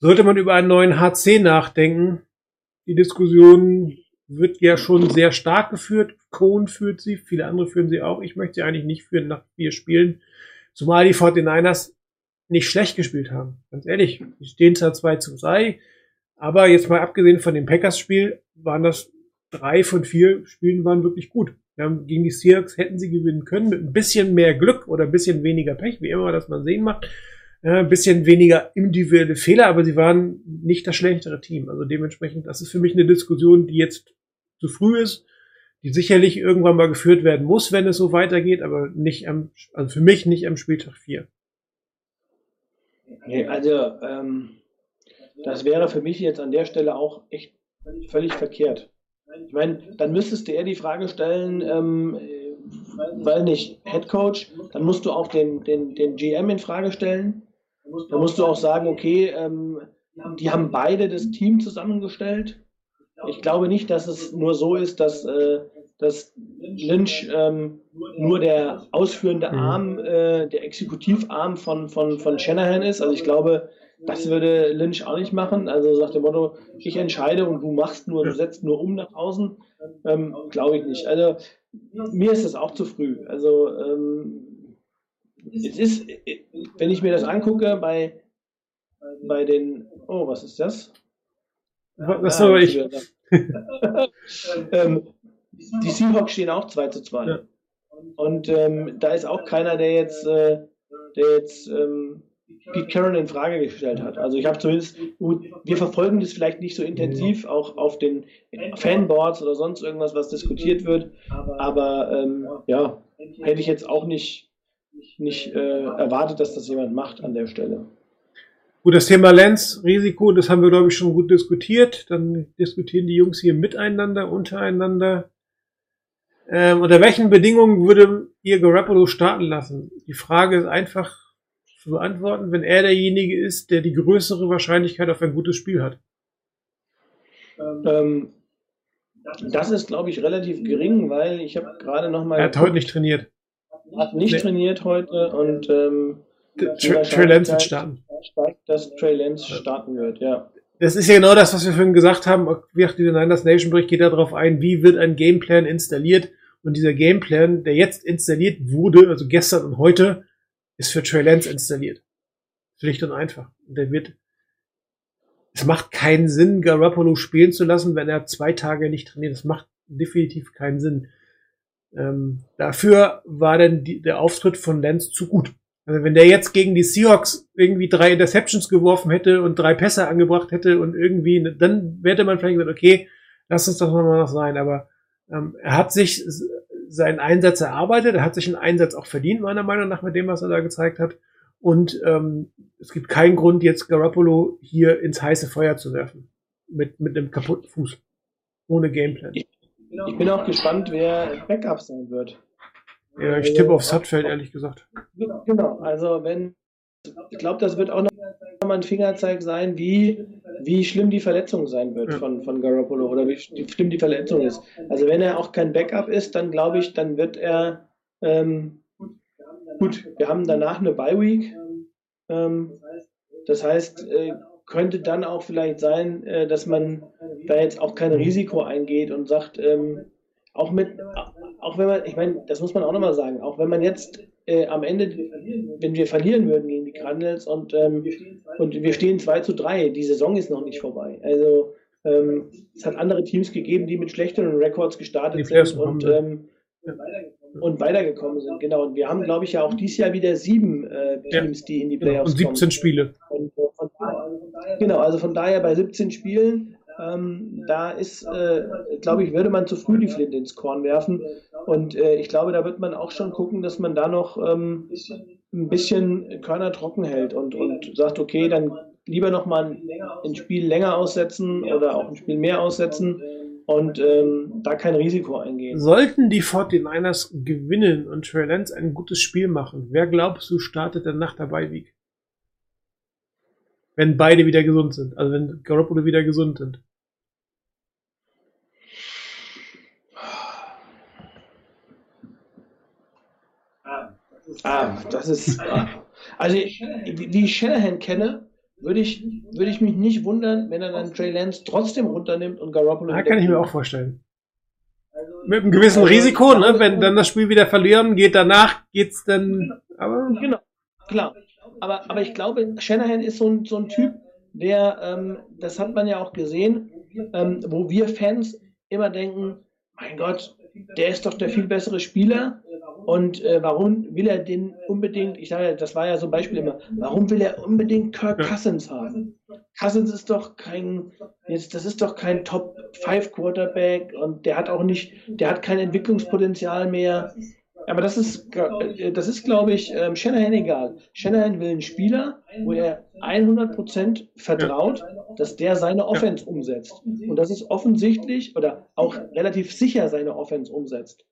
B: Sollte man über einen neuen HC nachdenken, die Diskussion wird ja schon sehr stark geführt. Cohn führt sie, viele andere führen sie auch. Ich möchte sie eigentlich nicht führen nach vier Spielen. Zumal die 49ers nicht schlecht gespielt haben. Ganz ehrlich, die stehen zwar 2 zu 3, aber jetzt mal abgesehen von dem Packers-Spiel waren das drei von vier Spielen waren wirklich gut. Haben gegen die Seahawks hätten sie gewinnen können mit ein bisschen mehr Glück oder ein bisschen weniger Pech, wie immer das man sehen macht. Äh, ein bisschen weniger individuelle Fehler, aber sie waren nicht das schlechtere Team. Also dementsprechend, das ist für mich eine Diskussion, die jetzt zu früh ist, die sicherlich irgendwann mal geführt werden muss, wenn es so weitergeht, aber nicht am, also für mich nicht am Spieltag 4.
C: Nee, also ähm, das wäre für mich jetzt an der Stelle auch echt völlig verkehrt. Ich meine, dann müsstest du eher die Frage stellen, ähm, äh, weil nicht Head Coach, dann musst du auch den, den, den GM in Frage stellen. Dann musst du auch sagen, okay, ähm, die haben beide das Team zusammengestellt. Ich glaube nicht, dass es nur so ist, dass, äh, dass Lynch ähm, nur der ausführende
B: Mhm.
C: Arm, äh, der Exekutivarm von, von, von Shanahan ist. Also ich glaube, das würde Lynch auch nicht machen. Also sagt dem Motto, ich entscheide und du machst nur, du setzt nur um nach außen. Ähm, glaube ich nicht. Also mir ist das auch zu früh. Also ähm, es ist, wenn ich mir das angucke bei, bei den, oh, was ist das?
B: Was
C: Ah,
B: soll ich?
C: ähm, die Seahawks stehen auch 2 zu 2.
B: Ja.
C: Und ähm, da ist auch keiner, der jetzt, äh, der jetzt ähm, Pete Carroll in Frage gestellt hat. Also ich habe zumindest, gut, wir verfolgen das vielleicht nicht so intensiv, auch auf den Fanboards oder sonst irgendwas, was diskutiert wird. Aber ähm, ja, hätte ich jetzt auch nicht, nicht äh, erwartet, dass das jemand macht an der Stelle.
B: Gut, das Thema Lens-Risiko, das haben wir, glaube ich, schon gut diskutiert. Dann diskutieren die Jungs hier miteinander, untereinander. Ähm, unter welchen Bedingungen würde ihr Garoppolo starten lassen? Die Frage ist einfach zu beantworten, wenn er derjenige ist, der die größere Wahrscheinlichkeit auf ein gutes Spiel hat.
C: Ähm, das ist, glaube ich, relativ gering, weil ich habe gerade noch mal
B: Er hat heute nicht trainiert.
C: hat nicht
B: Nee.
C: trainiert heute und ähm,
B: Trey Lance wird starten.
C: steigt, dass Trey Lance starten wird, ja.
B: Das ist ja genau das, was wir vorhin gesagt haben. Wie auch dieser Niners Nation Bericht geht darauf ein, wie wird ein Gameplan installiert. Und dieser Gameplan, der jetzt installiert wurde, also gestern und heute, ist für Trey Lance installiert. Schlicht und einfach. Und der wird, es macht keinen Sinn, Garoppolo spielen zu lassen, wenn er zwei Tage nicht trainiert. Das macht definitiv keinen Sinn. Ähm, dafür war dann die, der Auftritt von Lenz zu gut. Also wenn der jetzt gegen die Seahawks irgendwie drei Interceptions geworfen hätte und drei Pässe angebracht hätte und irgendwie, dann hätte man vielleicht gesagt, okay, lass uns doch mal noch sein. Aber ähm, er hat sich seinen Einsatz erarbeitet, er hat sich einen Einsatz auch verdient, meiner Meinung nach, mit dem, was er da gezeigt hat. Und ähm, es gibt keinen Grund, jetzt Garoppolo hier ins heiße Feuer zu werfen. Mit, mit einem kaputten Fuß. Ohne Gameplan.
C: Ich, ich bin auch gespannt, wer Backup sein wird.
B: Ja, ich tippe auf Sutfeld, ehrlich gesagt.
C: Genau, also wenn, ich glaube, das wird auch noch mal ein Fingerzeig sein, wie, wie schlimm die Verletzung sein wird
B: Ja.
C: von, von Garoppolo oder wie schlimm die Verletzung ist. Also wenn er auch kein Backup ist, dann glaube ich, dann wird er, ähm, gut, wir haben danach eine Bye-Week, ähm, das heißt, äh, könnte dann auch vielleicht sein, äh, dass man da jetzt auch kein Risiko eingeht und sagt, ähm, auch mit, auch wenn man, ich meine, das muss man auch nochmal sagen, auch wenn man jetzt äh, am Ende, wenn wir verlieren würden gegen die Cardinals und, ähm, und wir stehen 2 zu 3, die Saison ist noch nicht vorbei. Also ähm, es hat andere Teams gegeben, die mit schlechteren Records gestartet sind und,
B: wir.
C: ähm, und weitergekommen sind. Genau. Und wir haben, glaube ich, ja auch dieses Jahr wieder sieben äh, Teams, die in die
B: Genau.
C: Playoffs
B: Und 17
C: kommen.
B: Spiele.
C: Und, äh, von daher, genau, also von daher bei 17 Spielen, ähm, da ist, äh, glaube ich, würde man zu früh die Flinte ins Korn werfen. Und äh, ich glaube, da wird man auch schon gucken, dass man da noch ähm, ein bisschen Körner trocken hält und, und sagt, okay, dann lieber noch mal ein, ein Spiel länger aussetzen oder auch ein Spiel mehr aussetzen und ähm, da kein Risiko eingehen.
B: Sollten die 49ers gewinnen und Trey Lance ein gutes Spiel machen, wer glaubst du startet dann nach der Bye-Week? Wenn beide wieder gesund sind. Also wenn Garoppolo wieder gesund sind.
C: Ah, das ist. Ah. Also, wie wie ich Shanahan kenne, würde ich, würde ich mich nicht wundern, wenn er dann Trey Lance trotzdem runternimmt und Garoppolo.
B: Da
C: wieder
B: kann ich mir auch vorstellen. Mit einem gewissen Risiko, ne? Wenn dann das Spiel wieder verlieren, geht danach, geht's dann, aber
C: Genau, klar. Aber, aber ich glaube, Shanahan ist so ein, so ein Typ, der, ähm, das hat man ja auch gesehen, ähm, wo wir Fans immer denken, mein Gott, der ist doch der viel bessere Spieler. Und äh, warum will er den unbedingt, ich sage ja, das war ja so ein Beispiel immer, warum will er unbedingt Kirk. Cousins haben? Cousins ist doch kein, jetzt, das ist doch kein Top 5 Quarterback und der hat auch nicht, der hat kein Entwicklungspotenzial mehr. Aber das ist, äh, das ist, glaube ich, ähm, Shanahan egal. Shanahan will einen Spieler, wo er 100% vertraut, dass der seine Offense umsetzt. Und das ist offensichtlich oder auch relativ sicher seine Offense umsetzt.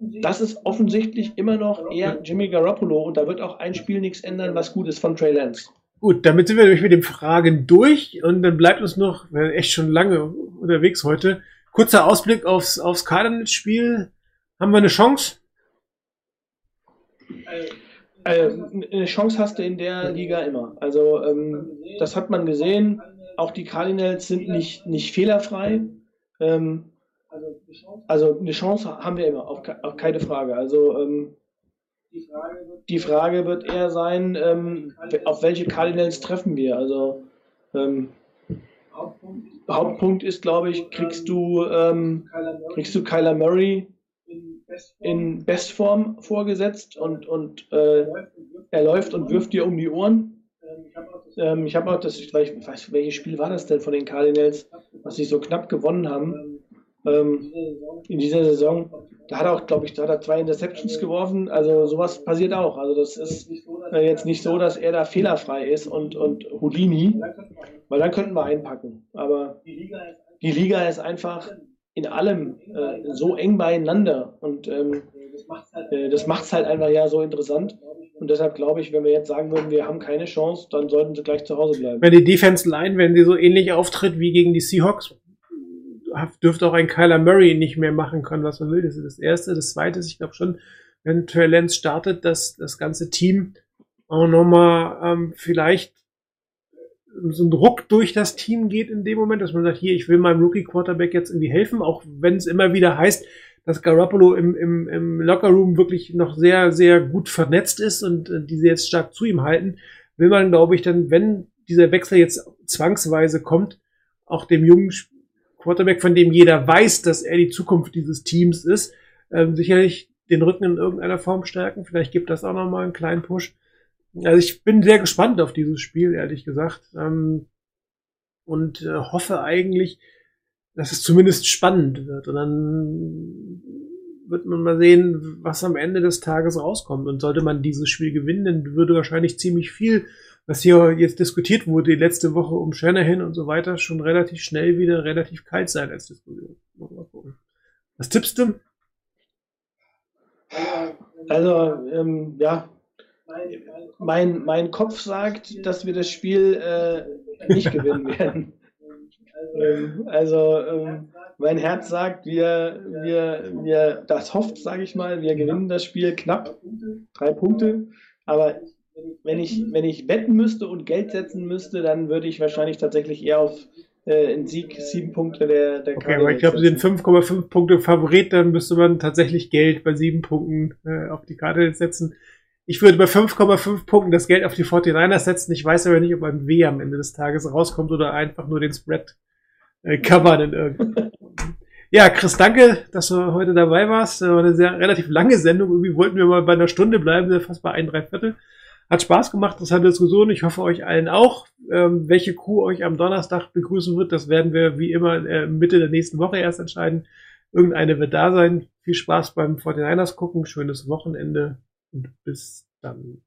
C: Das ist offensichtlich immer noch eher Jimmy Garoppolo und da wird auch ein Spiel nichts ändern, was gut ist von Trey Lance.
B: Gut, damit sind wir nämlich mit den Fragen durch und dann bleibt uns noch, wir sind echt schon lange unterwegs heute, kurzer Ausblick aufs, aufs Cardinals-Spiel. Haben wir eine Chance?
C: Äh, eine Chance hast du in der Liga immer. Also ähm, das hat man gesehen. Auch die Cardinals sind nicht, nicht fehlerfrei. Ähm, also eine Chance haben wir immer, auf keine Frage. Also ähm, die Frage wird eher sein, auf welche Cardinals treffen wir. Also Hauptpunkt ist, glaube ich, kriegst du, kriegst du Kyler Murray in Bestform vorgesetzt und, und äh, er läuft und wirft dir um die Ohren. Ähm, ich habe auch das, ich weiß, welches Spiel war das denn von den Cardinals, was sie so knapp gewonnen haben ähm, in dieser Saison. Da hat er auch, glaube ich, da hat er zwei Interceptions geworfen. Also sowas passiert auch. Also das ist äh, jetzt nicht so, dass er da fehlerfrei ist und, und Houdini, weil dann könnten wir einpacken. Aber die Liga ist einfach in allem äh, so eng beieinander und ähm, äh, das macht es halt einfach ja so interessant. Und deshalb glaube ich, wenn wir jetzt sagen würden, wir haben keine Chance, dann sollten sie gleich zu Hause bleiben.
B: Wenn die Defense Line, wenn sie so ähnlich auftritt wie gegen die Seahawks, dürfte auch ein Kyler Murray nicht mehr machen können, was man will. Das ist das Erste. Das Zweite ist, ich glaube schon, wenn Trey Lance startet, dass das ganze Team auch nochmal ähm, vielleicht so ein Druck durch das Team geht in dem Moment, dass man sagt, hier, ich will meinem Rookie-Quarterback jetzt irgendwie helfen, auch wenn es immer wieder heißt, dass Garoppolo im, im, im Lockerroom wirklich noch sehr, sehr gut vernetzt ist und äh, diese jetzt stark zu ihm halten, will man, glaube ich, dann, wenn dieser Wechsel jetzt zwangsweise kommt, auch dem jungen Quarterback, von dem jeder weiß, dass er die Zukunft dieses Teams ist, ähm, sicherlich den Rücken in irgendeiner Form stärken. Vielleicht gibt das auch nochmal einen kleinen Push. Also ich bin sehr gespannt auf dieses Spiel, ehrlich gesagt. Ähm, und äh, hoffe eigentlich, dass es zumindest spannend wird. Und dann wird man mal sehen, was am Ende des Tages rauskommt. Und sollte man dieses Spiel gewinnen, dann würde wahrscheinlich ziemlich viel, was hier jetzt diskutiert wurde, die letzte Woche um Shanahan und so weiter, schon relativ schnell wieder relativ kalt sein als Diskussion. Was tippst du?
C: Also, ähm, ja, mein, mein Kopf sagt, dass wir das Spiel äh, nicht gewinnen werden. Ähm, also, ähm, mein Herz sagt, wir, wir, wir, das hofft, sage ich mal, wir gewinnen das Spiel knapp, drei Punkte. Aber wenn ich, wenn ich wetten müsste und Geld setzen müsste, dann würde ich wahrscheinlich tatsächlich eher auf äh, einen Sieg, sieben Punkte der, der
B: Okay, aber ich glaube, sie sind
C: setzen.
B: 5,5 Punkte Favorit, dann müsste man tatsächlich Geld bei sieben Punkten äh, auf die Karte setzen. Ich würde bei 5,5 Punkten das Geld auf die 49ers setzen. Ich weiß aber nicht, ob ein W am Ende des Tages rauskommt oder einfach nur den Spread äh, covern in irgendeinem. Ja, Chris, danke, dass du heute dabei warst. Das war eine sehr relativ lange Sendung. Irgendwie wollten wir mal bei einer Stunde bleiben, fast bei ein, drei Viertel. Hat Spaß gemacht, interessante Diskussion. Ich hoffe euch allen auch. Ähm, welche Crew euch am Donnerstag begrüßen wird, das werden wir wie immer äh, Mitte der nächsten Woche erst entscheiden. Irgendeine wird da sein. Viel Spaß beim 49ers gucken. Schönes Wochenende und bis dann.